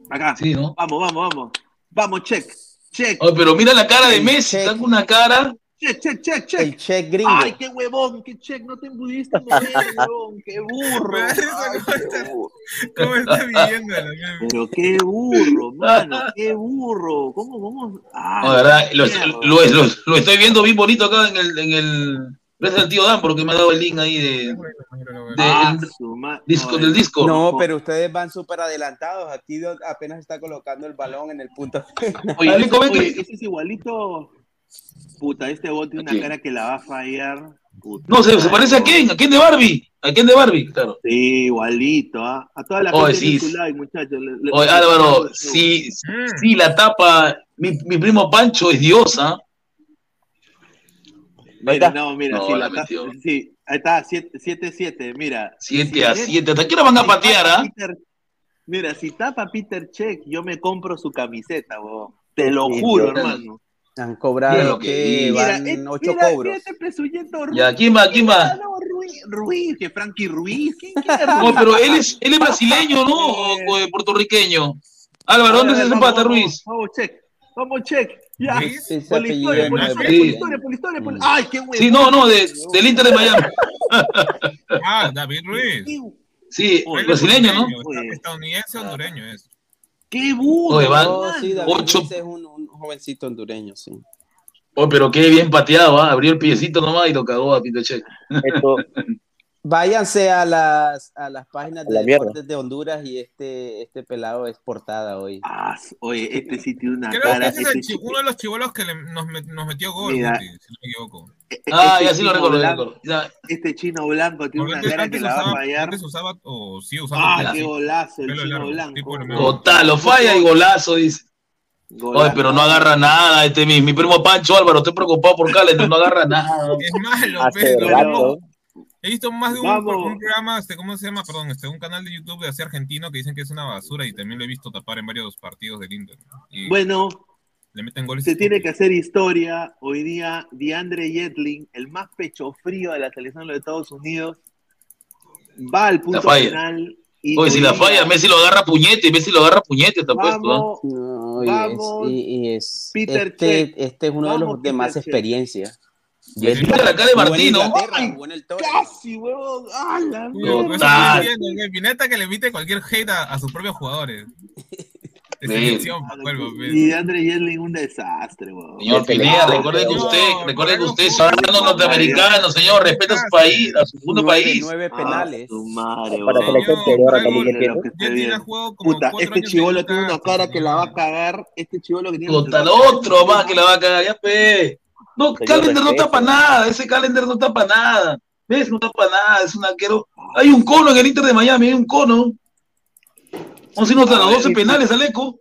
Acá. Sí, ¿no? Vamos, vamos, vamos. Vamos, check. Check. Ay, pero mira la cara de El Messi, check. está con una cara. Check, check, check, check. El check gringo. Ay, qué huevón, qué check, no te pudiste mover, huevón, qué burro. *laughs* Ay, cómo qué está- burro. Pero qué burro, mano, qué burro. ¿Cómo, cómo? Ay, No, de verdad, lo, mierda. lo- lo- lo estoy viendo bien bonito acá en el. En el gracias al tío Dan, porque me ha dado el link ahí de, de- Ah, el disco, no, del disco. No, pero ustedes van súper adelantados. Aquí apenas está colocando el balón en el punto. Oye, Nico, oye, ese es igualito. Puta, este bot tiene una cara que la va a fallar. Puta No, se, se parece a quién, a quién de Barbie, a quién de Barbie, claro. Sí, igualito, ¿ah? A toda la Oye, gente sí. de su like, muchachos. Oye, Álvaro, Mm. si la tapa, mi, mi primo Pancho es diosa. Mira, no, mira, No, sí, la la ta- metió. sí, ahí está, 7-7, mira. 7 a Si 7. ¿Hasta qué hora van a si patear, tapa ah? Mira, si tapa Peter Check, yo me compro su camiseta, huevón. Te lo Sí, juro, hermano. Han Mira cobrado lo que van eh, ocho mira, cobros. este presuyento Ruiz. Ya, ¿quién va? ¿Quién va? No, Ruiz, Ruiz, que Frankie Ruiz. ¿Quién quiere No, Ruiz? pero él es, él es brasileño, ¿no? O, puertorriqueño. Álvaro, ¿dónde se empata, Ruiz? Vamos, check. Vamos, check. Ya. Por la historia, por la historia, por la historia, por la historia, por la- Ay, qué huevón. Sí, no, no, de, del Inter de Miami. Ah, David Ruiz. Sí, Oye, brasileño, ¿no? Estadounidense hondureño es. Qué burro. Oye, van- No, sí, David Ocho- es un, un jovencito hondureño, sí. Oh, pero qué bien pateado, ¿ah? Abrió el piecito nomás y lo cagó a Pinochet. Esto, *laughs* Váyanse a las, a las páginas A la de mierda. deportes de Honduras y este, este pelado es portada hoy. Ah, oye, este sí tiene una Creo cara. que ese es el este uno de los chivolos que le- nos, met- nos metió gol, Mira. Guti, si no me equivoco. e- Ah, este ya sí lo chino recuerdo, Este chino blanco tiene una cara que la va a usaba, fallar. antes usaba, o sí usaba Ah, qué golazo el chino largo, blanco. tipo total, lo falla y golazo, dice. Oye, Golazo. pero no agarra nada. Este, mi, mi primo Pancho Álvaro, estoy preocupado por Calendar, no agarra nada. Es malo, pero. He visto más de un, programa, este, ¿cómo se llama? Perdón, este, un canal de YouTube de así argentino que dicen que es una basura y también lo he visto tapar en varios partidos del Inter. Y Bueno, le meten goles. se tiene que hacer historia. Hoy día, DeAndre Yetling, el más pecho frío de la selección de los Estados Unidos, va al punto falla. final. Y Oye, si la falla, Messi lo agarra puñete, Messi lo agarra puñete, está puesto. ¿ah? Vamos, No, y Vamos, es, y, y es Peter este, este es uno de los de más Peter Check. experiencia. Mira la cara de Martino. Ay, el casi, huevón. ¡Ah, la mierda! pues. Pineta que le emite cualquier hate a, a sus propios jugadores. Pues. Y DeAndre Yetling, un desastre, huevón. Señor Pineda, recuerde que usted, recuerde que usted es no, ciudadano no, norteamericano, señor, respeta a su país, a su segundo país. nueve Ah, penales. su madre, Para Señor, le de que juego como Puta, este chivolo en tiene una cara que la va a señor. cagar. Este chivolo que tiene Total, otro más que la va a cagar, ya pe. No, Calendar no tapa nada, ese Calendar no tapa nada. ¿Ves? No tapa nada, es un arquero. Hay un cono en el Inter de Miami, hay un cono. Vamos a irnos a los 12 penales, Aleco.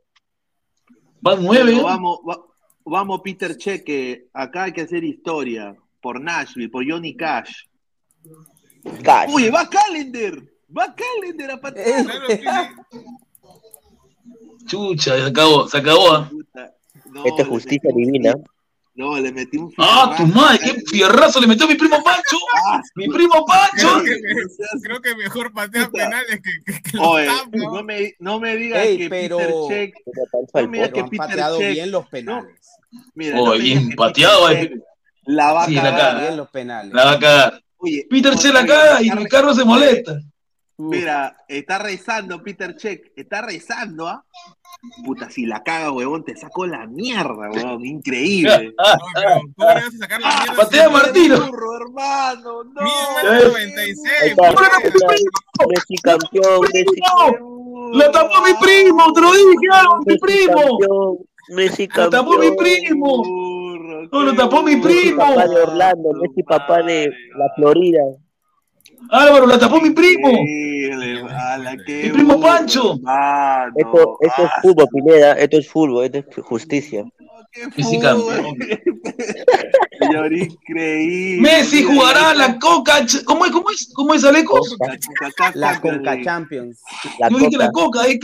Van nueve. Pero Vamos, va- vamos, Peter Cheque. Acá hay que hacer historia. Por Nashville, por Johnny Cash. Cash. Oye, va Calendar. Va Calendar a patear. Sí. Chucha, se acabó, se acabó. ¿ah? Puta. No, Esta es justicia divina. No, le metí un Ah, tu madre, qué fierrazo le metió mi primo Pancho. Ah, *laughs* Mi primo Pancho. Creo que, creo que mejor patea penales que, que, Oye, no me, no me digas Ey, que pero- Peter Check. Mira, No me digas que han Peter pateado Check- bien los penales. Mira, no Oh, me digas bien pateado. Eh. Check La va a Sí, la cagar. Bien los penales. La va a cagar. Oye, Peter oye, Che la caga y Ricardo se molesta. Mira, está rezando Peter Check. Está rezando, ¿ah? Puta, si la caga, huevón, te saco la mierda, huevón, increíble. *laughs* No, pero ¿cómo le vas a sacar la mierda? Patea si- Martino. Burro, hermano, no. Mide Eh. 96, Ahí está. pues. Messi campeón, Messi, ¡Lo tapó mi primo! ¡Te lo dije, mi Messi primo! campeón, Messi ¡Lo campeón. tapó mi primo! No, lo tapó mi primo. papá de Orlando, Messi papá de la Florida. Álvaro, la tapó mi primo. Mi primo burro, Pancho. Esto, esto es fútbol, Pineda, esto es fútbol, esto es justicia. qué Messi fútbol. campeón. *laughs* Señor, increíble. Messi jugará la Coca. ¿Cómo es? ¿Cómo es? ¿Cómo es, Alecos? la Coca- La Coca- Conca Champions. La Yo dije la coca. Eh.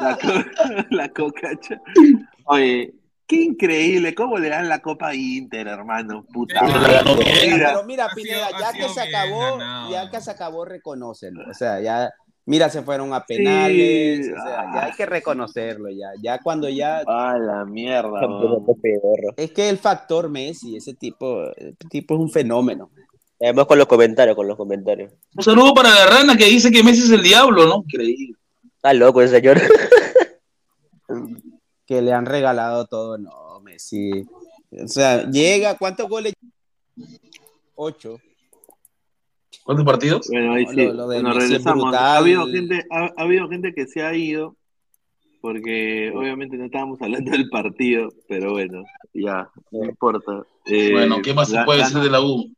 La, co- *laughs* la coca. *laughs* Oye, qué increíble. ¿Cómo le dan la copa a Inter, hermano? Puta. Pero. Mira, Mira, pero mira, ha sido- Pineda, ya sido que se bien acabó, ya que se acabó, reconócelo. O sea, ya, mira, se fueron a penales, Sí. o sea, ya hay que reconocerlo, ya, ya cuando ya, A la mierda. Es que el factor Messi, ese tipo, ese tipo es un fenómeno. Además con los comentarios, con los comentarios. Un saludo para la rana que dice que Messi es el diablo, ¿no? Increíble. Está loco ese señor. *laughs* Que le han regalado todo, no, Messi. O sea, llega, ¿cuántos goles? Ocho. ¿Cuántos partidos? Bueno, ahí sí. lo- lo de Bueno, Messi es regresamos. Ha habido, gente, ha, ha habido gente que se ha ido porque obviamente no estábamos hablando del partido, pero bueno, ya, no importa. Eh, Bueno, ¿qué más se puede ganó- decir de la U?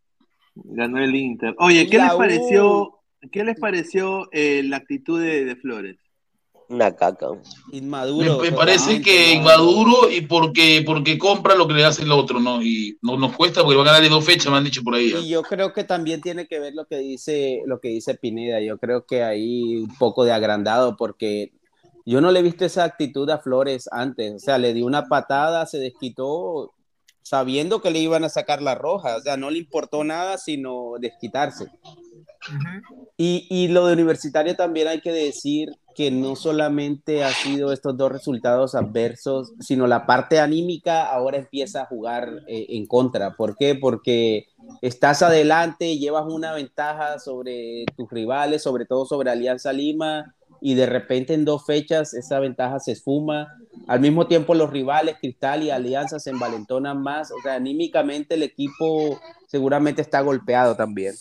Ganó el Inter. Oye, ¿qué La les U. pareció? ¿Qué les pareció eh, la actitud de, de Flores? Una caca. Me, Inmaduro. me parece totalmente, que no, inmaduro y porque, porque compra lo que le hace el otro, ¿no? Y no nos cuesta porque va a de dos fechas, me han dicho por ahí. ¿eh? Y yo creo que también tiene que ver lo que dice, lo que dice Pineda. Yo creo que ahí un poco de agrandado, porque yo no le he visto esa actitud a Flores antes. O sea, le dio una patada, se desquitó sabiendo que le iban a sacar la roja. O sea, no le importó nada sino desquitarse. Y, y lo de universitario también hay que decir que no solamente ha sido estos dos resultados adversos, sino la parte anímica ahora empieza a jugar eh, en contra. ¿Por qué? Porque estás adelante, llevas una ventaja sobre tus rivales, sobre todo sobre Alianza Lima, y de repente en dos fechas esa ventaja se esfuma. Al mismo tiempo los rivales, Cristal y Alianza, se envalentonan más. O sea, anímicamente el equipo seguramente está golpeado también.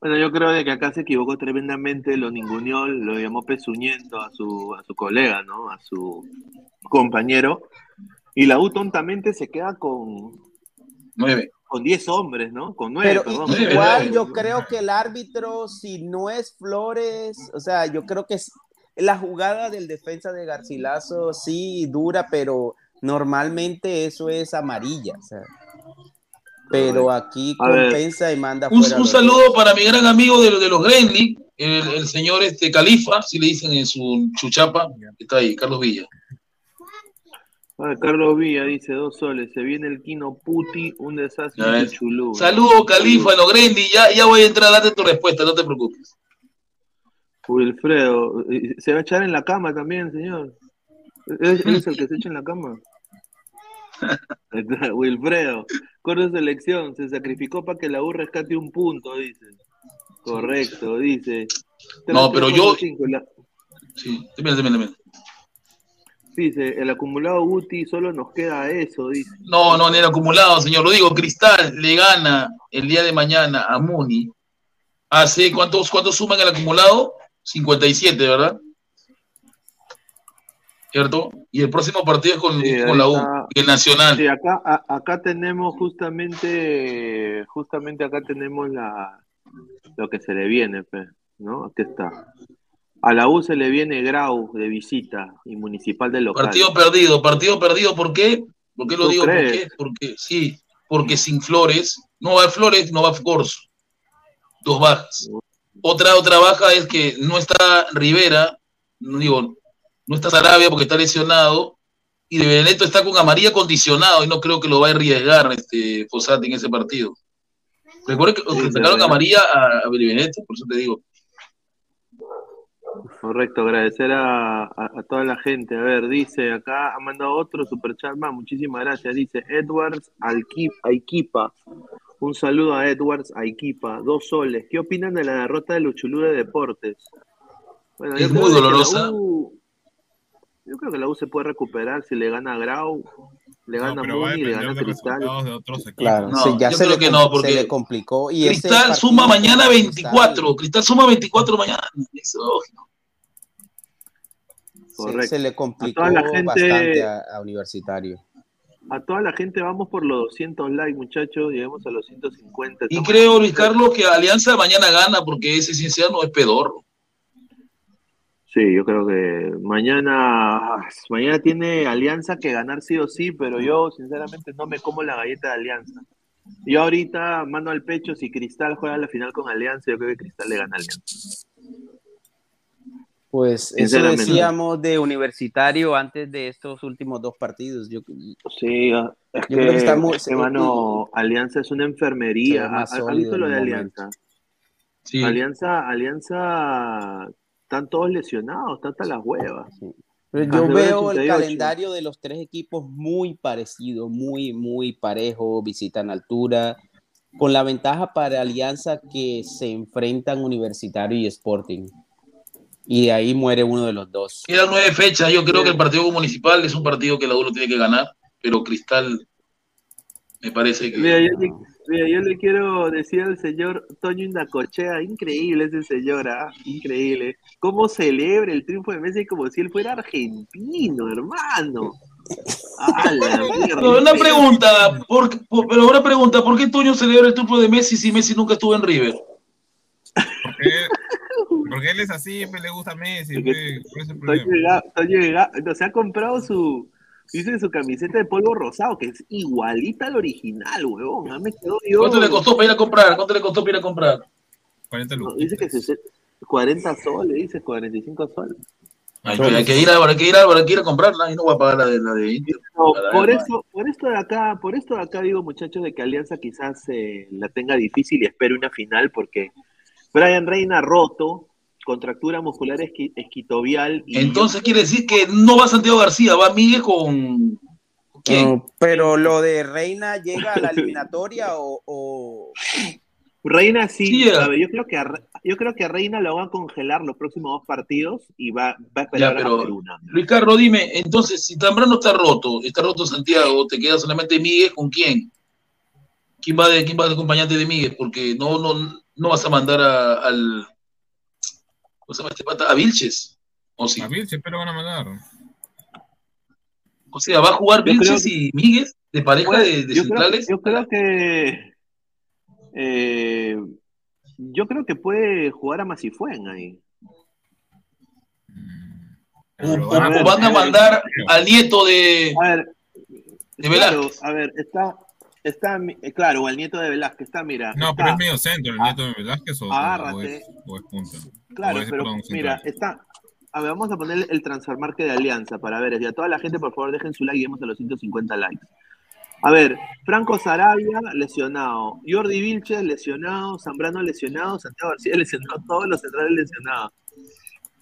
Bueno, yo creo de que acá se equivocó tremendamente, lo ninguneó, lo llamó pezuñento a su, a su colega, ¿no? A su compañero. Y la U tontamente se queda con, Nueve. con 10 hombres, ¿no? Con 9, Pero perdón. igual yo creo que el árbitro, si no es Flores, o sea, yo creo que es la jugada del defensa de Garcilaso sí dura, pero normalmente eso es amarilla, o sea. Pero aquí A ver. compensa y manda Un, fuera. un los saludo para mi gran amigo de, de los Gremlin, el, el señor este Califa, si le dicen en su chuchapa, que está ahí, Carlos Villa. Ah, Carlos Villa dice dos soles, se viene el Kino Puti, un desastre ves. Chulú. Saludo Califa, los Gremlin, ya, ya voy a entrar a darte tu respuesta, no te preocupes. Wilfredo, eh, ¿se va a echar en la cama también, señor? ¿Es, es el que se echa en la cama? *laughs* *laughs* Ahí Wilfredo, corre selección, se sacrificó para que la U rescate un punto, dice. Correcto, dice. No, pero yo- 3.5, la- Sí. Dice, el acumulado Guti solo nos queda eso, dice. No, no, ni el acumulado, señor. Lo digo, Cristal le gana el día de mañana a Muni. Hace, ¿cuántos, cuántos suman el acumulado? 57, ¿verdad? ¿Cierto? Y el próximo partido es con, Sí, con ahí la U, el Nacional. Sí, acá, a- acá tenemos justamente, justamente acá tenemos la, lo que se le viene, ¿no? Aquí está. A la U se le viene Grau de visita y Municipal de local. Partido perdido, partido perdido, ¿por qué? ¿Por qué lo ¿Tú digo? ¿Por qué? Porque sí, porque sin Flores, no va Flores, no va Corso. Dos bajas. Otra, otra baja es que no está Rivera, digo, no está Sarabia porque está lesionado, y de Benedetto está con amarilla condicionado, y no creo que lo va a arriesgar este Fossati en ese partido. Recuerda que, que Sí, sacaron sí. amarilla a, a Benedetto, por eso te digo. Correcto, agradecer a, a- a toda la gente. A ver, dice acá, ha mandado otro superchat más, muchísimas gracias. Dice Edwards Aiquipa. Un saludo a Edwards Aiquipa, dos soles. ¿Qué opinan de la derrota de Luchulú de Deportes? Bueno, Es muy que dolorosa. U- yo creo que la U se puede recuperar si le gana a Grau, le No, gana a a Muni, le gana a de Cristal. de otros. Claro, No, sí, ya yo se, creo le, que no, se porque le complicó. Y Cristal suma mañana Cristal 24. Cristal suma 24 mañana. Es lógico. se- Correcto. Se, le complicó toda la gente- bastante a, a Universitario. A toda la gente vamos por los 200 likes, muchachos, lleguemos a los 150. Y creo, Luis Carlos, que Alianza mañana gana porque ese Cienciano es pedorro. Sí, yo creo que mañana, mañana tiene Alianza que ganar sí o sí, pero yo sinceramente no me como la galleta de Alianza. Yo ahorita mano al pecho, si Cristal juega la final con Alianza, yo creo que Cristal le gana a Alianza. Pues eso decíamos de Universitario antes de estos últimos dos partidos. Yo, Sí, es Yo que, creo que está muy- es que, mano, Alianza es una enfermería. Se ve ¿Ha, más ha- ha sólido visto lo de Alianza? Sí. Alianza, Alianza, están todos lesionados, están hasta las huevas. Pero yo veo el 88. calendario de los tres equipos muy parecido, muy, muy parejo, visitan altura, con la ventaja para Alianza que se enfrentan Universitario y Sporting. Y de ahí muere uno de los dos. Quedan nueve fechas. Yo creo que el partido municipal es un partido que la U lo tiene que ganar, pero Cristal me parece que. Mira, yo, le, mira, yo le quiero decir al señor Toño Indacochea, increíble ese señor, ¿ah? increíble. ¿Cómo celebra el triunfo de Messi como si él fuera argentino, hermano? ¡A la *laughs* mierda! Una pregunta, ¿por, qué- por- pero una pregunta, ¿por qué Toño celebra el triunfo de Messi si Messi nunca estuvo en River? Porque, porque él es así, pues le gusta Messi, pues, ¿cuál es el Toño Toño se ha comprado su, dice su camiseta de polvo rosado, que es igualita al original, huevón. Ah, me quedo yo. ¿Cuánto le costó para ir a comprar? ¿Cuánto le costó para ir a comprar? 40 No, lucas. dice que se- 40 soles, dice 45 soles. Hay, hay que ir a, hay que ir a, hay que ir a comprarla y no voy a pagar la de, la de Inter. No, por eso, por esto de acá, por esto de acá digo, muchachos, de que Alianza quizás eh, la tenga difícil y espere una final, porque Brian Reina roto, contractura muscular esqui- esquitovial y Entonces quiere decir que no va Santiago García, va Miguel con. ¿Quién? No, pero lo de Reina llega a la eliminatoria o, o- Reina sí, Sí, ver, yo creo que a, yo creo que a Reina lo va a congelar los próximos dos partidos y va, va a esperar Ya, pero- a. Luis Carlos, dime, entonces, si Zambrano está roto, está roto Santiago, te queda solamente Miguel, ¿con quién? ¿Quién va de, quién va de acompañante de Miguel? Porque no, no, no vas a mandar a- al. ¿Cómo se llama este pata? A Vilches. O sí. A Vilche, pero van a mandar. O sea, va a jugar Vilches creo- y Miguel de pareja Bueno, de, de yo, creo, centrales. yo creo que eh, yo creo que puede jugar a Masifuen ahí. O, o- van a- o van a mandar al nieto de, A ver, de claro, Velázquez. a ver, está, está, eh, claro, o el nieto de Velázquez, está, mira. No, está- pero es medio centro, el nieto de Velázquez o, o- o Agárrate. es, o es punta. Claro, pero mira, está. A ver, vamos a poner el transfermarque de Alianza para ver. Y a toda la gente, por favor, dejen su like y lleguemos a los 150 likes. A ver, Franco Sarabia, lesionado. Jordi Vilches, lesionado. Zambrano, lesionado. Santiago García, *laughs* lesionado. Todos los centrales lesionados.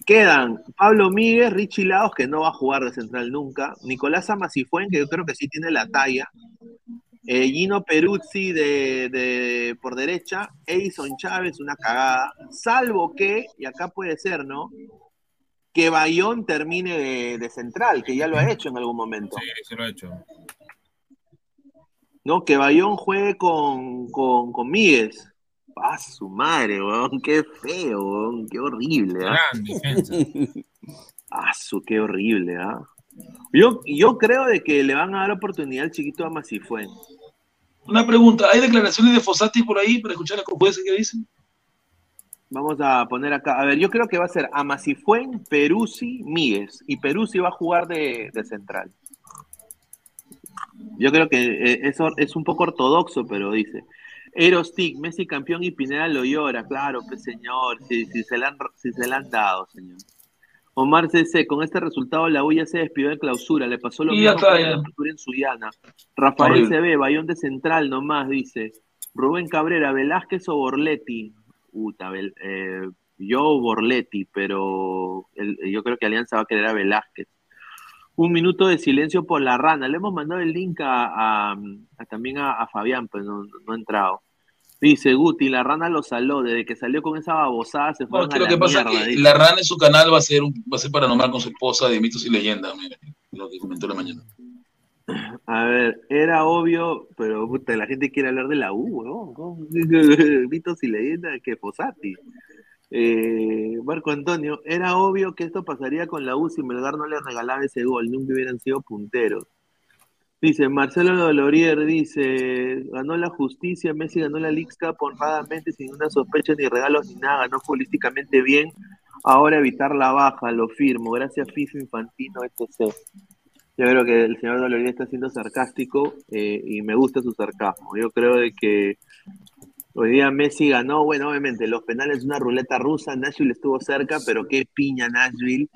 Quedan Pablo Míguez, Richie Laos, que no va a jugar de central nunca. Nicolás Amasifuen, que yo creo que sí tiene la talla. Eh, Gino Peruzzi de, de- por derecha, Edison Chávez, una cagada, salvo que, y acá puede ser, ¿no? Que Bayón termine de, de central, que ya lo ha hecho en algún momento, Sí, se lo ha hecho. ¿no? Que Bayón juegue con, con, con Míguez. ¡Ah, su madre, weón! ¡Qué feo, weón! ¡Qué horrible, ¿ah? Gran defensa. *laughs* ¡Ah, su qué horrible, ¿ah? Yo, yo creo de que le van a dar oportunidad al chiquito a Masifuen. Una pregunta, ¿hay declaraciones de Fossati por ahí para escuchar a Copuese que dicen? Vamos a poner acá. A ver, yo creo que va a ser Amasifuen, Peruzzi, Míguez. Y Peruzzi va a jugar de, de central. Yo creo que eh, eso es un poco ortodoxo, pero dice. Erostic, Messi campeón y Pineda lo llora. Claro, pues señor, si, se, le han, si se le han dado, señor. Omar CC, con este resultado la U ya se despidió de clausura, le pasó lo mismo que la apertura en Suyana. Rafael. CB, Bayón de Central nomás, dice. Rubén Cabrera, Velázquez o Borletti. Puta, eh, yo Borletti, pero el- yo creo que Alianza va a querer a Velázquez. Un minuto de silencio por la rana. Le hemos mandado el link a, a- a- también a, a Fabián, pues no, no ha entrado. Dice Guti, la rana lo saló, desde que salió con esa babosada se fue No, a la que pasa mierda, es que dice. la rana en su canal va a ser un, va a ser para nombrar con su esposa de mitos y leyendas, lo que comentó la mañana. A ver, era obvio, pero puta, la gente quiere hablar de la U. ¿cómo? *laughs* Mitos y leyendas que Fosati. Eh, Marco Antonio, era obvio que esto pasaría con la U si Melgar no le regalaba ese gol, nunca hubieran sido punteros. Dice Marcelo Dolorier, dice, ganó la justicia, Messi ganó la League Cup honradamente, sin una sospecha ni regalos ni nada, ganó políticamente bien, ahora evitar la baja, lo firmo, gracias FIFA Infantino, etc. Yo creo que el señor Dolorier está siendo sarcástico eh, y me gusta su sarcasmo. Yo creo de que hoy día Messi ganó, bueno, obviamente los penales una ruleta rusa, Nashville estuvo cerca, pero qué piña Nashville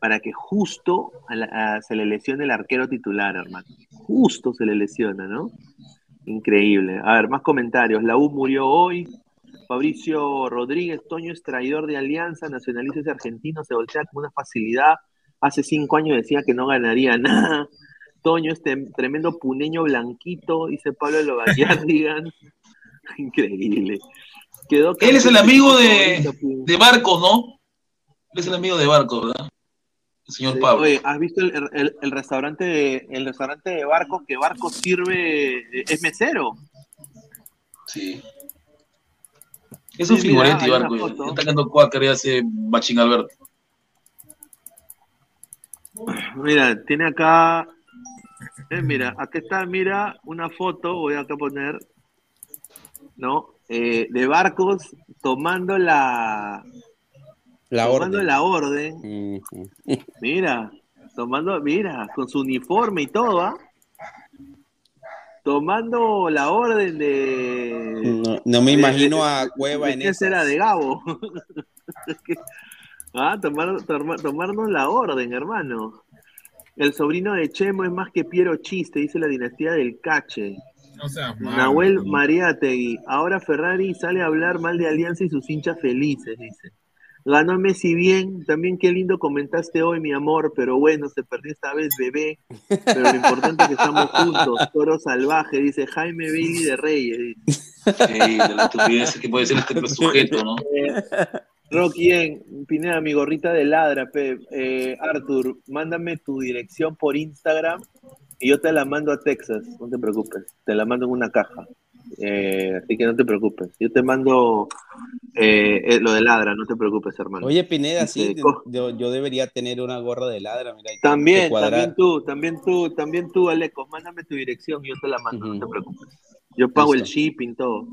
para que justo a la- a- se le lesione el arquero titular, hermano. Justo se le lesiona, ¿no? Increíble. A ver, más comentarios. La U murió hoy. Fabricio Rodríguez, Toño es traidor de Alianza, nacionalista argentino, se voltea con una facilidad. Hace cinco años decía que no ganaría *laughs* nada. Toño, este tremendo puneño blanquito, dice Pablo Lovallardigan. *laughs* Increíble. Quedó Él es el amigo de de, Barcos, ¿no? Él es el amigo de Barcos, ¿verdad? Señor Sí, Pablo. Oye, ¿has visto el, el- el restaurante de, el restaurante de Barcos que Barcos sirve, eh, es mesero? Sí. Es un Sí, mira, figurante, una Barcos. Está cantando Cuácar y hace Machín Alberto. Mira, tiene acá, eh, mira, aquí está, mira, una foto, voy acá a poner, ¿no? Eh, de Barcos tomando la, La tomando orden. la orden, mira, tomando, mira, con su uniforme y todo, ¿ah? Tomando la orden de... No, no me imagino de- a Cueva de en esas. será de Gabo. *laughs* ah, tomar, toma- tomarnos la orden, hermano. El sobrino de Chemo es más que Piero Chiste, dice la dinastía del Cache. No seas. Nahuel Mariategui. Ahora Ferrari sale a hablar mal de Alianza y sus hinchas felices, dice. Ganó Messi bien, también qué lindo comentaste hoy, mi amor, pero bueno, se perdió esta vez, bebé. Pero lo importante es que estamos juntos. Toro salvaje, dice Jaime Bailey de Reyes. dice. Sí, de la estupidez que puede ser este sujeto, ¿no? Rocky en Pineda, mi gorrita de ladra, Pep. Eh, Arthur, mándame tu dirección por Instagram y yo te la mando a Texas, no te preocupes, te la mando en una caja. Eh, así que no te preocupes. Yo te mando eh, eh, lo de ladra, no te preocupes, hermano. Oye, Pineda, sí, co- yo, yo debería tener una gorra de ladra, mira. También, también tú, también tú, también tú, Alecos, mándame tu dirección y yo te la mando, no te preocupes. Yo pago el shipping, todo.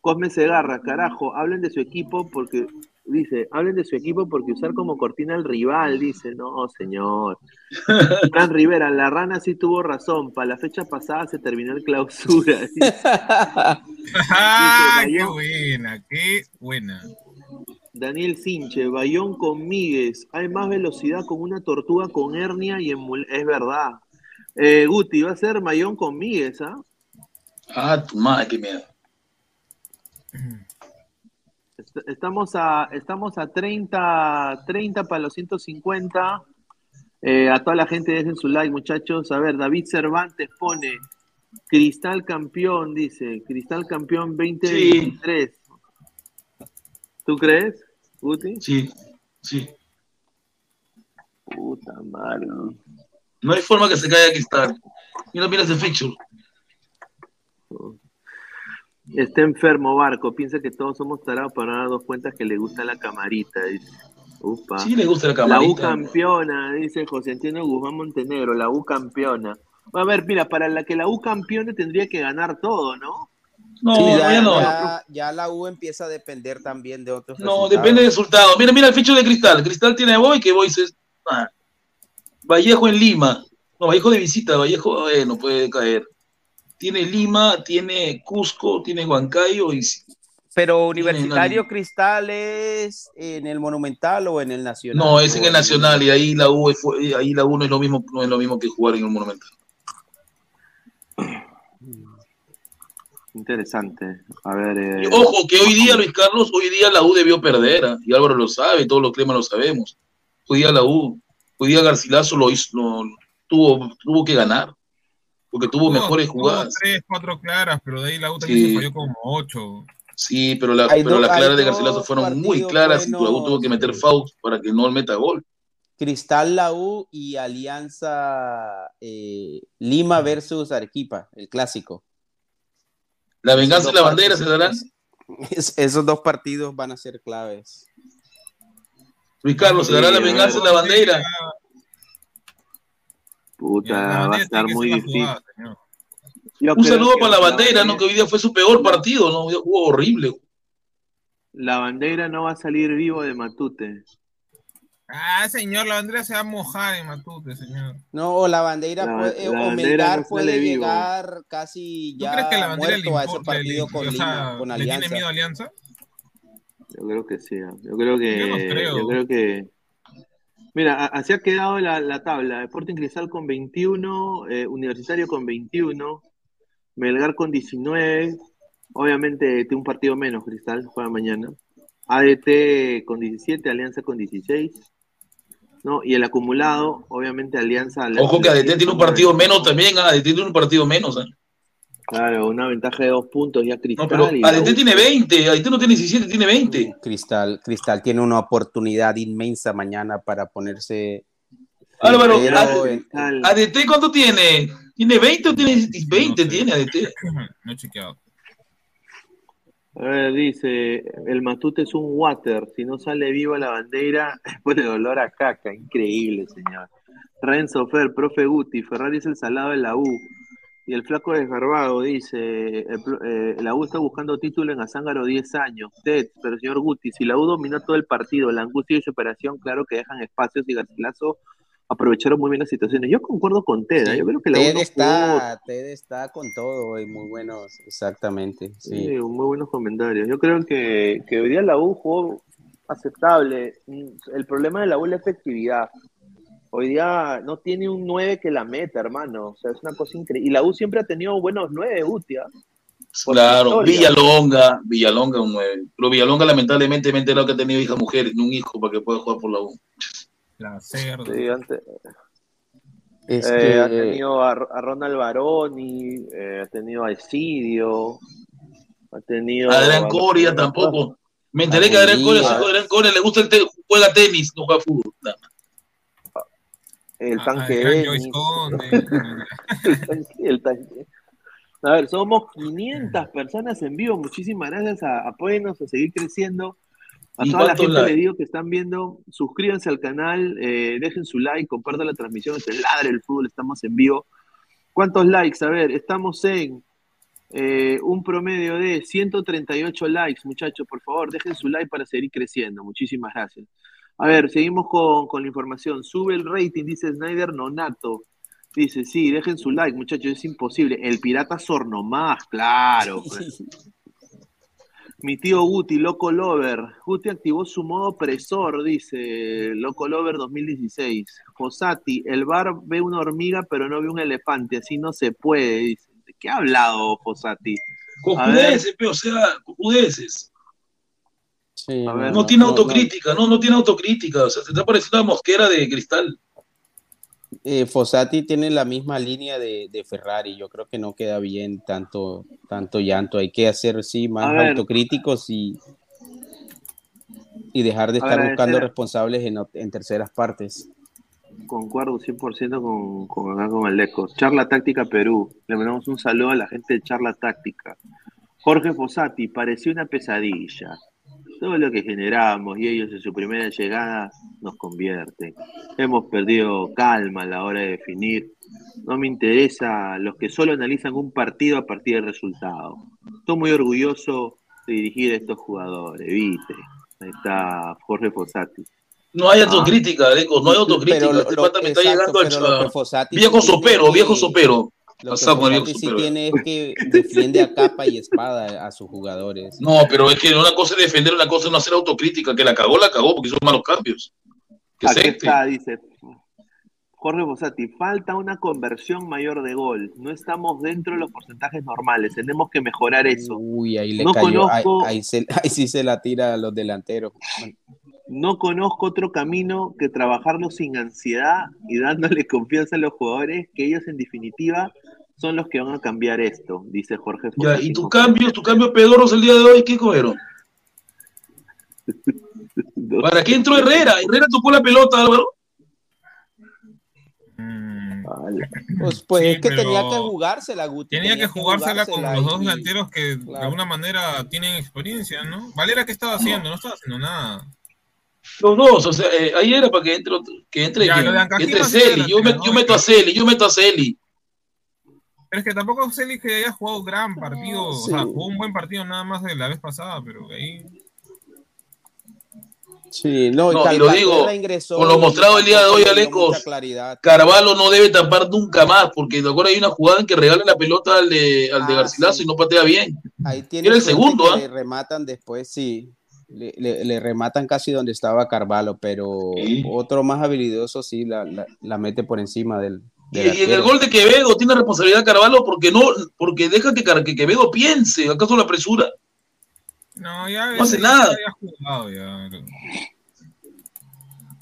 Cosme Segarra, carajo, hablen de su equipo porque, dice, hablen de su equipo porque usar como cortina al rival, dice, no, señor. *laughs* Fran Rivera, la rana sí tuvo razón, para la fecha pasada se terminó el clausura. *laughs* dice. ¡Ah, qué buena! ¡Qué buena! Daniel Sinche, Bayón con Míguez, hay más velocidad con una tortuga con hernia y en mul- es verdad. Eh, Guti, va a ser Bayón con Míguez, ¿ah? Ah, tu madre, qué miedo. Est- Estamos a, estamos a 30, 30 para los 150. Eh, a toda la gente dejen su like, muchachos. A ver, David Cervantes pone Cristal campeón, dice. Cristal campeón 2023. ¿Tú crees, Guti? Sí, sí. Puta madre. ¿no? Hay forma que se caiga Cristal. Mira, mira ese fixture. Está enfermo Barco, piensa que todos somos tarados para dar dos cuentas que le gusta la camarita, dice. Upa. Sí, le gusta la La U camarita. campeona, dice José Antonio Guzmán Montenegro, la U campeona. A ver, mira, para la que la U campeone tendría que ganar todo, ¿no? No, Sí, ya, ya no. ya- ya la U empieza a depender también de otros No, resultados. depende del resultado. Mira, mira el ficho de Cristal. Cristal tiene a Boy, que Boy se... ah. Vallejo en Lima. No, Vallejo de visita. Vallejo eh, no puede caer. Tiene Lima, tiene Cusco, tiene Huancayo y... Pero Universitario Cristal es en el Monumental o en el Nacional. No, es en el Nacional y ahí la U, fue- ahí la U no es lo mismo, no es lo mismo que jugar en el Monumental. Interesante. A ver, eh, Y Ojo, que hoy día, Luis Carlos, hoy día la U debió perder, ¿ah? y Álvaro lo sabe, todos los cremas lo sabemos. Hoy día la U, hoy día Garcilaso lo hizo, lo- tuvo, tuvo que ganar, porque tuvo mejores Tuvo jugadas. tres, cuatro claras, pero de ahí la U también Sí. se falló como ocho. Sí, pero, la, Hay pero las claras de Garcilaso fueron muy claras y buenos. Turabu tuvo que meter Faust para que no meta gol. Cristal La U y Alianza eh, Lima versus Arequipa, el clásico. La venganza y la bandera se darán. *laughs* es- esos dos partidos van a ser claves. Luis Carlos, se dará la venganza y la bandera. Puta, va a estar muy difícil. Yo Un saludo para la bandera, ¿no? Que hoy día fue su peor partido, ¿no? Hoy día jugó horrible. La bandera no va a salir vivo de Matute. Ah, señor, la bandera se va a mojar en Matute, señor. No, o la bandera La- puede, la bandera Melgar no puede vivo. llegar casi ¿Tú ya crees que la bandera le, muerto a ese importa, le- partido con o Lima, sea, con le tiene Alianza. miedo a Alianza? Yo creo que sí. Yo creo que. Yo no creo. yo creo que. Mira, así ha quedado la, la tabla. Sporting Cristal con 21, eh, Universitario con 21, Melgar con 19. Obviamente tiene un partido menos, Cristal, juega mañana. ADT con 17, Alianza con 16. ¿no? Y el acumulado, obviamente Alianza. Ojo que ADT tiene un partido menos también, ah, ADT tiene un partido menos. ¿eh? Claro, una ventaja de dos puntos ya Cristal. No, pero U- tiene 20, ADT no tiene 17, tiene 20. Cristal, Cristal tiene una oportunidad inmensa mañana para ponerse Álvaro, en- Cristal. ¿ADT cuánto tiene? ¿Tiene 20 o tiene 20? No sé. Tiene ADT. *clears throat* No he chequeado. A ver, dice, el Matute es un water, si no sale viva la bandera, *laughs* pone dolor a caca, increíble, señor. Renzo Fer, profe Guti, Ferrari es el salado de la U. Y el flaco desgarbado dice, el pl- eh, la U está buscando título en Azángaro 10 años. Ted, pero señor Guti, si la U dominó todo el partido, la angustia y superación, claro que dejan espacios y Garcilaso aprovecharon muy bien las situaciones. Yo concuerdo con Ted, ¿eh? yo creo que la U Ted no está, Ted está con todo y muy buenos, exactamente. Sí. Sí, muy buenos comentarios. Yo creo que, que hoy día la U jugó aceptable. El problema de la U es la efectividad. Hoy día no tiene un 9 que la meta, hermano. O sea, es una cosa increíble. Y la U siempre ha tenido buenos 9, Utia. Claro. Villalonga, Villalonga un 9. Pero Villalonga lamentablemente me he enterado que ha tenido hijas mujeres, no un hijo para que pueda jugar por la U. La cerda. Sí, antes, Es eh, que- ha tenido a, a Ronald Baroni, eh, ha tenido a Esidio, ha tenido Adrián a- Coria tampoco. Me enteré que a Adrián Coria, a Adrián Coria le gusta el te- juega tenis, no juega fútbol. Nada. El Ah, tanque el tanque, *laughs* el tanque. A ver, somos 500 personas en vivo. Muchísimas gracias. A, apóyennos a seguir creciendo. A ¿Y toda la gente likes? le digo que están viendo, suscríbanse al canal, eh, dejen su like, compartan la transmisión. Es el Ladre el Fútbol, estamos en vivo. ¿Cuántos likes? A ver, estamos en eh, un promedio de 138 likes, muchachos. Por favor, dejen su like para seguir creciendo. Muchísimas gracias. A ver, seguimos con, con la información. Sube el rating, dice Snyder Nonato. Dice, sí, dejen su like, muchachos, es imposible. El pirata Sornomás, claro. *laughs* pues. Mi tío Guti, Loco Lover. Guti activó su modo opresor, dice Loco Lover 2016. Fosati, el bar ve una hormiga pero no ve un elefante, así no se puede, dice. ¿De qué ha hablado Fosati? Cojudeces, pe, o sea, cojudeces. Sí, A ver, No tiene autocrítica, no, no tiene autocrítica. O sea, se está pareciendo una mosquera de cristal. Eh, Fossati tiene la misma línea de, de Ferrari. Yo creo que no queda bien tanto, tanto llanto. Hay que hacer sí más A ver. autocríticos y, y dejar de estar buscando a- responsables en, terceras partes. Concuerdo 100% con, con, con el. Charla Táctica Perú. Le mandamos un saludo a la gente de Charla Táctica. Jorge Fossati, pareció una pesadilla. Todo lo que generamos y ellos en su primera llegada nos convierten. Hemos perdido calma a la hora de definir. No me interesa los que solo analizan un partido a partir del resultado. Estoy muy orgulloso de dirigir a estos jugadores, ¿viste? Ahí está Jorge Fossati. No hay Ah. autocrítica, Aleco, no hay autocrítica. Pero lo- este lo- pata me está exacto, llegando al pero lo que cha- Fossati Viejo sopero, viejo sopero. Lo que sí tiene es *laughs* que defiende a capa y espada a sus jugadores. No, pero es que una cosa es defender, una cosa es no hacer autocrítica. Que la cagó, la cagó, porque son malos cambios. Que Aquí está, dice Jorge Bosati, falta una conversión mayor de gol. No estamos dentro de los porcentajes normales. Tenemos que mejorar eso. Uy, ahí le No cayó. Ahí, conozco- ahí se- *laughs* ahí sí se la tira a los delanteros. No conozco otro camino que trabajarlo sin ansiedad y dándole *laughs* confianza a los jugadores, que ellos en definitiva son los que van a cambiar esto, dice Jorge. Ya, y tu cambio, tu cambio pedorros el día de hoy, ¿qué cogieron? *laughs* ¿Para qué entró Herrera? Herrera tocó la pelota, Álvaro. Pues, pues Sí, es que tenía que jugársela, Guti. Tenía que jugársela con los dos y- delanteros que de alguna manera tienen experiencia, ¿no? Valera, ¿qué estaba haciendo? No estaba haciendo nada. Los dos, o sea, eh, ahí era para que entre, que entre, Ya, que entre Celi. Yo, me- yo meto a Celi, yo meto a Celi. Pero es que tampoco Celi que haya jugado gran partido, Sí. o sea, jugó un buen partido nada más de la vez pasada, pero ahí Sí, no, No, y lo digo, ingresó con lo mostrado el día de hoy, Alecos. Carvalho no debe tapar nunca más, porque de acuerdo hay una jugada en que regala la pelota al de, al de Ah, Garcilaso sí. y no patea bien. Ahí tiene Era el segundo, ¿ah? Le rematan después, sí. Le, le- le rematan casi donde estaba Carvalho, pero Sí. otro más habilidoso sí la, la- la mete por encima del. Y, en el gol de Quevedo tiene responsabilidad Carvalho porque no, porque deja que, que Quevedo piense, ¿acaso la apresura? no, ya No hace ya- nada. ya había jugado ya.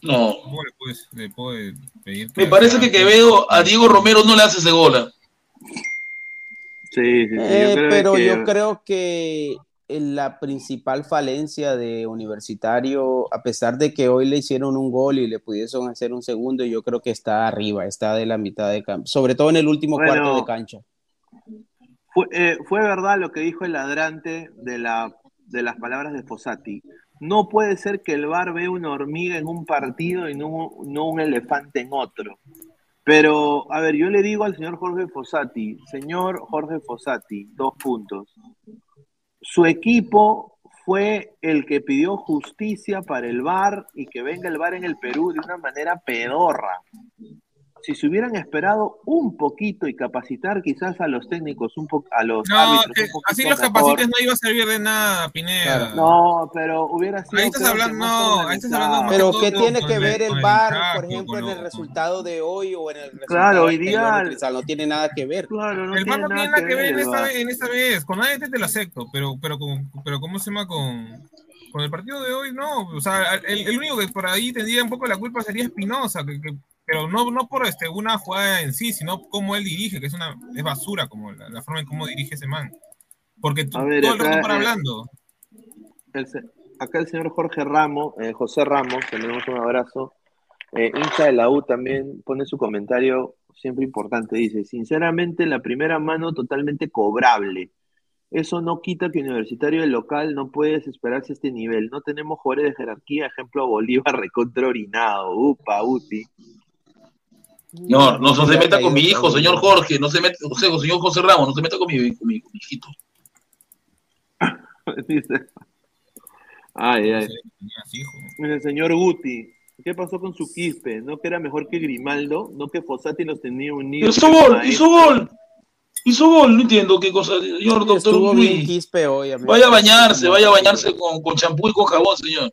No. ¿Cómo le puedes, le puede pedir Me parece que Quevedo a Diego Romero no le hace ese gol. ¿ah? Sí, sí, sí, yo Eh, creo pero que- yo creo que la principal falencia de Universitario, a pesar de que hoy le hicieron un gol y le pudiesen hacer un segundo, yo creo que está arriba, está de la mitad de campo, sobre todo en el último Bueno, cuarto de cancha. Fue, eh, fue verdad lo que dijo el ladrante de, la, de las palabras de Fossati. No puede ser que el VAR vea una hormiga en un partido y no, no un elefante en otro. Pero, a ver, yo le digo al señor Jorge Fossati, señor Jorge Fossati, dos puntos. Su equipo fue el que pidió justicia para el VAR y que venga el VAR en el Perú de una manera pedorra. Si se hubieran esperado un poquito y capacitar quizás a los técnicos, un po a los No, árbitros que un poquito así los capacites no iba a servir de nada, Pineda. No, pero hubiera sido. Ahí estás hablando- no, ahí estás hablando más Pero ¿qué tiene que ver el con el por ejemplo, en el resultado de hoy o en el resultado Claro, Cristal? No tiene nada que ver. Claro, no el VAR no tiene nada que ver en esta, en esta vez. Con ADT te lo acepto, pero, pero, con, pero ¿cómo se llama con, con el partido de hoy? No, o sea, el, el único que por ahí tendría un poco la culpa sería Espinosa, que, que- pero no, no por este, una jugada en sí, sino cómo él dirige, que es una es basura como la, la forma en cómo dirige ese man. Porque tú- ver, todo el rato para eh, hablando. El acá el señor Jorge Ramos, eh, José Ramos, que le damos un abrazo, eh, hincha de la U también pone su comentario siempre importante. Dice, sinceramente, la primera mano totalmente cobrable. Eso no quita que Universitario del local no puede desesperarse a este nivel. No tenemos jugadores de jerarquía, ejemplo Bolívar recontra orinado. Upa, Uti. No, no, se meta con mi hijo, señor Jorge, no se meta, o sea, señor José Ramos, no se meta con mi, con mi, con mi hijito. *laughs* Ay, ay. El señor Guti, ¿qué pasó con su quispe? ¿No que era mejor que Grimaldo? ¿No que Fossati los tenía unidos? Hizo gol, hizo gol, hizo gol, no entiendo qué cosa, señor doctor Luis. Quispe hoy. Vaya a bañarse, vaya a bañarse con con champú y con jabón, señor.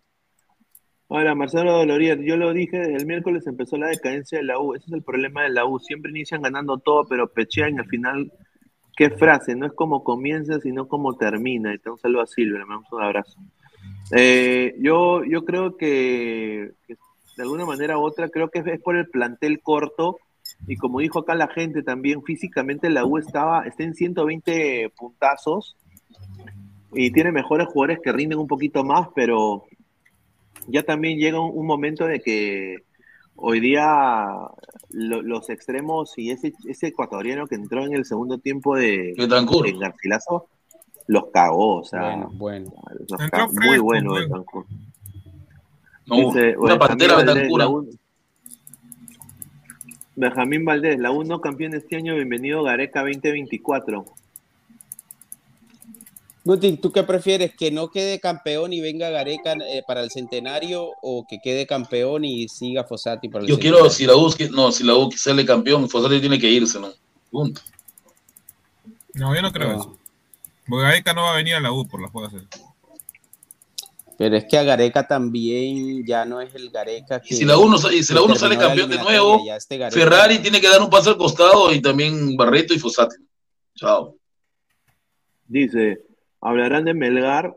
Ahora, Marcelo Dolorier, yo lo dije el miércoles empezó la decadencia de la U. Ese es el problema de la U. Siempre inician ganando todo, pero pechean y al final, qué frase, no es como comienza, sino como termina. Y te un saludo a Silvia, le mandamos un abrazo. Eh, yo, yo creo que, que de alguna manera u otra, creo que es por el plantel corto. Y como dijo acá la gente también, físicamente la U estaba, está en 120 puntazos y tiene mejores jugadores que rinden un poquito más, pero ya también llega un, un momento de que hoy día lo- los extremos y ese, ese ecuatoriano que entró en el segundo tiempo de, Betancur. de Garcilaso los cagó, o sea, Bueno, bueno. los Entró cagó. muy bueno. Betancur. No, Dice, una Benjamín pantera Betancura. Benjamín Valdés, la U no campeón este año, bienvenido Gareca 2024. Guti, ¿tú qué prefieres? ¿Que no quede campeón y venga Gareca eh, para el centenario o que quede campeón y siga Fossati para el Yo centenario? quiero, si la U, no, si la U sale campeón, Fossati tiene que irse, ¿no? Punto. No, yo no creo No. eso. Porque Gareca no va a venir a la U por las jugadas. Pero es que a Gareca también ya no es el Gareca que... Y si la U no, si la U no sale campeón de nuevo, este Gareca- Ferrari tiene que dar un paso al costado y también Barreto y Fossati. Chao. Dice, hablarán de Melgar,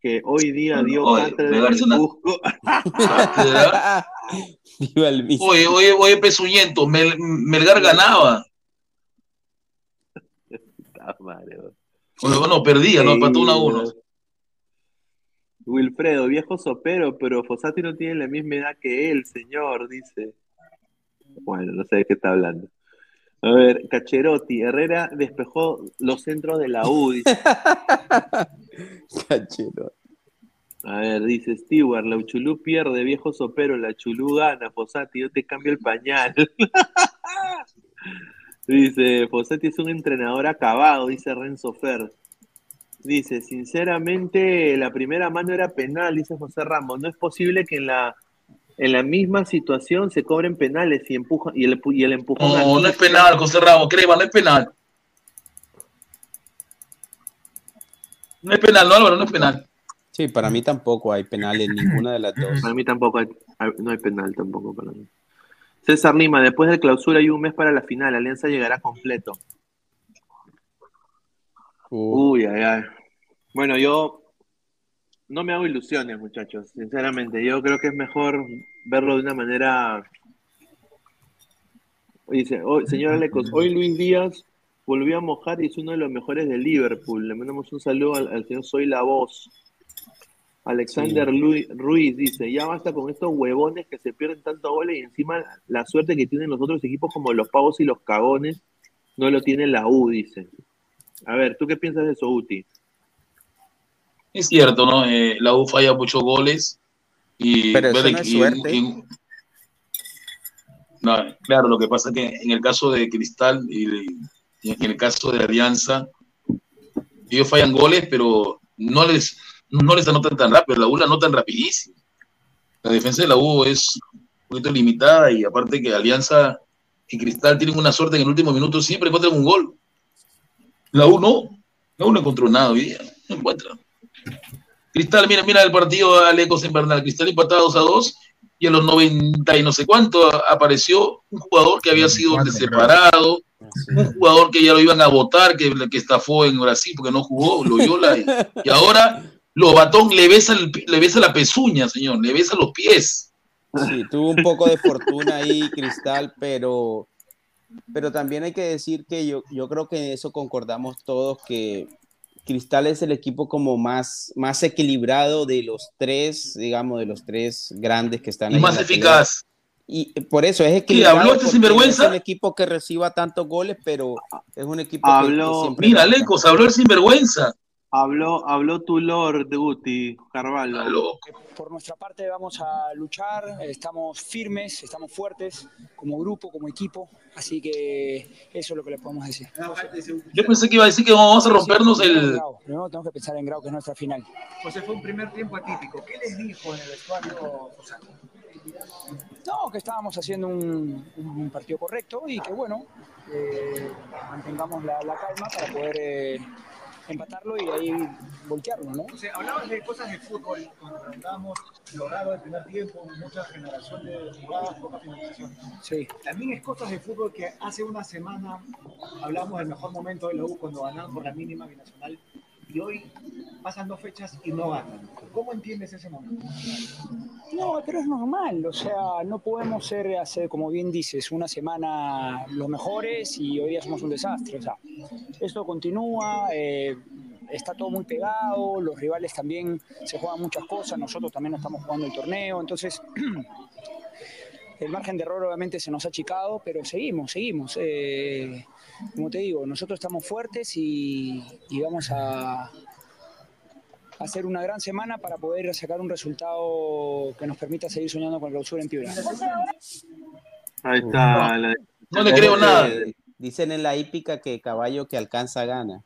que hoy día dio Oye, cátedra Melgar en es el una- Cusco. *laughs* Oye, oye, oye, Pesuñento, Mel- Melgar ganaba. madre. Bueno, no, perdía, no, empató 1 a 1. Wilfredo, viejo sopero, pero Fossati no tiene la misma edad que él, señor, dice. Bueno, no sé de qué está hablando. A ver, Cacherotti, Herrera despejó los centros de la U. Dice. *laughs* Cacherotti. A ver, dice Stewart, la Uchulú pierde, viejo sopero, la Chulú gana, Fossati, yo te cambio el pañal. *laughs* dice, Fossati es un entrenador acabado, dice Renzo Fer. Dice, sinceramente, la primera mano era penal, dice José Ramos. No es posible que en la, en la misma situación se cobren penales y, empujan, y, el, y el empujón. No, no es penal, José Ramos, crema, no es penal. No es penal, no, Álvaro, no es penal. Sí, para mí tampoco hay penal en ninguna de las dos. Para mí tampoco hay, no hay penal tampoco para mí. César Lima, después de clausura hay un mes para la final, Alianza llegará completo. Uh, Uy, ay, ay. Bueno, yo no me hago ilusiones, muchachos, sinceramente. Yo creo que es mejor verlo de una manera. Dice, hoy, señor Alecos, hoy Luis Díaz volvió a mojar y es uno de los mejores de Liverpool. Le mandamos un saludo al, al señor Soy la Voz. Alexander Luis- Ruiz dice, ya basta con estos huevones que se pierden tanto goles y encima la suerte que tienen los otros equipos como los pavos y los cagones no lo tiene la U, dice. A ver, ¿tú qué piensas de eso, Uti? Es cierto, ¿no? Eh, la U falla muchos goles. Y, Pero eso ver no es que- suerte. y- no, claro, lo que pasa es que en el caso de Cristal y, de- y en el caso de Alianza, ellos fallan goles, pero no les, no les anotan tan rápido. La U la anotan rapidísimo. La defensa de la U es un poquito limitada y aparte que Alianza y Cristal tienen una suerte en el último minuto, siempre encuentran un gol. La U no. La U no encontró nada hoy día. No encuentra. Cristal, mira, mira el partido Alecos en Bernal. Cristal empatado 2 a 2 y a los 90 y no sé cuánto apareció un jugador que había sido separado, un jugador que ya lo iban a votar, que, que estafó en Brasil porque no jugó, Loyola, y, y ahora Lobatón le besa, el- le besa la pezuña, señor, le besa los pies. Sí, tuvo un poco de fortuna ahí, Cristal, pero, pero también hay que decir que yo, yo creo que en eso concordamos todos que Cristal es el equipo como más, más equilibrado de los tres, digamos, de los tres grandes que están Y ahí más pelea. eficaz. Y por eso es equilibrado. habló este sinvergüenza? No es un equipo que reciba tantos goles, pero es un equipo que- que, Habló- siempre Mira. Alecos, habló el sinvergüenza. Habló, habló tu Lord, Guti, Carvalho. Por nuestra parte vamos a luchar, estamos firmes, estamos fuertes como grupo, como equipo, así que eso es lo que le podemos decir. Yo pensé que iba a decir que vamos a rompernos el... Primero tenemos que pensar en Grau, que es nuestra final. José, fue un primer tiempo atípico. ¿Qué les dijo en el vestuario Fosati? No, que estábamos haciendo un, un partido correcto y que bueno, eh, mantengamos la, la calma para poder eh, empatarlo y ahí voltearlo, ¿no? O sea, hablabas de cosas de fútbol cuando preguntábamos lo raro del primer tiempo, mucha generación de jugadas, poca finalización. Sí. También es cosas de fútbol que hace una semana hablamos del mejor momento de la U cuando ganaban por la mínima binacional y hoy pasan dos fechas y no ganan. ¿Cómo entiendes ese momento? No, pero es normal, o sea, no podemos ser, como bien dices, una semana los mejores y hoy día somos un desastre. O sea, esto continúa, eh, está todo muy pegado, los rivales también se juegan muchas cosas, nosotros también estamos jugando el torneo, entonces *clears throat* el margen de error obviamente se nos ha achicado, pero seguimos, seguimos. eh, como te digo, nosotros estamos fuertes y, y vamos a, hacer una gran semana para poder sacar un resultado que nos permita seguir soñando con el clausura en Piura. Ahí está. la- No le creo nada. Dicen en la hípica que caballo que alcanza gana.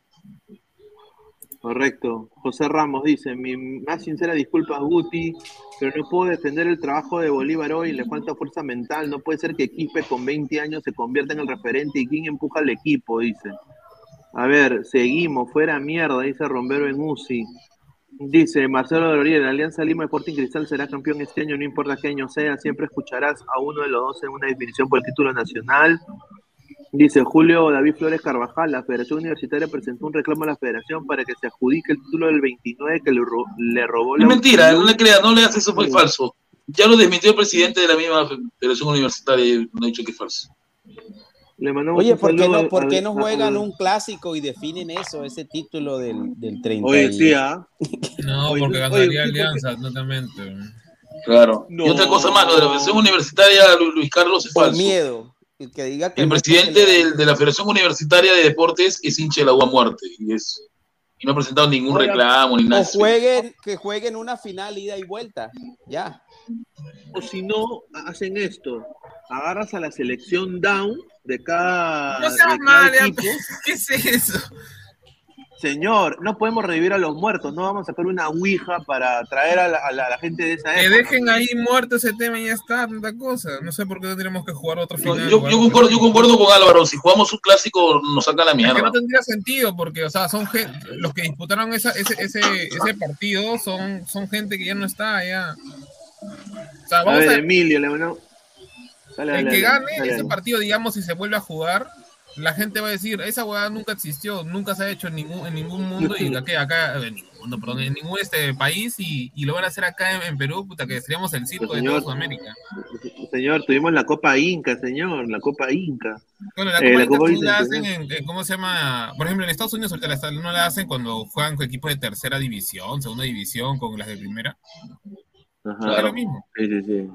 Correcto. José Ramos dice, mi más sincera disculpa Guti, pero no puedo defender el trabajo de Bolívar hoy, le falta fuerza mental, no puede ser que Quispe con 20 años se convierta en el referente y quién empuja al equipo, dice. A ver, seguimos, fuera mierda, dice Rombero en UCI. Dice Marcelo Dororiel, Alianza Lima Sporting Cristal será campeón este año, no importa qué año sea, siempre escucharás a uno de los dos en una definición por el título nacional. Dice Julio David Flores Carvajal, la Federación Universitaria presentó un reclamo a la Federación para que se adjudique el título del 29 que le, ro- le robó Es la mentira, no le creas, no le hagas eso, fue falso. Ya lo desmintió el presidente de la misma Federación Universitaria y no ha dicho que es falso. Le Oye, un ¿por qué no, por qué no juegan a- un clásico y definen eso, ese título del, del 30? Oye, sí, ¿ah? *laughs* No, porque ganaría ¿qué- Alianza, totalmente. Claro. No. Y otra cosa más, lo de la Federación Universitaria, Lu- Luis Carlos, es Por falso. miedo. El que diga que El no, presidente de, la Federación Universitaria de Deportes es hincha de la U a muerte y, es, y no ha presentado ningún Oiga, reclamo ni nada. O jueguen, que jueguen una final ida y vuelta. Ya. O si no, hacen esto. Agarras a la selección down de cada, No de seas cada mal, equipo. *laughs* ¿qué es eso? Señor, no podemos revivir a los muertos. No vamos a sacar una ouija para traer a la, a la- a la gente de esa Que época. dejen ahí muerto ese tema y ya está, tanta cosa. No sé por qué no tenemos que jugar otra No, final. yo, concuerdo, yo concuerdo con Álvaro, si jugamos un clásico nos sacan la Es que mierda. no tendría sentido, porque, o sea, son los que disputaron esa- ese, ese, ese partido son, son gente que ya no está ya. O sea, A vamos ver, a, Emilio, le Dale, el dale, que gane dale, ese dale. partido, digamos, si se vuelve a jugar, la gente va a decir, esa hueá nunca existió, nunca se ha hecho en ningún, en ningún mundo, y acá, acá en ningún mundo, perdón, en ningún este país, y, y lo van a hacer acá en, en Perú, puta, que seríamos el circo Pues, de toda. Sudamérica. Señor, tuvimos la Copa Inca, señor, la Copa Inca. Bueno, la Eh, Copa la Inca Copa sí la Inca, hacen en, en- ¿cómo se llama? Por ejemplo, en Estados Unidos ahorita la están- no la hacen cuando juegan con equipos de tercera división, segunda división, con las de primera. Ajá. Es lo mismo. Sí, sí, sí.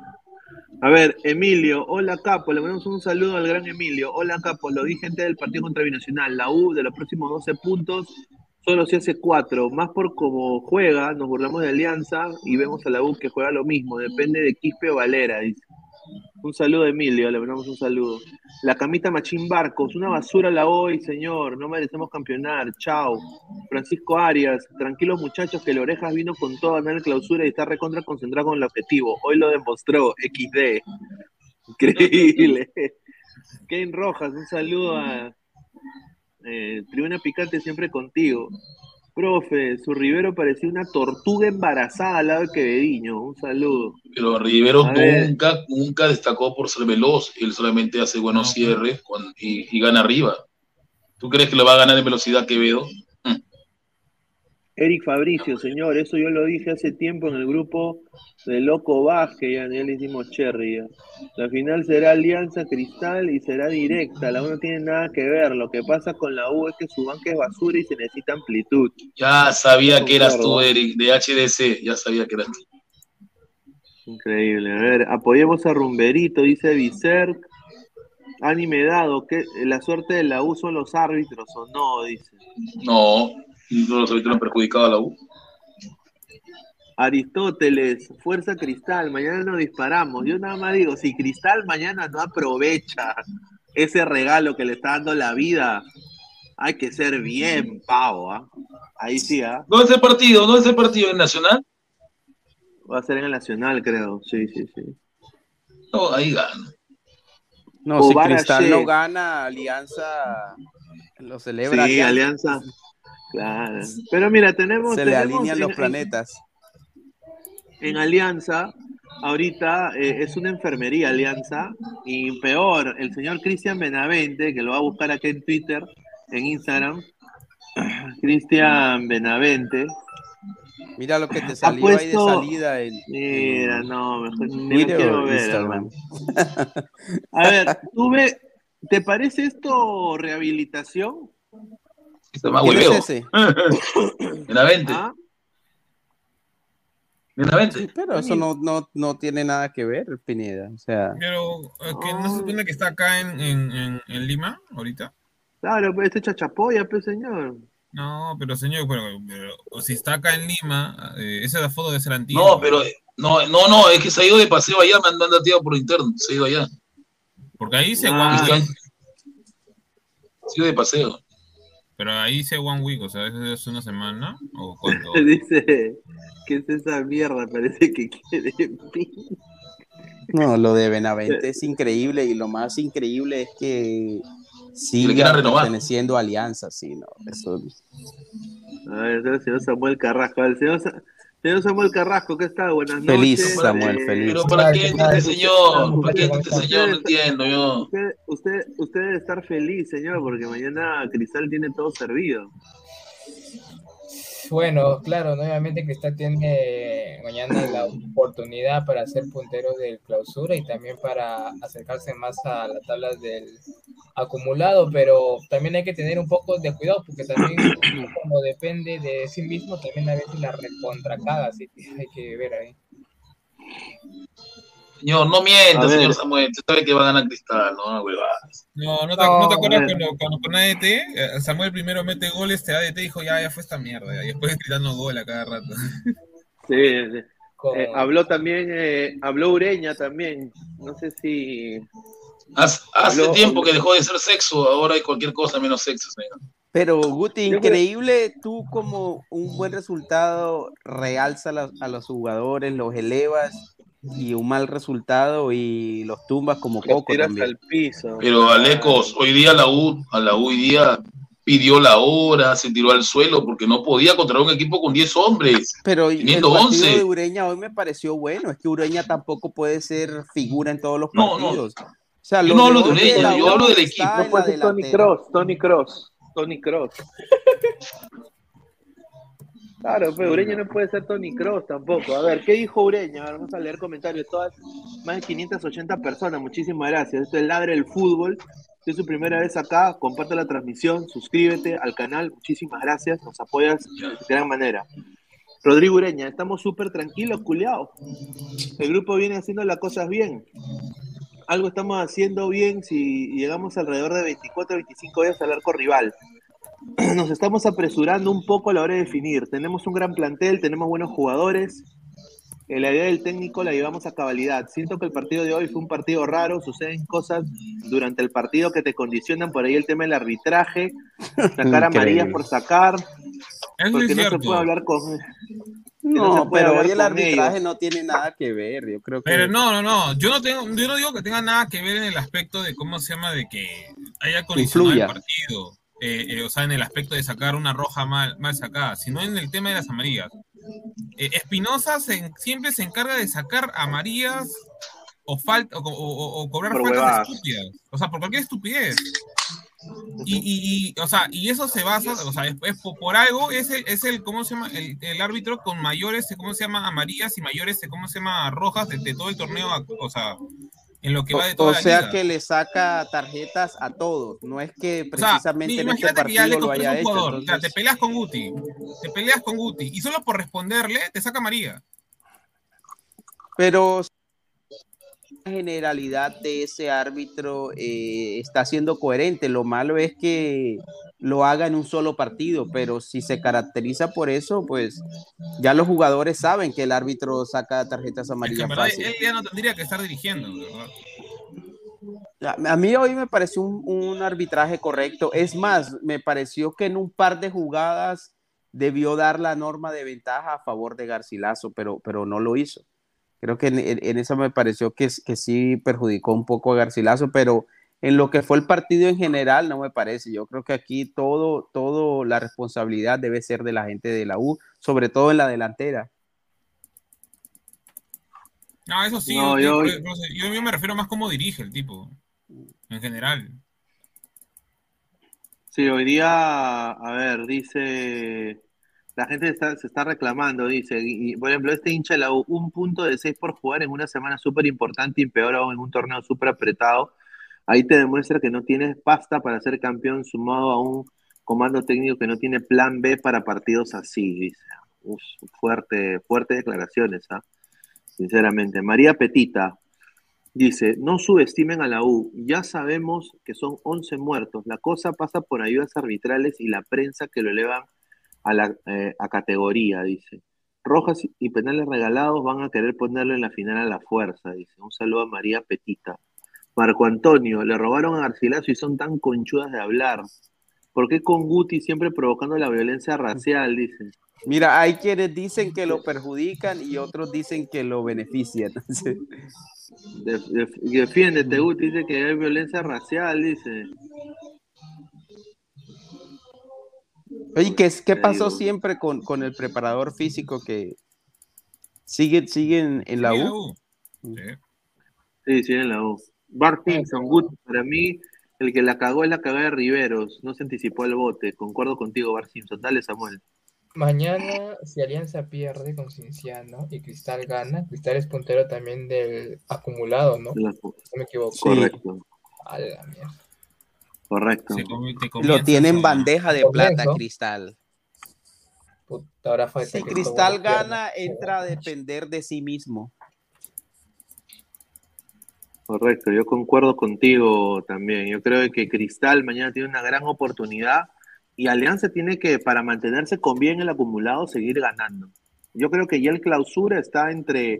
A ver, Emilio, hola Capo, le mandamos un saludo al gran Emilio. Hola Capo, lo di gente del partido contra Binacional. La U de los próximos 12 puntos solo se hace 4. Más por cómo juega, nos burlamos de Alianza y vemos a la U que juega lo mismo. Depende de Quispe o Valera, dice. Un saludo Emilio, le mandamos un saludo. La camita Machín Barcos, una basura la hoy, señor. No merecemos campeonar. Chao. Francisco Arias, tranquilos muchachos que el Orejas vino con todo a la clausura y está recontra concentrado con el objetivo. Hoy lo demostró, XD. Increíble. Kane Rojas, un saludo a eh, Tribuna Picante siempre contigo. Profe, su Rivero parecía una tortuga embarazada al lado de Quevediño. Un saludo. Pero Rivero A ver. nunca, nunca destacó por ser veloz, él solamente hace buenos cierres con- y, y gana arriba. ¿Tú crees que lo va a ganar en velocidad Quevedo? Eric Fabricio, señor, eso yo lo dije hace tiempo en el grupo de Loco Baje, ya, ya le hicimos cherry. ya. La final será Alianza Cristal y será directa, la U no tiene nada que ver. Lo que pasa con la U es que su banca es basura y se necesita amplitud. Ya sabía que eras tú. Eric, de HDC, ya sabía que eras tú. Increíble. A ver, apoyemos a Rumberito, dice Vicerc. Anime dado, que la suerte de la U son los árbitros o no, dice. No, no los árbitros han perjudicado a la U. Aristóteles, Fuerza Cristal, mañana nos disparamos. Yo nada más digo, si Cristal mañana no aprovecha ese regalo que le está dando la vida, hay que ser bien pavo, ¿ah? Ahí sí, ¿ah? ¿Dónde es el partido? ¿Dónde es el partido? ¿En Nacional? Va a ser en el Nacional, creo. Sí, sí, sí. No, ahí gana. No, si Cristal no gana, Alianza lo celebra. Sí, Alianza. Claro. Pero mira, tenemos. Se le tenemos alinean en- los planetas. en Alianza, ahorita eh, es una enfermería Alianza, y peor, el señor Cristian Benavente, que lo va a buscar aquí en Twitter, en Instagram, *clears throat* Cristian Benavente. Mira lo que te ha salió ahí de puesto- salida en, Mira, no, mejor ni quiero ver, Instagram. *laughs* A ver, tú ve, ¿te parece esto rehabilitación? Está más ¿Quién es hueveo. ese? *laughs* Benavente. ¿Ah? Benavente. Sí, pero eso no, no, no tiene nada que ver, Pineda. O sea, Pero, eh, que ¿no se supone que está acá en, en, en, en Lima ahorita? Claro, pues este chachapoya, pues señor. No, pero señor, pero, pero si está acá en Lima, eh, esa foto debe ser antigua. No, pero no, no, no, es que se ha ido de paseo allá, me han, me han dateado por interno, se ha ido allá. Porque ahí dice Ah. Se ha ido de paseo. Pero ahí dice One Week, o sea, ¿eso es una semana? ¿O cuánto? *laughs* Dice, ¿qué es esa mierda? Parece que quiere no, lo de Benavente es increíble y lo más increíble es que renovar. perteneciendo a Alianza, sí, no, eso A ver, el señor Samuel Carrasco. El señor, Sa- señor Samuel Carrasco, ¿qué está? Buenas Feliz, noches. Samuel, Eh, feliz. Pero ¿para qué entra este señor? ¿Para qué entra este señor? No entiendo yo. Usted, usted, usted debe estar feliz, señor, porque mañana Cristal tiene todo servido. Bueno, claro, nuevamente Cristal tiene mañana la oportunidad para ser puntero del clausura y también para acercarse más a las tablas del acumulado, pero también hay que tener un poco de cuidado porque también *clears throat* como depende de sí mismo, también a veces la recontracaga, así que hay que ver ahí. Señor, no mienta, señor Samuel. Usted sabe que va a ganar Cristal, no, huevadas. No, ¿no te, ¿no te acuerdas cuando, cuando con ADT, eh, Samuel primero mete goles, te ADT dijo, ya, ya fue esta mierda, y después gritando gol a cada rato. *laughs* Sí, sí. Eh, habló también, eh, habló Ureña también. No sé si. Hace, hace Habló- tiempo que dejó de ser sexo, ahora hay cualquier cosa menos sexo, señor. Pero Guti, increíble, tú como un buen resultado realza a los, a los jugadores, los elevas y un mal resultado y los tumbas como Los Coco tiras también. al piso. Pero Alecos, hoy día la U, a la U hoy día pidió la hora, se tiró al suelo porque no podía contra un equipo con 10 hombres. Pero el partido 11. de Ureña hoy me pareció bueno, es que Ureña tampoco puede ser figura en todos los No, no. partidos. O sea, Yo no hablo de Ureña, yo hablo del equipo. No la puede ser Tony. Cross, Tony Cross, Tony Cross. *laughs* Claro, pero Ureña no puede ser Tony Cross tampoco. A ver, ¿qué dijo Ureña? A ver, vamos a leer comentarios. Todas, más de 580 personas. Muchísimas gracias. Esto es Ladre el Fútbol. Si es su primera vez acá, comparte la transmisión, suscríbete al canal. Muchísimas gracias. Nos apoyas de gran manera. Rodrigo Ureña, estamos súper tranquilos, culiados. El grupo viene haciendo las cosas bien. Algo estamos haciendo bien si llegamos alrededor de 24 25 días al arco rival. *clears throat* Nos estamos apresurando un poco a la hora de definir. Tenemos un gran plantel, tenemos buenos jugadores. La idea del técnico la llevamos a cabalidad. Siento que el partido de hoy fue un partido raro. Suceden cosas durante el partido que te condicionan. Por ahí el tema del arbitraje. Sacar a Increíble. María por sacar. Eso Porque es no se cierto. puede hablar con. No, pero hoy el arbitraje ellos. no tiene nada que ver, yo creo que... Pero no, no, no. Yo no tengo, yo no digo que tenga nada que ver en el aspecto de cómo se llama, de que haya condicionado el partido. Eh, eh, o sea, en el aspecto de sacar una roja mal, mal sacada, sino en el tema de las amarillas. Eh, Espinosa se- siempre se encarga de sacar amarillas o, falta, o, o- o- cobrar Por faltas huevadas. estúpidas. O sea, por cualquier estupidez. Y, y- y, o sea, y eso se basa, o sea, es, es por, por algo, es el, es el, ¿cómo se llama? El, el árbitro con mayores, ¿cómo se llama? Amarillas y mayores, ¿cómo se llama? Rojas de, de todo el torneo, o sea, en lo que va de O, toda o la sea liga. que le saca tarjetas a todos, no es que O sea, precisamente en este imagínate que ya partido le lo haya un hecho. jugador, o sea, te peleas con Guti, te peleas con Guti, y solo por responderle te saca María. Pero generalidad de ese árbitro eh, está siendo coherente. Lo malo es que lo haga en un solo partido, pero si se caracteriza por eso, pues ya los jugadores saben que el árbitro saca tarjetas Es que amarillas verdad fácil. él ya no tendría que estar dirigiendo, ¿verdad? A a mí hoy me pareció un, un arbitraje correcto. Es más, me pareció que en un par de jugadas debió dar la norma de ventaja a favor de Garcilaso, pero, pero no lo hizo. Creo que en, en- en eso me pareció que, que sí perjudicó un poco a Garcilaso, pero en lo que fue el partido en general no me parece. Yo creo que aquí todo, todo la responsabilidad debe ser de la gente de la U, sobre todo en la delantera. No, eso sí, No, yo, yo- yo- yo- yo me refiero más cómo dirige el tipo, en general. Sí, hoy día, a ver, dice, la gente está- se está reclamando, dice, y, por ejemplo, este hincha de la U, un punto de seis por jugar en una semana súper importante y peor aún en un torneo súper apretado, ahí te demuestra que no tienes pasta para ser campeón sumado a un comando técnico que no tiene plan B para partidos así, dice. Fuerte, fuerte declaraciones, ¿ah? Sinceramente. María Petita, Dice, no subestimen a la U, ya sabemos que son 11 muertos, la cosa pasa por ayudas arbitrales y la prensa que lo elevan a, la, eh, a categoría, dice. Rojas y penales regalados van a querer ponerlo en la final a la fuerza, dice. Un saludo a María Petita. Marco Antonio, le robaron a Garcilaso y son tan conchudas de hablar. ¿Por qué con Guti siempre provocando la violencia racial? Dice. Mira, hay quienes dicen que lo perjudican y otros dicen que lo benefician. *laughs* Defiéndete, Guti, dice que hay violencia racial, dice. Oye, ¿qué, qué pasó digo. siempre con, con el preparador físico que sigue, sigue en, en la Sigue U? U. Sí. Sí, sí, en la U. Bart Simpson, Guti, para mí, el que la cagó es la cagada de Riveros. No se anticipó al bote. Concuerdo contigo, Bart Simpson. Dale, Samuel. Mañana, si Alianza pierde con Cinciano y Cristal gana, Cristal es puntero también del acumulado, ¿no? La- No me equivoco. Correcto, A la mierda. Correcto. Lo tiene en bandeja de plata, Cristal. Puta, ahora falta Si Cristal gana, entra a depender de sí mismo. Correcto, yo concuerdo contigo también. Yo creo que Cristal mañana tiene una gran oportunidad y Alianza tiene que, para mantenerse con bien el acumulado, seguir ganando. Yo creo que ya el clausura está entre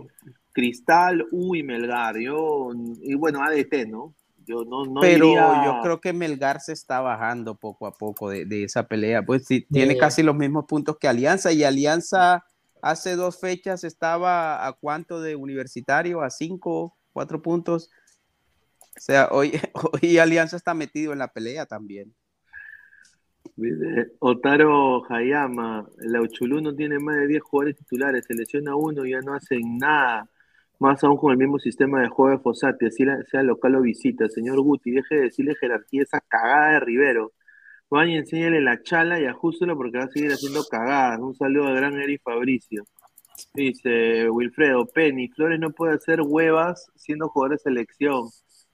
Cristal, U y Melgar. Yo, y bueno, ADT, ¿no? Yo no, no Pero diría- yo creo que Melgar se está bajando poco a poco de, de esa pelea. Pues sí, tiene casi los mismos puntos que Alianza y Alianza hace dos fechas estaba a cuánto de universitario, a cinco, cuatro puntos. O sea, hoy, *laughs* hoy Alianza está metido en la pelea también. Otaro Hayama, la Uchulú no tiene más de 10 jugadores titulares, se lesiona uno y ya no hacen nada. Más aún con el mismo sistema de juego de Fossati, así sea local o visita. Señor Guti, deje de decirle jerarquía esa cagada de Rivero. Vaya y enséñale la chala y ajústelo porque va a seguir haciendo cagadas. Un saludo al gran Eri Fabricio. Dice Wilfredo, Penny, Flores no puede hacer huevas siendo jugador de selección.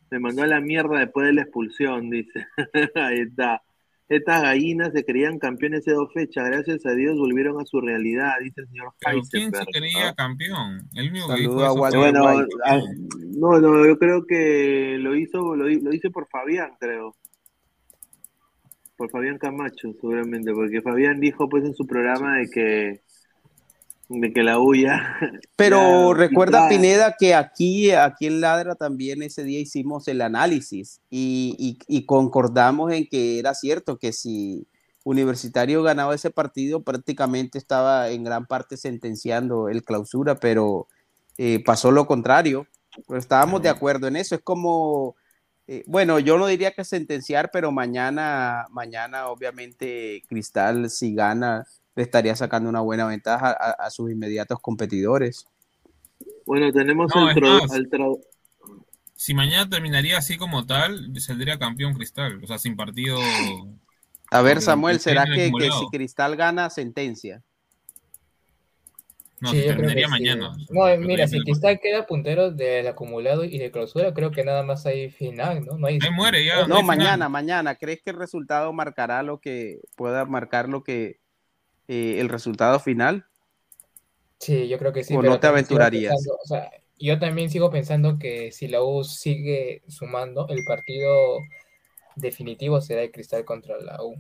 Me mandó a la mierda después de la expulsión, dice. *laughs* Ahí está. Estas gallinas se creían campeones de dos fechas. Gracias a Dios volvieron a su realidad, dice el señor Pero ¿quién se creía campeón? El único que dijo a eso Bueno, no, no, yo creo que lo hizo, lo, lo hice por Fabián, creo. Por Fabián Camacho, seguramente, porque Fabián dijo pues en su programa de que de que la huya. Pero recuerda, Pineda, que aquí, aquí en Ladra también ese día hicimos el análisis y, y- y concordamos en que era cierto que si Universitario ganaba ese partido, prácticamente estaba en gran parte sentenciando el clausura, pero eh, pasó lo contrario. Pero estábamos de acuerdo en eso. Es como, eh, bueno, yo no diría que sentenciar, pero mañana, mañana obviamente Cristal, si gana, le estaría sacando una buena ventaja a, a sus inmediatos competidores. Bueno, tenemos No, al, es tro- más. al tro- Si mañana terminaría así como tal, saldría campeón Cristal. O sea, sin partido. A ver, Samuel, el ¿será que, si Cristal gana, sentencia? No, Sí, se yo creo terminaría sí. mañana. No, mira, si Cristal queda puntero del acumulado y de clausura, creo que nada más hay final, ¿no? No hay. Ahí muere ya. No, final. mañana, mañana. ¿Crees que el resultado marcará lo que pueda marcar lo que eh, el resultado final? Sí, yo creo que sí. ¿O pero no te también sigo aventurarías? pensando- o sea, yo también sigo pensando que si la U sigue sumando, el partido definitivo será el Cristal contra la U.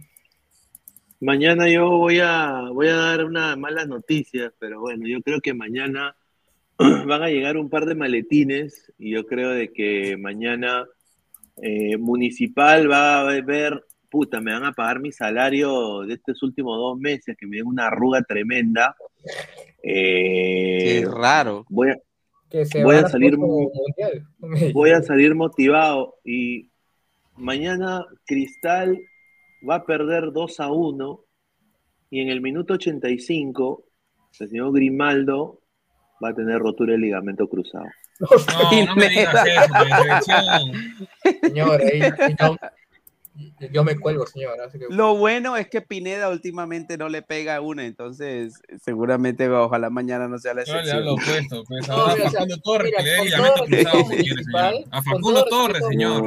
Mañana yo voy a, voy a dar una mala noticia, pero bueno, yo creo que mañana *clears throat* van a llegar un par de maletines y yo creo de que mañana eh, Municipal va a ver, puta, me van a pagar mi salario de estos últimos dos meses, que me den una arruga tremenda. Eh, Qué raro. voy a, Que se Voy van a salir voy a motivado y mañana Cristal va a perder 2 a 1 y en el minuto 85 el señor Grimaldo va a tener rotura de ligamento cruzado. *laughs* No, no me digas eso, selección. *laughs* Señor, ahí, yo, me cuelgo, señor. así que- Lo bueno es que Pineda últimamente no le pega una, entonces seguramente ojalá mañana no sea la Yo le excepción. hablo opuesto. Pues *laughs* No, ahora mira, a Facundo Torres, mira, que le dé con ligamento todo cruzado respeto si quiere, señor. A Facundo Torres, señor.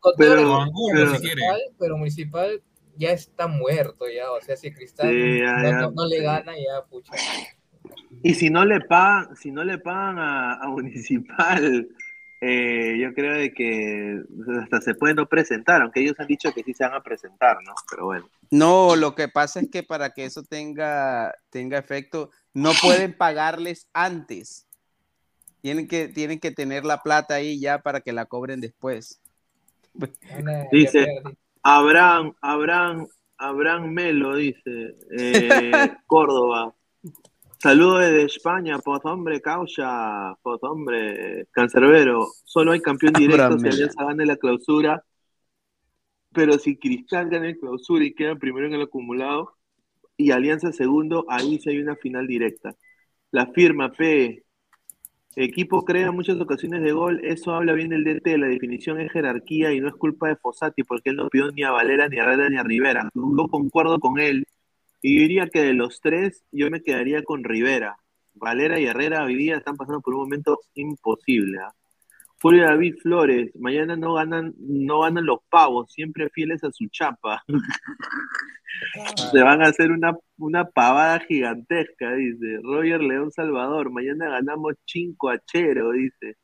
Con Pero- respeto, O Angulo, si quiere. municipal, pero municipal ya está muerto ya, o sea, si Cristal Sí, ya, no, ya. no- no le gana, ya, pucha. Y si no le pagan, si no le pagan a, a Municipal, eh, yo creo de que hasta se puede no presentar, aunque ellos han dicho que sí se van a presentar, ¿no? Pero bueno. No, lo que pasa es que para que eso tenga, tenga efecto, no *laughs* pueden pagarles antes. Tienen que, tienen que tener la plata ahí ya para que la cobren después. Dice. Abraham, Abraham, Abraham Melo, dice, eh, *laughs* Córdoba. Saludos desde España, pues hombre, causa, pues hombre, cancerbero. Solo hay campeón directo si. Alianza gana la clausura. Pero si Cristal gana el clausura y queda primero en el acumulado y Alianza segundo, ahí sí hay una final directa. La firma P. Equipo crea muchas ocasiones de gol, eso habla bien del DT, la definición es jerarquía y no es culpa de Fossati porque él no pidió ni a Valera, ni a Herrera, ni a Rivera. No concuerdo con él, Y diría que de los tres, yo me quedaría con Rivera. Valera y Herrera hoy día están pasando por un momento imposible. ¿ah? Julio David Flores, mañana no ganan, no ganan los pavos, siempre fieles a su chapa. *laughs* Se van a hacer una, una pavada gigantesca, dice. Roger León Salvador, mañana ganamos 5 a chero, dice.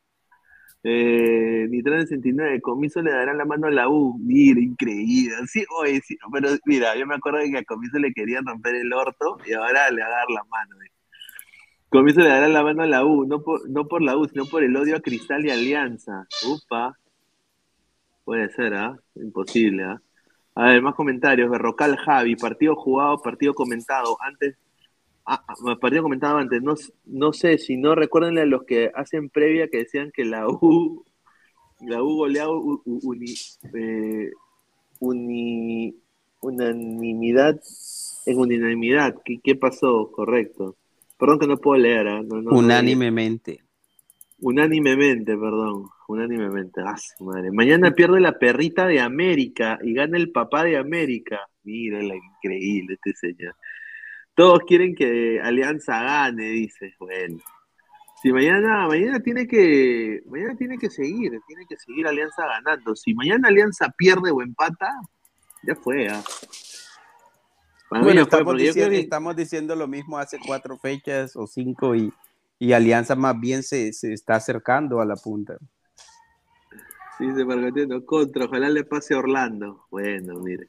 Eh, Nitran 69, Comiso le dará la mano a la U. Mira, increíble. Sí, oye, sí, pero mira, yo me acuerdo que a Comiso le querían romper el orto y ahora le va a dar la mano. dice. Comiso le dará la mano a la U, no por, no por la U, sino por el odio a Cristal y Alianza. Upa. Puede ser, ¿ah? Imposible, ¿ah? A ver, más comentarios. Berrocal Javi, partido jugado, partido comentado. Antes, ah, ah, partido comentado antes. No, no sé, si no, recuérdenle a los que hacen previa que decían que la U, la U goleaba u- u- uni, eh, uni- unanimidad, en unanimidad. ¿Qué, qué pasó? Correcto. Perdón que no puedo leer, ¿ah? No, Unánimemente. Unánimemente, perdón. Unánimemente. Ah, madre. Mañana pierde la perrita de América y gana el papá de América. Mira, la increíble este señor. Todos quieren que Alianza gane, dice. Bueno. Si mañana, mañana tiene que, mañana tiene que seguir, tiene que seguir Alianza ganando. Si mañana Alianza pierde o empata, ya fue. ah. Bueno, estamos diciendo, que- estamos diciendo lo mismo hace cuatro fechas o cinco y, y Alianza más bien se, se está acercando a la punta. Dice Margatino, contra, ojalá le pase a Orlando. Bueno, mire.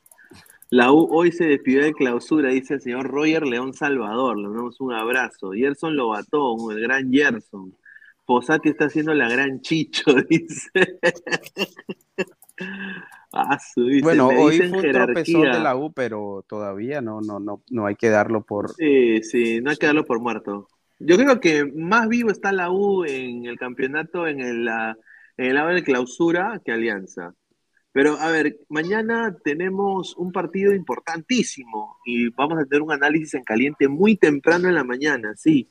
La U hoy se despidió de clausura, dice el señor Roger León Salvador. Le damos un abrazo. Gerson Lobatón, el gran Gerson. Posati está haciendo la gran Chicho, *laughs* dice. Ah, su, dice, Bueno, hoy dicen fue un tropezón jerarquía. de la U, pero todavía no, no, no, no hay que darlo por. Sí, sí, no hay que darlo por muerto. Yo creo que más vivo está la U en el campeonato, en el, en el lado de clausura, que Alianza. Pero a ver, mañana tenemos un partido importantísimo y vamos a tener un análisis en caliente muy temprano en la mañana, sí.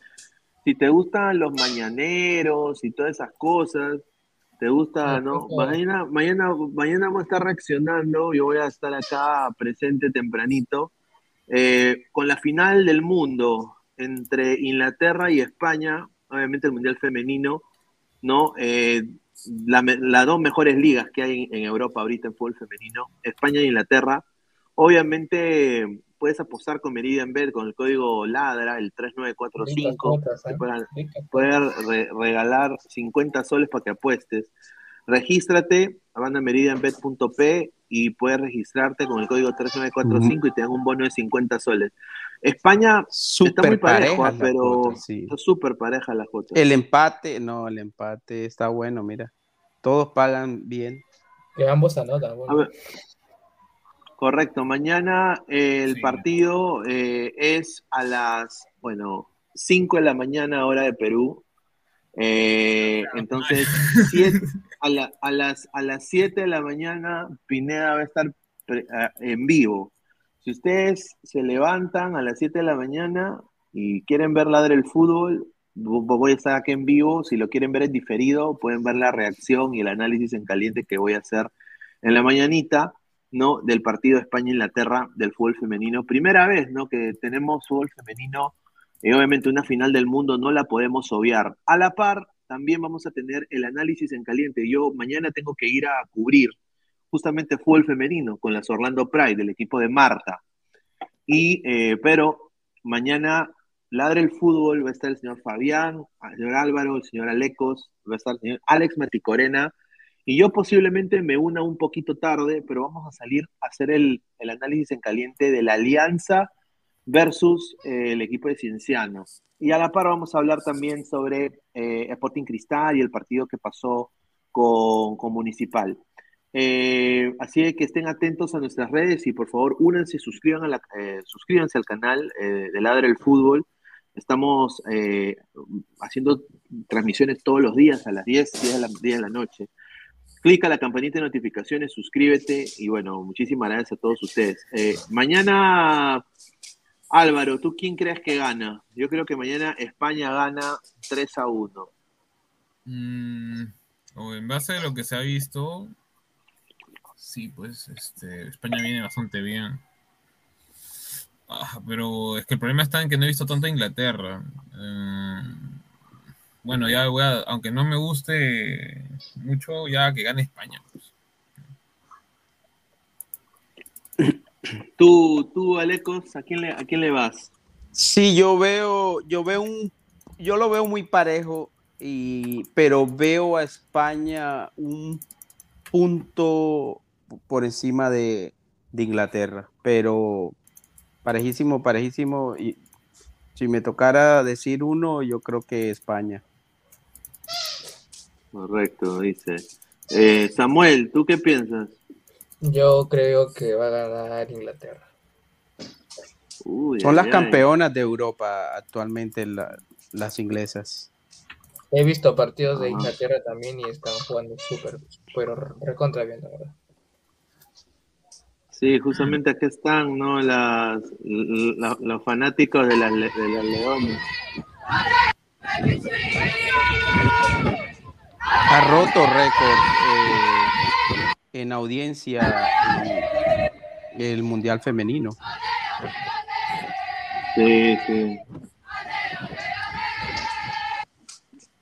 Si te gustan los mañaneros y todas esas cosas, te gusta, ¿no? Mañana, mañana, mañana vamos a estar reaccionando, yo voy a estar acá presente tempranito, eh, con la final del mundo entre Inglaterra y España, obviamente el Mundial Femenino, ¿no? Eh, la me- las dos mejores ligas que hay en, en Europa ahorita en fútbol femenino, España e Inglaterra. Obviamente puedes apostar con Meridian Bet con el código LADRA, el 3945, Ricas te ¿eh? pueden, Ricas pueden re- regalar 50 soles para que apuestes. Regístrate a bandameridianbet.p y puedes registrarte con el código 3945 y te dan un bono de 50 soles. España está muy las pero cuotas, sí. está súper pareja la cuota. El empate, no, el empate está bueno, mira. Todos pagan bien. Que ambos anotan. Bueno. correcto, mañana eh, el partido eh, es a las, bueno, 5 de la mañana hora de Perú. Eh, entonces, siete- a, la- a las, a las 7 de la mañana Pineda va a estar pre- a- en vivo. Si ustedes se levantan a las 7 de la mañana y quieren ver Ladre el Fútbol, voy a estar aquí en vivo. Si lo quieren ver en diferido, pueden ver la reacción y el análisis en caliente que voy a hacer en la mañanita, ¿no? Del partido España-Inglaterra del fútbol femenino. Primera vez, ¿no? Que tenemos fútbol femenino. Y obviamente una final del mundo no la podemos obviar. A la par, también vamos a tener el análisis en caliente. Yo mañana tengo que ir a cubrir justamente fútbol femenino con las Orlando Pride, del equipo de Marta. Y, eh, pero mañana ladre el fútbol, va a estar el señor Fabián, el señor Álvaro, el señor Alecos, va a estar el señor Alex Maticorena, y yo posiblemente me una un poquito tarde, pero vamos a salir a hacer el, el análisis en caliente de la alianza versus eh, el equipo de Ciencianos. Y a la par vamos a hablar también sobre eh, Sporting Cristal y el partido que pasó con, con Municipal. Eh, así que estén atentos a nuestras redes y por favor únanse, suscriban a la, suscríbanse al canal de Ladre el Fútbol. Estamos eh, haciendo transmisiones todos los días a las 10, 10 de la, 10 de la noche. Clica la campanita de notificaciones, suscríbete y bueno, muchísimas gracias a todos ustedes. Eh, mañana, Álvaro, ¿tú quién crees que gana? Yo creo que mañana España gana 3 a 1. Mm, o en base a lo que se ha visto, sí, pues este, España viene bastante bien. Ah, pero es que el problema está en que no he visto tanto Inglaterra. Eh, bueno, ya voy a, aunque no me guste mucho, ya que gane España. pues. *coughs* Tú, tú, Alecos, ¿a quién le, a quién le vas? Sí, yo veo, yo veo un, yo lo veo muy parejo, y, pero veo a España un punto por encima de, de Inglaterra, pero parejísimo, parejísimo. Y si me tocara decir uno, yo creo que España. Correcto, dice. Eh, Samuel, ¿tú qué piensas? Yo creo que va a ganar Inglaterra. Uy, Son ay, las ay. campeonas de Europa actualmente, la- las inglesas. He visto partidos de. Inglaterra también y están jugando súper, pero recontra bien, la verdad. Sí, justamente aquí están, ¿no? Las, la- los fanáticos de las, de las Leones. Ha roto récord eh, en audiencia en el Mundial Femenino. Sí, sí.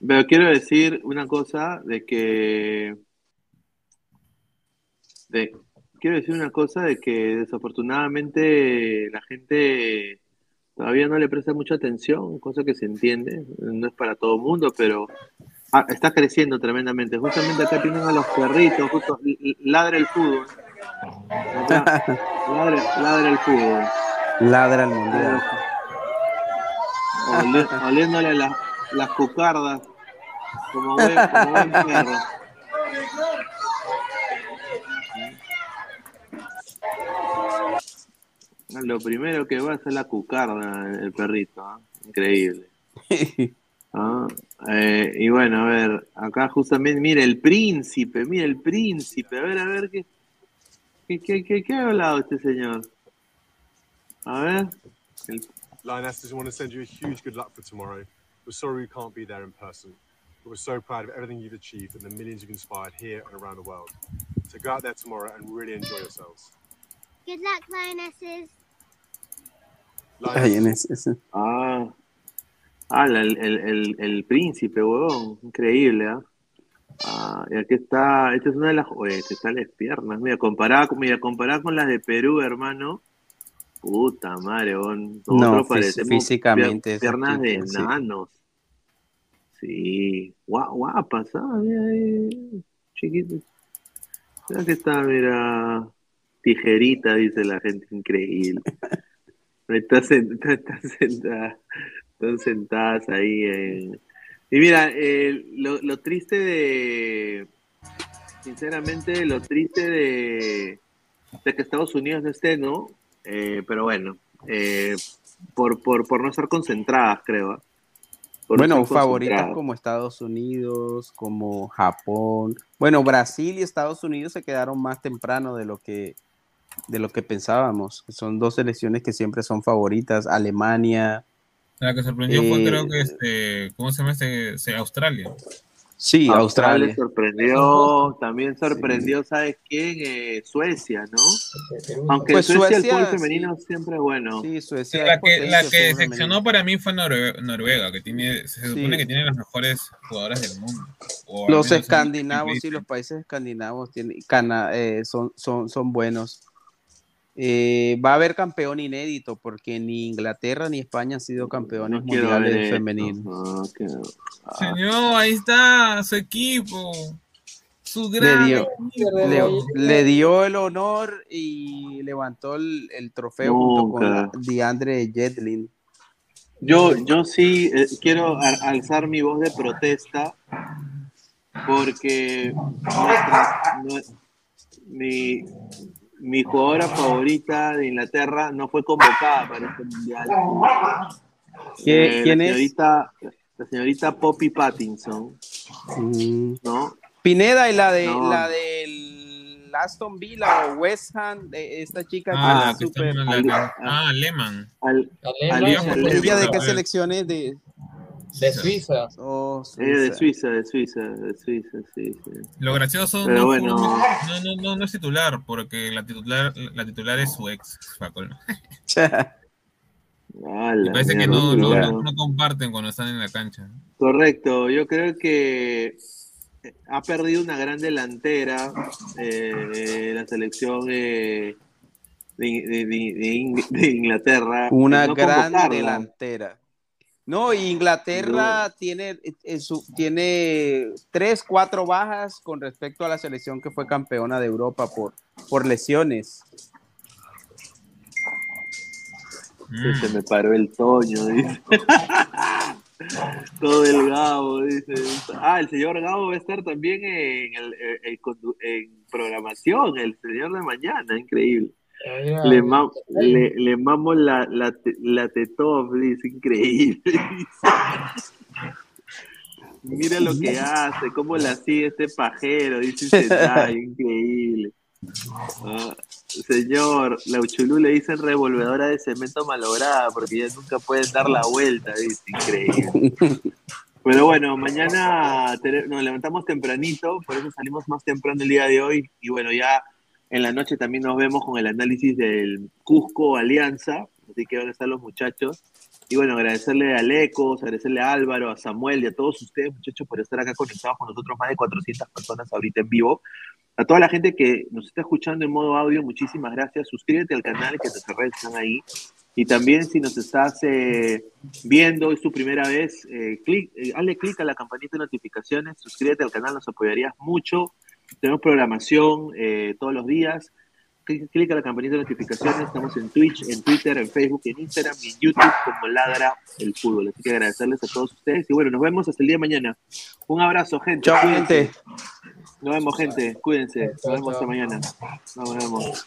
Pero quiero decir una cosa de que de, quiero decir una cosa de que desafortunadamente la gente todavía no le presta mucha atención, cosa que se entiende, no es para todo el mundo, pero ah, está creciendo tremendamente. Justamente acá tienen a los perritos, justo ladra el fútbol. Acá, *laughs* ladra, ladra el fútbol. Ladra el Mundial. Oli- oliéndole las, las cucardas como buen, como buen perro. Lo primero que va a ser la cucarda, el perrito, ¿ah? increíble. *laughs* Ah, eh, y bueno, a ver, acá justamente, mire, el príncipe, mire, el príncipe, a ver, a ver, ¿qué, qué, qué, qué, qué ha hablado este señor? A ver, el, Lioness, just want to send you a huge good luck for tomorrow. We're sorry we can't be there in person, but we're so proud of everything you've achieved and the millions you've inspired here and around the world. So go out there tomorrow and really enjoy yourselves. Good luck, Lionesses. Ay, en ese- ese- Ah, ah el, el, el, el príncipe, huevón, increíble, ¿ah? Ah, y aquí está, esta es una de las, oye, que están las piernas, mira, comparada, con- mira, comparada con las de Perú, hermano, puta madre, huevón, No, parecemos físicamente piernas de enanos, sí, Gua- guapas, ah, mira ahí, chiquitos, mira que está, mira, tijerita, dice la gente, increíble. *laughs* Están *laughs* sentadas ahí. en- Y mira, eh, lo, lo triste de, sinceramente, lo triste de, de que Estados Unidos no esté, ¿no? Eh, pero bueno, eh, por, por, por no estar concentradas, creo. ¿ah? Por Bueno, favoritas como Estados Unidos, como Japón. Bueno, Brasil y Estados Unidos se quedaron más temprano de lo que de lo que pensábamos. Son dos selecciones que siempre son favoritas. Alemania. La que sorprendió fue, Eh, creo que, este, ¿cómo se llama este? Se- Australia. Sí, Australia Australia. sorprendió, también sorprendió, ¿sabes quién? Eh, Suecia, ¿no? Aunque Pues en Suecia, el Suecia, fútbol femenino siempre es bueno. Sí, Suecia. La que, la que decepcionó para mí fue Norue- Noruega, que tiene, se supone Sí. que tiene las mejores jugadoras del mundo. Los escandinavos y los países escandinavos tienen, cana- eh, son, son, son buenos. Eh, va a haber campeón inédito porque ni Inglaterra ni España han sido campeones No mundiales femeninos. No, que- ah. Señor, ahí está, su equipo. Su Le gran dio, equipo. le, le dio el honor y levantó el, el trofeo junto con DeAndre Jetlin. Yo, yo sí eh, quiero alzar mi voz de protesta porque nuestra- nue- mi, mi jugadora favorita de Inglaterra no fue convocada para este mundial. ¿Qué- Eh, quién la es? señorita, La señorita Poppy Pattinson, Mm. ¿no? Pineda y la de No. la del Aston Villa o West Ham, de esta chica Ah, que es en la- ah, Lehmann. Al, Alicia ¿Ella de qué selecciones de De Suiza. Oh, Ella de Suiza, de Suiza, de Suiza, sí, sí. Lo gracioso Pero no, bueno. no, no, no, no es titular, porque la titular, la titular es su ex. Facol. Ah, Me la parece que no, no, no- comparten cuando están en la cancha. Correcto, yo creo que ha perdido una gran delantera eh, la selección eh, de, de- de- de Ing- de Inglaterra. Una No gran delantera. No, Inglaterra tiene, en su- tiene tres, cuatro bajas con respecto a la selección que fue campeona de Europa por, por lesiones. Se me paró el Toño, dice. *laughs* Todo delgado, dice. Ah, el señor Gabo va a estar también en, el, en condu- en programación, el señor de mañana, increíble. Le, mam- le, le mamo la, la, te- la tetop, dice, increíble. *laughs* Mira lo que hace, cómo la sigue este pajero, dice *laughs* increíble. Ah, señor, la Uchulú le dicen revolvedora de cemento malograda porque ya nunca pueden dar la vuelta, dice, increíble. *laughs* Pero bueno, mañana nos levantamos tempranito, por eso salimos más temprano el día de hoy. Y bueno, ya en la noche también nos vemos con el análisis del Cusco Alianza, así que van a estar los muchachos. Y bueno, agradecerle a Lecos, agradecerle a Álvaro, a Samuel y a todos ustedes, muchachos, por estar acá conectados con nosotros, más de 400 personas ahorita en vivo. A toda la gente que nos está escuchando en modo audio, muchísimas gracias. Suscríbete al canal, que nuestras redes están ahí. Y también si nos estás eh, viendo, es tu primera vez, eh, clic, eh, hazle clic a la campanita de notificaciones, suscríbete al canal, nos apoyarías mucho. Tenemos programación eh, todos los días. Clic, a la campanita de notificaciones, estamos en Twitch, en Twitter, en Facebook, en Instagram y en YouTube como Ladra el Fútbol. Así que agradecerles a todos ustedes y bueno, nos vemos hasta el día de mañana. Un abrazo, gente. Chao, Cuídense. gente. Nos vemos, gente. Cuídense. Nos vemos hasta mañana. Nos vemos.